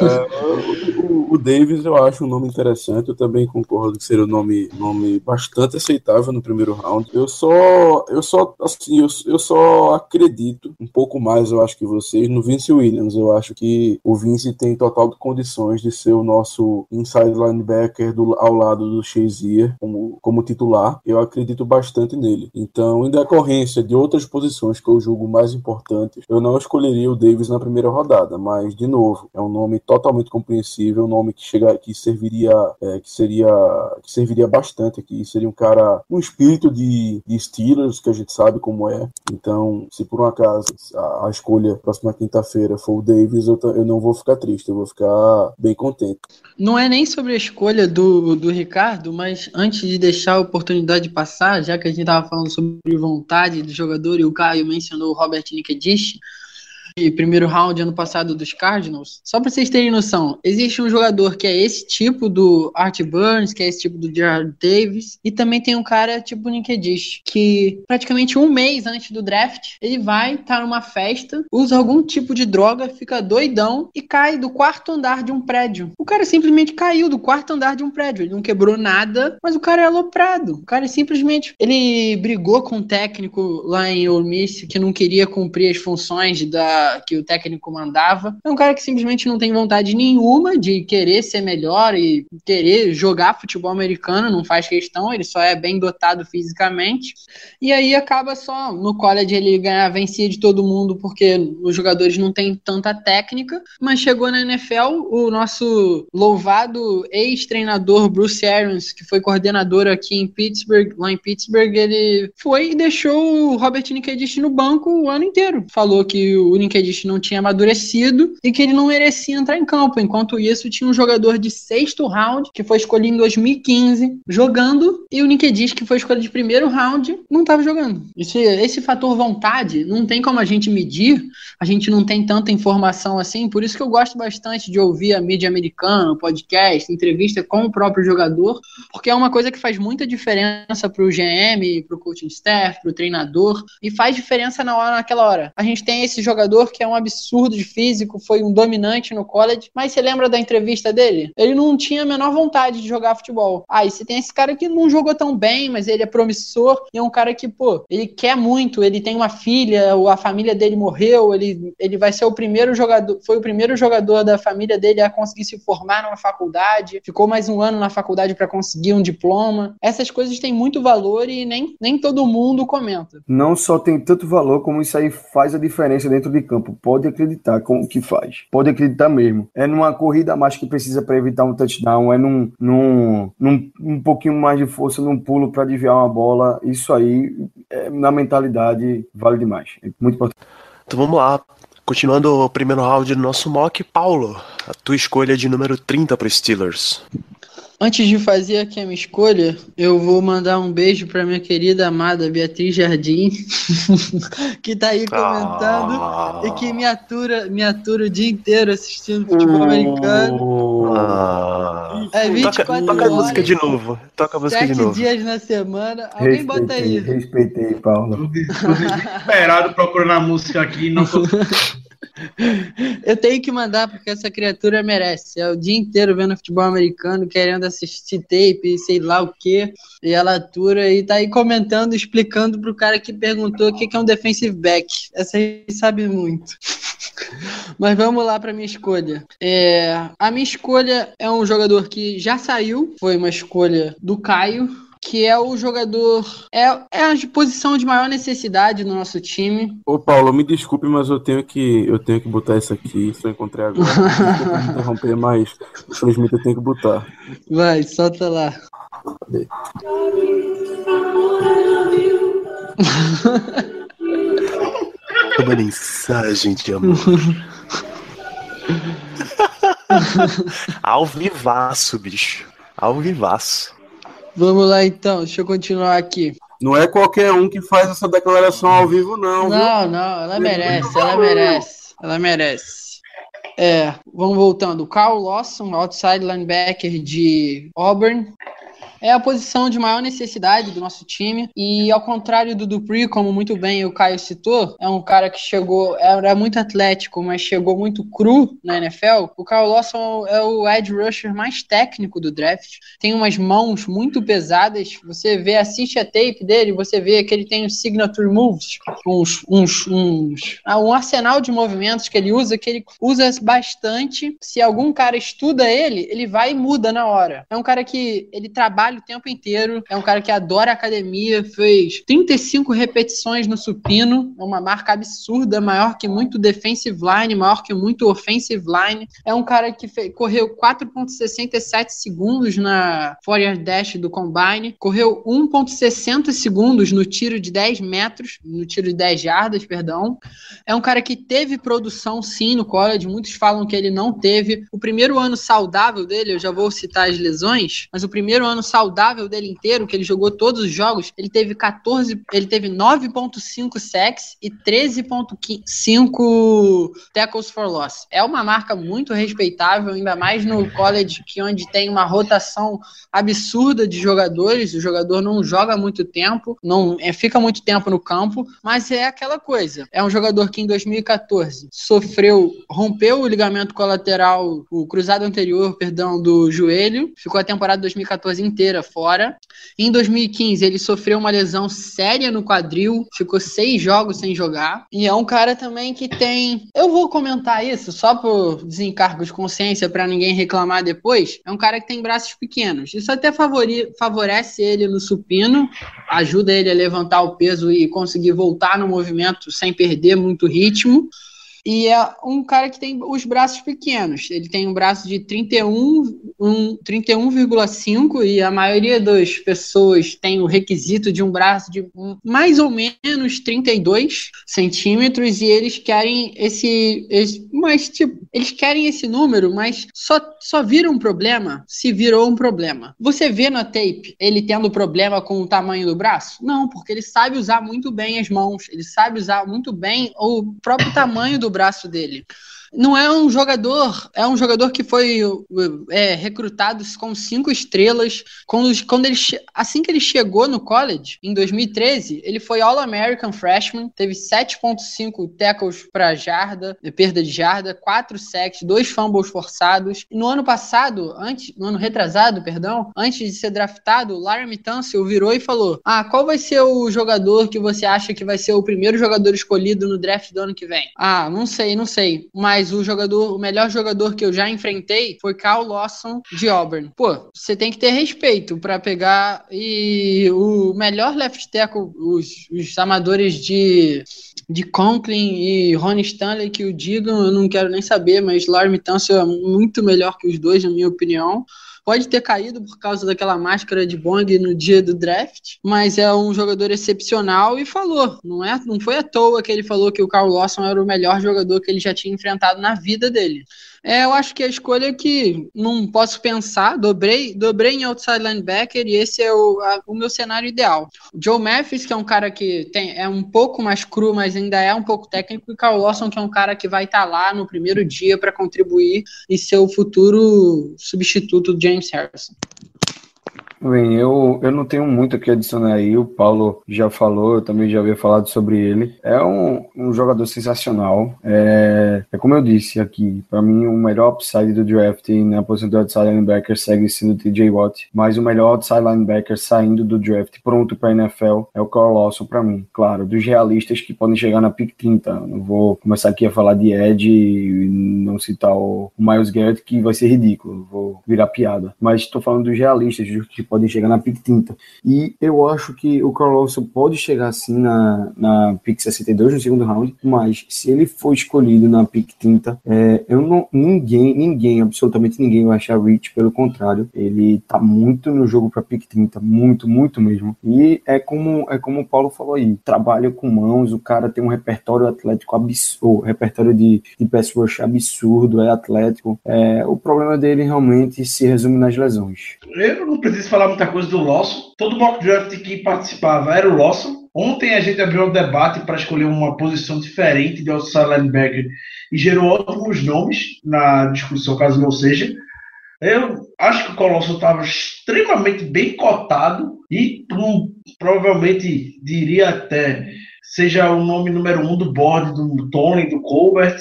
É, o, o, Davis eu acho um nome interessante, eu também concordo que seria um nome, nome bastante aceitável no primeiro round. Eu só, eu só, assim, eu, eu só acredito um pouco mais, eu acho que vocês, no Vince Williams. Eu acho que o Vince tem total condições de ser o nosso inside linebacker do, ao lado do Shazier como, como titular. Eu acredito bastante nele. Então, em de outras posições que eu julgo mais importantes, eu não escolheria o Davis na primeira rodada, mas de novo, é um nome totalmente compreensível, um nome que chega que serviria é, que seria que serviria bastante aqui, seria um cara um espírito de, de Steelers que a gente sabe como é. Então, se por um acaso a, a escolha próxima quinta-feira for o Davis, eu, eu não vou ficar triste, eu vou ficar bem contente. Não é nem sobre a escolha do, do Ricardo, mas antes de deixar a oportunidade passar, já que a gente estava falando sobre vontade do jogador e o Caio mencionou o Robert Primeiro round ano passado dos Cardinals, só para vocês terem noção, existe um jogador que é esse tipo do Art Burns, que é esse tipo do Gerard Davis, e também tem um cara tipo o Ninkedish, que praticamente um mês antes do draft, ele vai estar tá numa festa, usa algum tipo de droga, fica doidão e cai do quarto andar de um prédio. O cara simplesmente caiu do quarto andar de um prédio, ele não quebrou nada, mas o cara é aloprado. O cara simplesmente, ele brigou com o técnico lá em Ole Miss que não queria cumprir as funções da que o técnico mandava. É um cara que simplesmente não tem vontade nenhuma de querer ser melhor e querer jogar futebol americano, não faz questão, ele só é bem dotado fisicamente. E aí acaba só no college ele ganhar vencia de todo mundo porque os jogadores não têm tanta técnica, mas chegou na NFL o nosso louvado ex-treinador Bruce Arians, que foi coordenador aqui em Pittsburgh, lá em Pittsburgh, ele foi e deixou o Robert Nikedich no banco o ano inteiro. Falou que o Nikedich Kedist não tinha amadurecido e que ele não merecia entrar em campo. Enquanto isso, tinha um jogador de sexto round, que foi escolhido em 2015, jogando, e o Nikedis, que foi escolhido de primeiro round, não estava jogando. Esse, esse fator vontade não tem como a gente medir, a gente não tem tanta informação assim, por isso que eu gosto bastante de ouvir a mídia americana, podcast, entrevista com o próprio jogador, porque é uma coisa que faz muita diferença para o GM, para o coaching staff, para o treinador, e faz diferença na hora, naquela hora. A gente tem esse jogador jogador que é um absurdo de físico, foi um dominante no college, mas você lembra da entrevista dele? Ele não tinha a menor vontade de jogar futebol. Ah, e você tem esse cara que não jogou tão bem, mas ele é promissor e é um cara que, pô, ele quer muito, ele tem uma filha, a família dele morreu, ele, ele vai ser o primeiro jogador, foi o primeiro jogador da família dele a conseguir se formar numa faculdade, ficou mais um ano na faculdade para conseguir um diploma. Essas coisas têm muito valor e nem, nem todo mundo comenta. Não só tem tanto valor, como isso aí faz a diferença dentro de campo. Pode acreditar com o que faz. Pode acreditar mesmo. É numa corrida a mais que precisa para evitar um touchdown, é num, num, num um pouquinho mais de força num pulo para desviar uma bola. Isso aí, é, na mentalidade, vale demais. É muito importante. Então vamos lá. Continuando o primeiro round do nosso mock, Paulo, a tua escolha de número 30 para os Steelers. Antes de fazer aqui a minha escolha, eu vou mandar um beijo para minha querida amada Beatriz Jardim, que tá aí comentando ah. e que me atura, me atura o dia inteiro assistindo futebol americano. Ah. É 24 toca, toca a música de novo. Toca a música de novo. dias na semana. Alguém respeitei, bota aí. Respeitei, Paulo. Esperado procurando a música aqui não Eu tenho que mandar porque essa criatura merece. É o dia inteiro vendo futebol americano, querendo assistir tape, sei lá o que. E ela atura e tá aí comentando, explicando pro cara que perguntou o que é um defensive back. Essa aí sabe muito. Mas vamos lá para minha escolha. É, a minha escolha é um jogador que já saiu, foi uma escolha do Caio que é o jogador. É, é a posição de maior necessidade no nosso time. Ô, Paulo, me desculpe, mas eu tenho que, eu tenho que botar isso aqui. Só encontrei agora. Desculpa me interromper, mas infelizmente eu tenho que botar. Vai, solta lá. Cadê? Uma mensagem de amor. Ao vivaço, bicho. Ao vivaço. Vamos lá então, deixa eu continuar aqui. Não é qualquer um que faz essa declaração ao vivo, não. Não, viu? não, ela merece, ela merece, ela merece. É, vamos voltando. Carl Lawson, outside linebacker de Auburn. É a posição de maior necessidade do nosso time. E ao contrário do Dupree, como muito bem o Caio citou, é um cara que chegou, era muito atlético, mas chegou muito cru na NFL. O Kyle Lawson é o edge rusher mais técnico do draft. Tem umas mãos muito pesadas. Você vê, assiste a tape dele, você vê que ele tem os signature moves, uns, uns, uns ah, um arsenal de movimentos que ele usa, que ele usa bastante. Se algum cara estuda ele, ele vai e muda na hora. É um cara que ele trabalha o tempo inteiro, é um cara que adora academia, fez 35 repetições no supino, é uma marca absurda, maior que muito defensive line, maior que muito offensive line. É um cara que fez, correu 4.67 segundos na 4 dash do combine, correu 1.60 segundos no tiro de 10 metros, no tiro de 10 jardas, perdão. É um cara que teve produção sim no college, muitos falam que ele não teve. O primeiro ano saudável dele, eu já vou citar as lesões, mas o primeiro ano saudável dele inteiro, que ele jogou todos os jogos, ele teve 14, ele teve 9.5 sacks e 13.5 tackles for loss. É uma marca muito respeitável, ainda mais no college que onde tem uma rotação absurda de jogadores, o jogador não joga muito tempo, não é, fica muito tempo no campo, mas é aquela coisa. É um jogador que em 2014 sofreu, rompeu o ligamento colateral, o cruzado anterior, perdão, do joelho, ficou a temporada 2014 inteira fora. Em 2015 ele sofreu uma lesão séria no quadril, ficou seis jogos sem jogar. E é um cara também que tem, eu vou comentar isso só por desencargo de consciência para ninguém reclamar depois. É um cara que tem braços pequenos. Isso até favorece ele no supino, ajuda ele a levantar o peso e conseguir voltar no movimento sem perder muito ritmo. E é um cara que tem os braços pequenos. Ele tem um braço de 31, um, 31,5 e a maioria das pessoas tem o requisito de um braço de mais ou menos 32 centímetros e eles querem esse, esse mas tipo, eles querem esse número, mas só, só vira um problema se virou um problema. Você vê na tape ele tendo problema com o tamanho do braço? Não, porque ele sabe usar muito bem as mãos, ele sabe usar muito bem o próprio tamanho do braço dele não é um jogador, é um jogador que foi é, recrutado com cinco estrelas. Quando, quando ele, assim que ele chegou no college, em 2013, ele foi All-American Freshman, teve 7,5 tackles para jarda, perda de jarda, 4 sacks, 2 fumbles forçados. E no ano passado, antes, no ano retrasado, perdão, antes de ser draftado, Laramie Tunsil virou e falou: Ah, qual vai ser o jogador que você acha que vai ser o primeiro jogador escolhido no draft do ano que vem? Ah, não sei, não sei. Mas mas o jogador, o melhor jogador que eu já enfrentei foi Carl Lawson de Auburn. Pô, você tem que ter respeito para pegar e o melhor left tackle, os, os amadores de de Conklin e Ronnie Stanley que o digam, eu não quero nem saber, mas Larry Tunsil é muito melhor que os dois, na minha opinião pode ter caído por causa daquela máscara de Bong no dia do draft, mas é um jogador excepcional e falou, não é, não foi à toa que ele falou que o Carl Lawson era o melhor jogador que ele já tinha enfrentado na vida dele. É, eu acho que a escolha que não posso pensar, dobrei, dobrei em outside linebacker e esse é o, a, o meu cenário ideal. Joe Mathis, que é um cara que tem, é um pouco mais cru, mas ainda é um pouco técnico, e Carl Lawson, que é um cara que vai estar tá lá no primeiro dia para contribuir e ser o futuro substituto do James Harrison. Bem, eu, eu não tenho muito o que adicionar aí, o Paulo já falou, eu também já havia falado sobre ele. É um, um jogador sensacional. É, é como eu disse aqui, para mim o melhor upside do draft na posição de outside linebacker segue sendo o TJ Watt, mas o melhor outside linebacker saindo do draft pronto para NFL é o Carl Lawson para mim. Claro, dos realistas que podem chegar na pick 30. Não vou começar aqui a falar de Ed e não citar o Miles Garrett, que vai ser ridículo, vou virar piada. Mas estou falando dos realistas, dos podem chegar na pick 30. E eu acho que o Carl Lawson pode chegar assim na, na pick 62 no segundo round, mas se ele for escolhido na pick 30, é, eu não, ninguém, ninguém, absolutamente ninguém vai achar Rich, pelo contrário, ele tá muito no jogo para pick 30, muito, muito mesmo. E é como, é como o Paulo falou aí, trabalha com mãos, o cara tem um repertório atlético absurdo, repertório de, de pass rush absurdo, é atlético. É, o problema dele realmente se resume nas lesões. Eu não preciso falar muita coisa do Lawson. Todo mock draft que participava era o Lawson. Ontem a gente abriu um debate para escolher uma posição diferente de outside linebacker e gerou ótimos nomes na discussão, caso não seja. Eu acho que o Colosso estava extremamente bem cotado e um, provavelmente diria até seja o nome número um do board do Tony, do Colbert.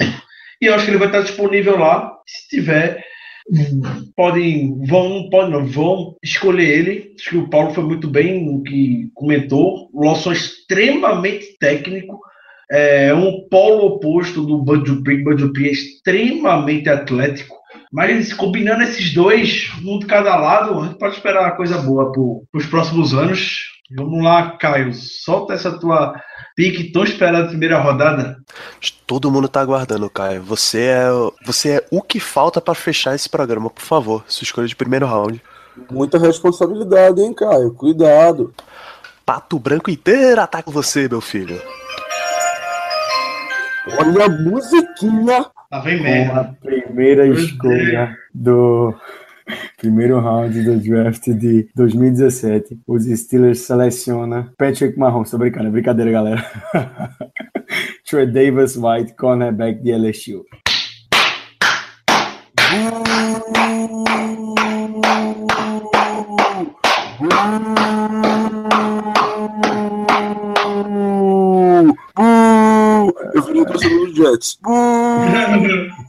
E eu acho que ele vai estar disponível lá. Se tiver, podem, vão, podem vão escolher ele. Acho que o Paulo foi muito bem no que comentou. O Lawson é extremamente técnico. É um polo oposto do. Bud Dupree é extremamente atlético. Mas combinando esses dois, um de cada lado, a gente pode esperar coisa boa para os próximos anos. Vamos lá, Caio. Solta essa tua pique tão esperada primeira rodada. Todo mundo tá aguardando, Caio. Você é, você é o que falta para fechar esse programa, por favor. Sua escolha de primeiro round. Muita responsabilidade, hein, Caio? Cuidado. Pato Branco inteiro ataca você, meu filho. Olha a musiquinha. Tá vem mesmo. A primeira escolha do primeiro round do draft de 2017. Os Steelers seleciona Patrick Mahomes. Tô brincando, é brincadeira, galera. Trey Davis White, cornerback de LSU. Eu vi o torcedor do Jets.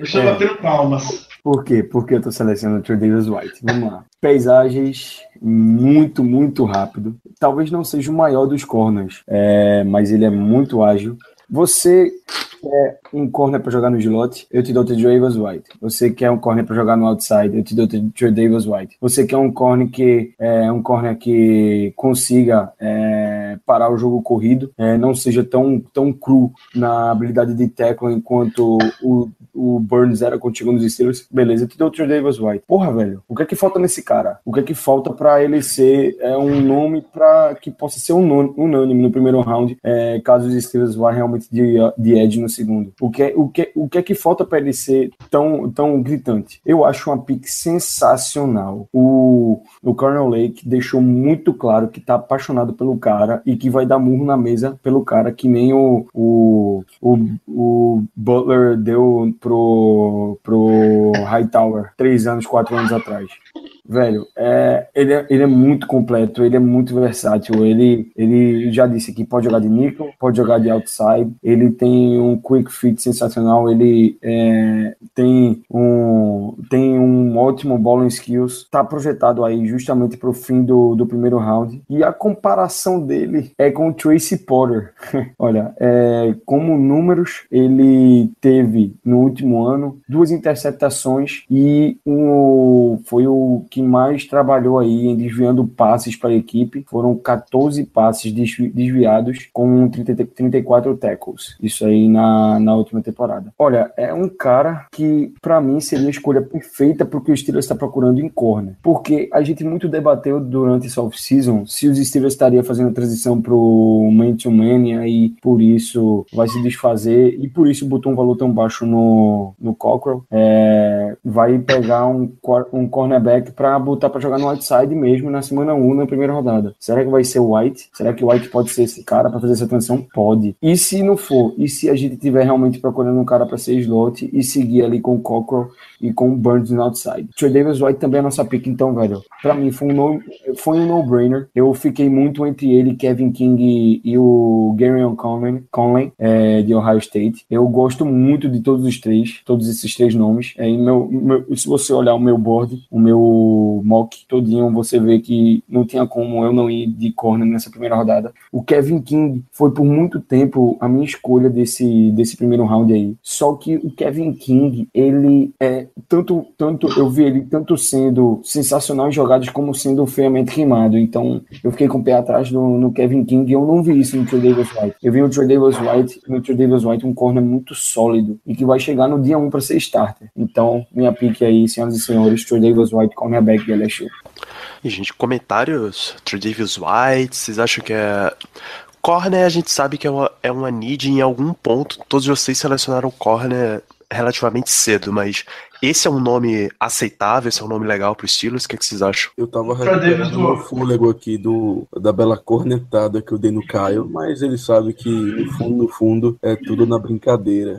Eu estou batendo palmas. Por quê? Porque eu tô selecionando Trey Davis White. Vamos lá. Paisagens muito, muito rápido. Talvez não seja o maior dos corners, é, mas ele é muito ágil. Você quer um corner para jogar no slot, eu te dou o Davis White. Você quer um corner para jogar no outside, eu te dou o Davis White. Você quer um corner que é um corner que consiga é, parar o jogo corrido, é, não seja tão, tão cru na habilidade de tackle enquanto o, o Burns era contigo nos Steelers. Beleza, eu te dou o Davis White. Porra, velho, o que é que falta nesse cara? O que é que falta para ele ser é, um nome para que possa ser um unânime no primeiro round, é, caso os Steelers vá realmente de, de edge no segundo? O que, é, o que, o que é que falta para ele ser tão, tão gritante? Eu acho uma pick sensacional. O, o Colonel Lake deixou muito claro que tá apaixonado pelo cara e que vai dar murro na mesa pelo cara, que nem o, o, o, o Butler deu pro, pro Hightower três anos, quatro anos atrás. Velho, é, ele, é, ele é muito completo, ele é muito versátil. Ele, ele já disse que pode jogar de nickel, pode jogar de outside. Ele tem um quick fit sensacional. Ele é, tem um tem um ótimo ball skills. Tá projetado aí justamente para o fim do, do primeiro round. E a comparação dele é com o Tracy Potter. Olha, é, como números, ele teve no último ano duas interceptações e um, foi o que mais trabalhou aí em desviando passes para a equipe. Foram 14 passes desviados com 30, 34 tackles. Isso aí na, na última temporada. Olha, é um cara que para mim seria a escolha perfeita para o que o Steelers está procurando em corner. Porque a gente muito debateu durante essa off-season se os Steelers estariam fazendo a transição para o man-to-man e aí por isso vai se desfazer e por isso botou um valor tão baixo no, no Cockrell. É, vai pegar um, um cornerback para botar para jogar no outside mesmo na semana 1, na primeira rodada. Será que vai ser o White? Será que o White pode ser esse cara para fazer essa transição? Pode. E se não for? E se a gente tiver realmente procurando um cara para ser slot e seguir ali com o Cockrell e com o Burns no outside? Trey Davis White também é a nossa pick, então, velho. Para mim foi um no, foi um no-brainer. Eu fiquei muito entre ele, Kevin King e, e o Gary Conley, Conley é, de Ohio State. Eu gosto muito de todos os três, todos esses três nomes. É, meu, meu, se você olhar o meu board, o meu mock todinho, você vê que não tinha como eu não ir de corner nessa primeira rodada. O Kevin King foi por muito tempo a minha escolha desse, desse primeiro round aí. Só que o Kevin King, ele é tanto, tanto eu vi ele tanto sendo sensacional em jogadas como sendo feiamente rimado. Então eu fiquei com o pé atrás no, no Kevin King e eu não vi isso no Trey Davis White. Eu vi o Trey Davis White, no Trey Davis White um corner muito sólido e que vai chegar no dia 1 para ser starter. Então, minha pique aí, senhoras e senhores, Trey Davis White, corner cornerback de LSU. E, gente, comentários. Davis White, vocês acham que é. Corner, a gente sabe que é uma, é uma need em algum ponto. Todos vocês selecionaram corner relativamente cedo, mas esse é um nome aceitável, esse é um nome legal para os Steelers, o que, é que, vocês acham? Eu tava recuperando o meu fôlego aqui do, da bela cornetada que eu dei no Caio, mas ele sabe que no fundo, no fundo, é tudo na brincadeira.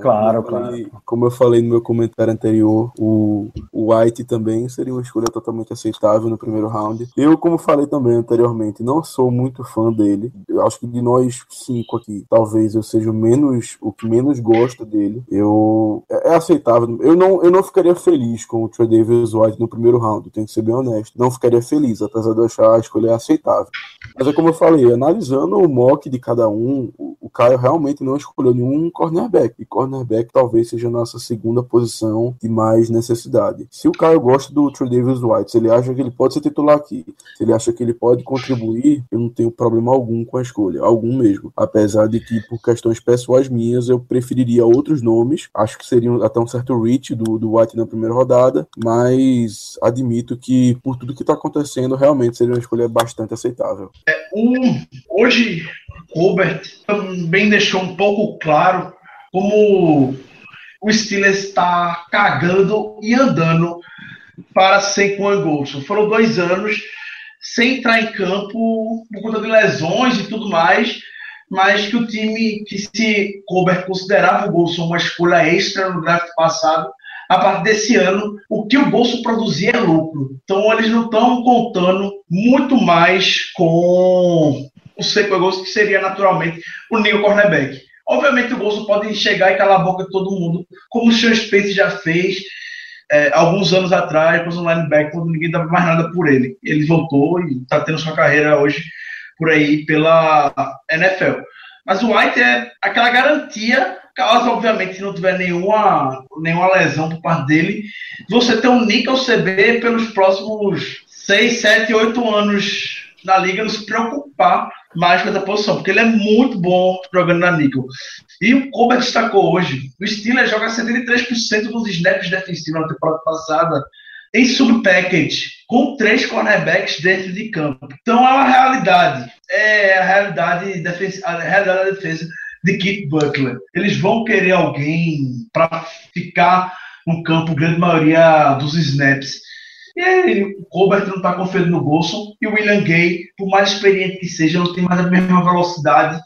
Claro, como eu falei, claro. Como eu falei no meu comentário anterior, o, o White também seria uma escolha totalmente aceitável no primeiro round. Eu, como falei também anteriormente, não sou muito fã dele. Eu acho que de nós cinco aqui, talvez eu seja o menos o que menos gosta dele. Eu é, é aceitável. Eu não, eu não ficaria feliz com o Trey Davis White no primeiro round, tenho que ser bem honesto. Não ficaria feliz, apesar de eu achar a escolha aceitável. Mas é como eu falei, analisando o mock de cada um, o, Caio realmente não escolheu nenhum cornerback. E cornerback talvez seja a nossa segunda posição de mais necessidade. Se o Caio gosta do Trey Davis White, se ele acha que ele pode ser titular aqui, se ele acha que ele pode contribuir, eu não tenho problema algum com a escolha, algum mesmo. Apesar de que, por questões pessoais minhas, eu preferiria outros nomes. Acho que seria até um certo reach do, do White na primeira rodada, mas admito que, por tudo que está acontecendo, realmente seria uma escolha bastante aceitável. Um, hoje, Robert também deixou um pouco claro como o Steelers está cagando e andando para Saquon Golson. Foram dois anos sem entrar em campo por conta de lesões e tudo mais, mas que o time que se Colbert considerava o Golson uma escolha extra no draft passado, a partir desse ano, o que o Bolso produzia é lucro. Então eles não estão contando muito mais com o Seco que seria naturalmente o Neil Cornerback. Obviamente o Bolso pode chegar e calar a boca de todo mundo, como o Sean Space já fez é, alguns anos atrás, com o linebacker, quando ninguém dava mais nada por ele. Ele voltou e está tendo sua carreira hoje por aí pela NFL. Mas o White é aquela garantia, caso, obviamente, se não tiver nenhuma, nenhuma lesão por parte dele, você ter um níquel CB pelos próximos 6, 7, 8 anos na liga, não se preocupar mais com essa posição, porque ele é muito bom jogando na níquel. E o Colbert destacou hoje, o Steelers joga 73% dos snaps defensivos na temporada passada, em sub-package, com três cornerbacks dentro de campo. Então é uma realidade. É a realidade, a realidade da defesa de Keith Butler. Eles vão querer alguém para ficar no campo, grande maioria dos snaps. E aí, o Colbert não está confiando no Golson e o William Gay, por mais experiente que seja, não tem mais a mesma velocidade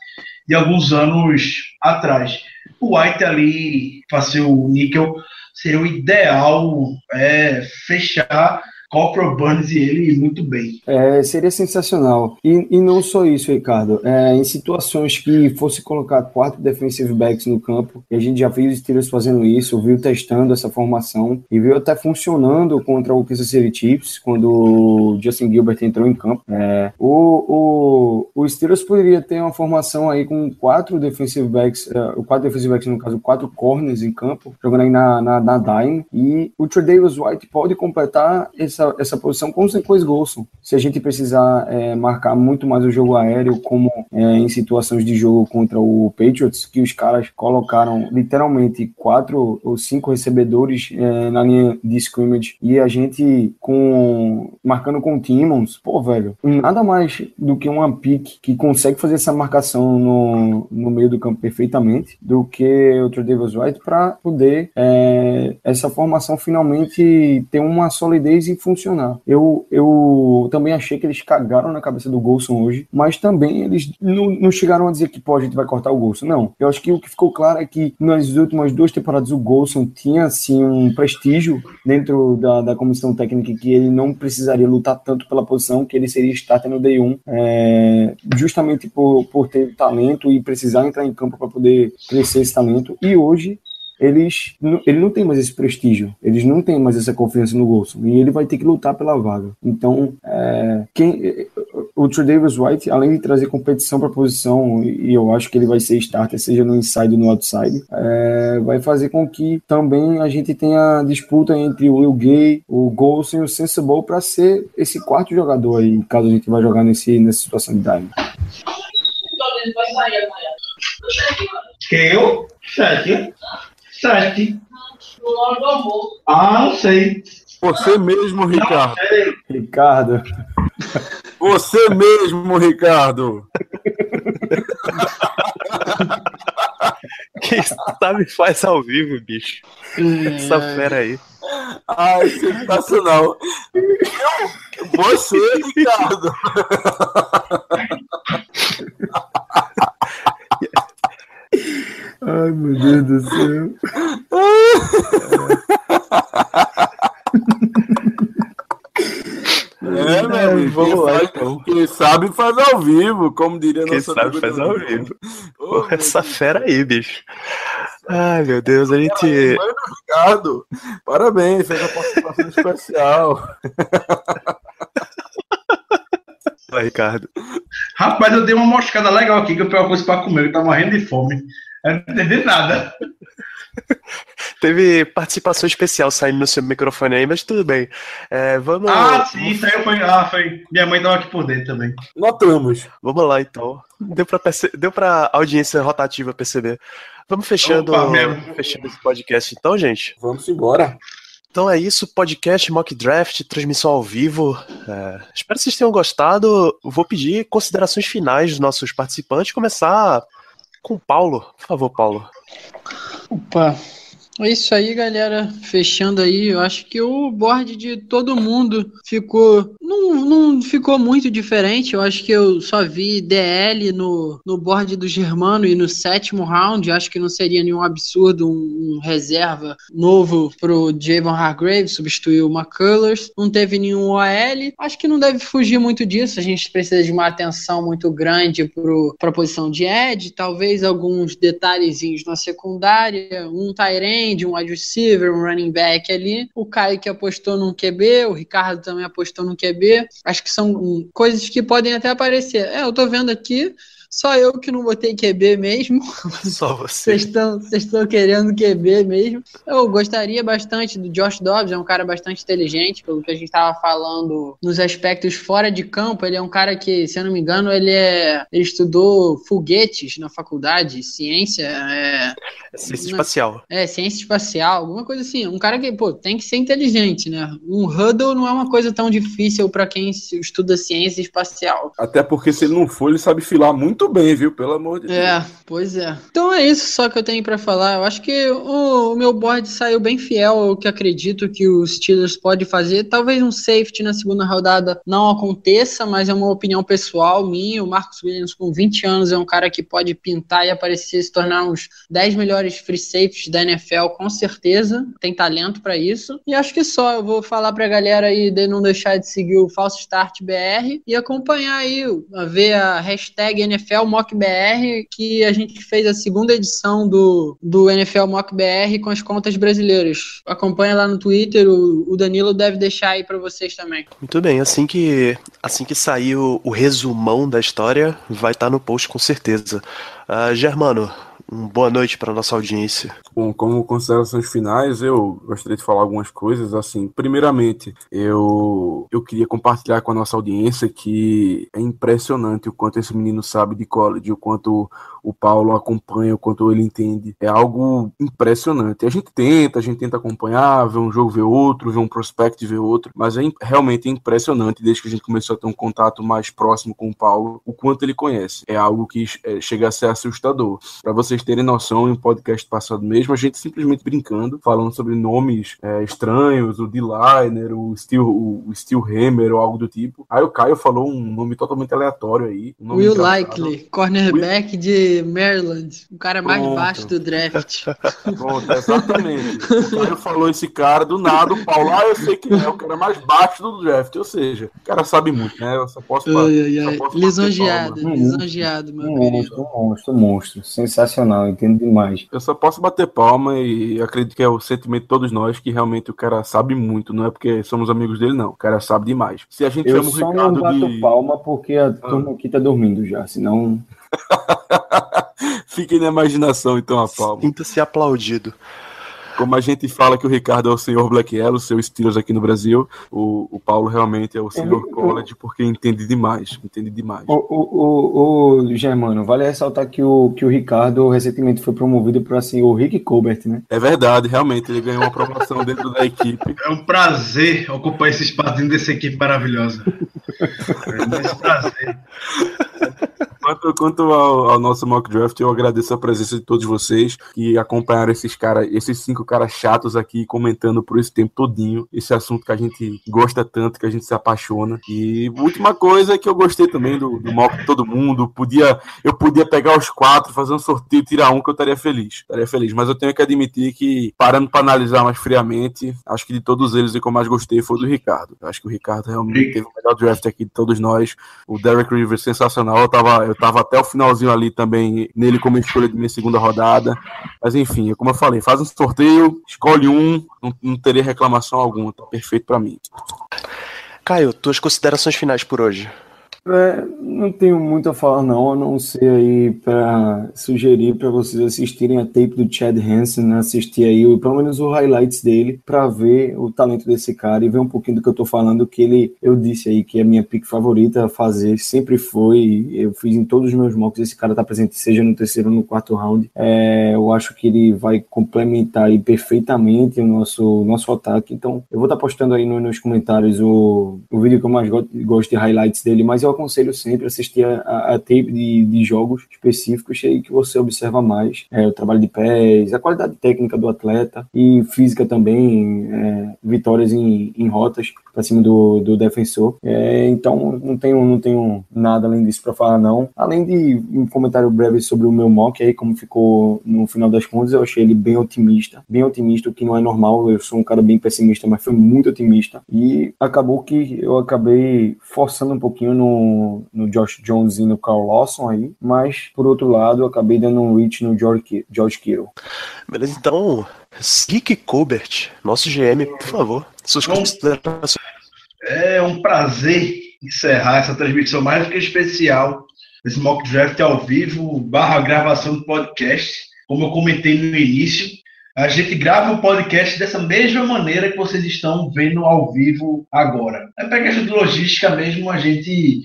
de alguns anos atrás. O White ali, fazer o níquel, seria o ideal é, fechar Corporal Burns e ele muito bem. É, seria sensacional. E, e, não só isso, Ricardo. É, em situações que fosse colocar quatro defensive backs no campo, e a gente já viu os Steelers fazendo isso, viu testando essa formação, e viu até funcionando contra o Kansas City Chiefs, quando o Justin Gilbert entrou em campo. É, o, o, o Steelers poderia ter uma formação aí com quatro defensive backs, uh, quatro defensive backs, no caso, quatro corners em campo, jogando aí na, na, na dime, e o Trey Davis White pode completar esse essa, posição com o Sequoia Golson. Se a gente precisar é, marcar muito mais o jogo aéreo, como é, em situações de jogo contra o Patriots, que os caras colocaram literalmente quatro ou cinco recebedores é, na linha de scrimmage e a gente com marcando com Timmons, pô, velho, nada mais do que uma pick que consegue fazer essa marcação no, no meio do campo perfeitamente do que o Trey Davis White para poder é, essa formação finalmente ter uma solidez e funcionar. Eu, eu também achei que eles cagaram na cabeça do Golson hoje, mas também eles não, não chegaram a dizer que, pô, a gente vai cortar o Golson. Não. Eu acho que o que ficou claro é que nas últimas duas temporadas o Golson tinha, assim, um prestígio dentro da, da comissão técnica que ele não precisaria lutar tanto pela posição, que ele seria starter no Day 1, é, justamente por, por ter talento e precisar entrar em campo para poder crescer esse talento. E hoje eles ele não tem mais esse prestígio, eles não têm mais essa confiança no Golson e ele vai ter que lutar pela vaga. Então, é, quem o Trey Davis White, além de trazer competição para a posição, e eu acho que ele vai ser starter, seja no inside ou no outside, é, vai fazer com que também a gente tenha disputa entre o Will Gay, o Golson e o Sensible para ser esse quarto jogador aí, caso a gente vai jogar nesse, nessa situação de dime. Quem eu? Sete. Sete. Ah, não sei. Você mesmo, Ricardo. Ricardo. Você mesmo, Ricardo. Quem sabe faz ao vivo, bicho. Essa fera aí. Ai, sensacional. Você, Ricardo. Ai, meu Deus do céu. É, meu amigo. vamos lá, então. Quem sabe faz ao vivo, como diria Quem nosso sabe faz ao vivo. Pô, meu essa Deus. fera aí, bicho. Ai, meu Deus, a gente. Mano, Ricardo, parabéns, fez a participação especial. Vai, Ricardo. Rapaz, eu dei uma moscada legal aqui, que eu peguei uma coisa pra comer, eu tava morrendo de fome. Eu não entendi nada. Teve participação especial saindo no seu microfone aí, mas tudo bem. É, vamos, Ah, sim, isso aí foi. Ah, foi. Minha mãe tava aqui por dentro também. Notamos. vamos lá então. Deu pra, perce- Deu audiência rotativa perceber. Vamos fechando, Opa, fechando esse podcast então, gente. Vamos embora. Então é isso, podcast Mock Draft, transmissão ao vivo. É, espero que vocês tenham gostado. Vou pedir considerações finais dos nossos participantes. Começar com Paulo. Por favor, Paulo. Opa, é isso aí, galera. Fechando aí, eu acho que o board de todo mundo ficou. Não, não ficou muito diferente. Eu acho que eu só vi DL no, no board do Germano e no sétimo round. Acho que não seria nenhum absurdo um, um reserva novo pro Javon Hargrave, substituir o McCullers. Não teve nenhum OL. Acho que não deve fugir muito disso. A gente precisa de uma atenção muito grande para a posição de Ed. Talvez alguns detalhezinhos na secundária. Um Tyrande, um wide receiver, um running back ali. O Caio que apostou num QB, o Ricardo também apostou num QB. Acho que são coisas que podem até aparecer. É, eu tô vendo aqui. Só eu que não botei QB mesmo. Só você. Vocês estão vocês estão querendo QB mesmo. Eu gostaria bastante do Josh Dobbs, é um cara bastante inteligente, pelo que a gente estava falando nos aspectos fora de campo. Ele é um cara que, se eu não me engano, ele é. Ele estudou foguetes na faculdade, ciência, é, Ciência Não. espacial. é, ciência espacial, alguma coisa assim. Um cara que, pô, tem que ser inteligente, né? Um Hudl não é uma coisa tão difícil para quem estuda ciência espacial. Até porque se ele não for, ele sabe filar muito bem, viu? Pelo amor de Deus. É, pois é. Então é isso só que eu tenho pra falar. Eu acho que o, o meu board saiu bem fiel ao que acredito que os Steelers pode fazer. Talvez um safety na segunda rodada não aconteça, mas é uma opinião pessoal minha. O Marcos Williams, com 20 anos, é um cara que pode pintar e aparecer se tornar uns 10 melhores free safeties da NFL, com certeza. Tem talento pra isso. E acho que só. Eu vou falar pra galera aí de não deixar de seguir o Falso Start BR e acompanhar aí, ver a hashtag NFL MockBR, que a gente fez a segunda edição do, do NFL MockBR com as contas brasileiras. Acompanha lá no Twitter, o, o Danilo deve deixar aí pra vocês também. Muito bem, assim que assim que sair o, o resumão da história, vai estar no post com certeza. Ah, Germano, um boa noite para nossa audiência. Bom, como considerações finais, eu gostaria de falar algumas coisas. Assim, primeiramente, eu, eu queria compartilhar com a nossa audiência que é impressionante o quanto esse menino sabe de college, o quanto o Paulo acompanha, o quanto ele entende. É algo impressionante. A gente tenta, a gente tenta acompanhar, ver um jogo, ver outro, ver um prospect, ver outro, mas é realmente impressionante desde que a gente começou a ter um contato mais próximo com o Paulo, o quanto ele conhece. É algo que é, chega a ser assustador. Para vocês terem noção, em um podcast passado mesmo, a gente simplesmente brincando, falando sobre nomes é, estranhos, o D-Liner, o Steel, o, Steel Hammer ou algo do tipo. Aí o Caio falou um nome totalmente aleatório aí. Um Will. Likely, cornerback de Maryland, o cara mais Pronto. baixo do draft. Pronto, exatamente. O Caio falou esse cara do nada, o Paulo, ah, eu sei que é o cara mais baixo do draft. Ou seja, o cara sabe muito, né? Eu só posso Ai, posso Lisonjeado, palma. lisonjeado, meu Um querido. monstro, um monstro, um monstro. Sensacional, entendo demais. Eu só posso bater palma e acredito que é o sentimento de todos nós que realmente o cara sabe muito, não é porque somos amigos dele, não. O cara sabe demais. Se a gente Eu chama o só não Ricardo bato de. palma porque a turma aqui tá dormindo já, senão. Fique na imaginação, então, a palma. Sinta-se aplaudido. Como a gente fala que o Ricardo é o senhor Black Yellow, o seu Steelers aqui no Brasil, o, o Paulo realmente é o senhor Ele- College porque entende demais. Entende demais. O, o, o, o Germano, vale ressaltar que o, que o Ricardo recentemente foi promovido para assim, o Rick Colbert, né? É verdade, realmente, ele ganhou uma promoção dentro da equipe. É um prazer ocupar esse espaço dentro dessa equipe maravilhosa. É um prazer. Quanto, quanto ao, ao, nosso mock draft, eu agradeço a presença de todos vocês que acompanharam esses caras, esses cinco caras chatos aqui comentando por esse tempo todinho, esse assunto que a gente gosta tanto, que a gente se apaixona. E última coisa que eu gostei também do, do mock de todo mundo. Podia, eu podia pegar os quatro, fazer um sorteio, tirar um que eu estaria feliz. Estaria feliz. Mas eu tenho que admitir que, parando para analisar mais friamente, acho que de todos eles o que eu mais gostei foi o do Ricardo. Eu acho que o Ricardo realmente teve o melhor draft aqui de todos nós. O Derek Rivers sensacional. Eu tava, eu tava até o finalzinho ali também nele como escolha de minha segunda rodada. Mas enfim, como eu falei, faz um sorteio, escolhe um, não, não teria reclamação alguma, tá perfeito para mim. Caio, tuas considerações finais por hoje. É, não tenho muito a falar não, a não ser aí para sugerir para vocês assistirem a tape do Chad Hansen, né? assistir aí pelo menos os highlights dele para ver o talento desse cara e ver um pouquinho do que eu tô falando, que ele eu disse aí que é a minha pick favorita a fazer, sempre foi, eu fiz em todos os meus mocks, esse cara tá presente seja no terceiro ou no quarto round. É, eu acho que ele vai complementar aí perfeitamente o nosso nosso ataque. Então, eu vou estar tá postando aí no, nos comentários o, o vídeo que eu mais gosto, gosto de highlights dele, mas eu aconselho sempre assistir a, a, a tape de, de, jogos específicos aí que você observa mais é, o trabalho de pés, a qualidade técnica do atleta e física também, é, vitórias em, em rotas para cima do, do defensor. É, então não tenho, não tenho nada além disso para falar não. Além de um comentário breve sobre o meu mock aí como ficou no final das contas, eu achei ele bem otimista, bem otimista, o que não é normal. Eu sou um cara bem pessimista, mas foi muito otimista e acabou que eu acabei forçando um pouquinho no no, Josh Jones e no Carl Lawson aí, mas por outro lado eu acabei dando um reach no George, George Kittle. Beleza, então, Rick Colbert, nosso GM, por favor, suas considerações. É um prazer encerrar essa transmissão mais do que especial, esse mock draft ao vivo, barra gravação do podcast. Como eu comentei no início, a gente grava o podcast dessa mesma maneira que vocês estão vendo ao vivo agora. É para questão de logística mesmo, a gente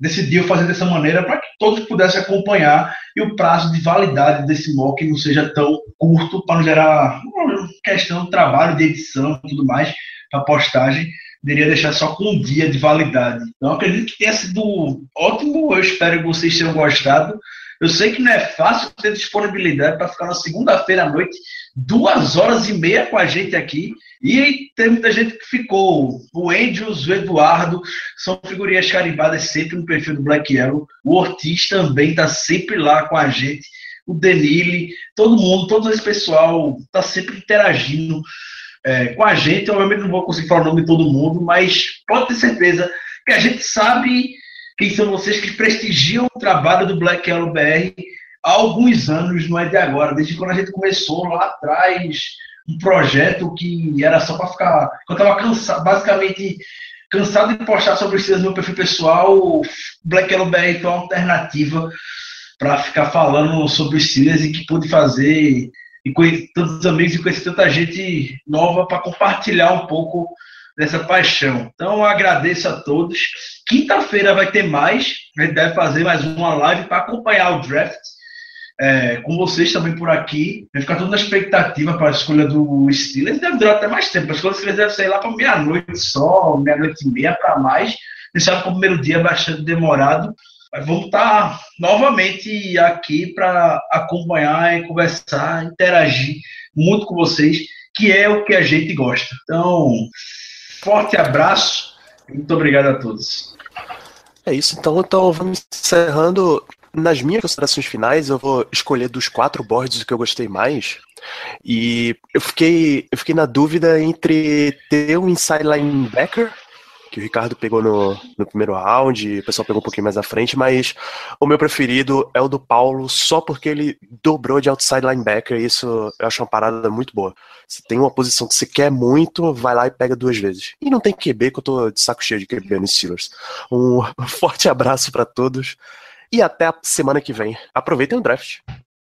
decidiu fazer dessa maneira para que todos pudessem acompanhar e o prazo de validade desse mock não seja tão curto para não gerar questão de trabalho, de edição e tudo mais, para postagem. Deveria deixar só com um dia de validade. Então, acredito que tenha sido ótimo. Eu espero que vocês tenham gostado. Eu sei que não é fácil ter disponibilidade para ficar na segunda-feira à noite duas horas e meia com a gente aqui. E tem muita gente que ficou. O Andrews, o Eduardo, são figurinhas carimbadas sempre no perfil do Black Yellow. O Ortiz também está sempre lá com a gente. O Denile, todo mundo, todo esse pessoal está sempre interagindo é, com a gente. Obviamente não vou conseguir falar o nome de todo mundo, mas pode ter certeza que a gente sabe quem são vocês que prestigiam o trabalho do Black Yellow BR há alguns anos, não é de agora, desde quando a gente começou lá atrás, um projeto que era só para ficar. Eu estava cansado, basicamente cansado de postar sobre os no meu perfil pessoal, Black Yellow BR foi uma alternativa para ficar falando sobre os Steelers e que pude fazer e conhecer tantos amigos e conhecer tanta gente nova para compartilhar um pouco dessa paixão. Então, agradeço a todos. Quinta-feira vai ter mais, a gente deve fazer mais uma live para acompanhar o draft é, com vocês também por aqui. Vai ficar tudo na expectativa para a escolha do Steelers. Deve durar até mais tempo. A escolha do Steelers deve sair lá para meia-noite só, meia-noite e meia para mais. Quem sabe que o primeiro dia é bastante demorado. Mas vamos estar novamente aqui para acompanhar conversar, interagir muito com vocês, que é o que a gente gosta. Então, forte abraço muito obrigado a todos. É isso, então, então vamos encerrando nas minhas considerações finais, eu vou escolher dos quatro boards o que eu gostei mais. E eu fiquei, eu fiquei na dúvida entre ter um inside linebacker, que o Ricardo pegou no, no primeiro round, o pessoal pegou um pouquinho mais à frente, mas o meu preferido é o do Paulo, só porque ele dobrou de outside linebacker, e isso eu acho uma parada muito boa. Se tem uma posição que você quer muito, vai lá e pega duas vezes. E não tem QB, que eu tô de saco cheio de QB nos Steelers. Um forte abraço para todos e até a semana que vem. Aproveitem o draft.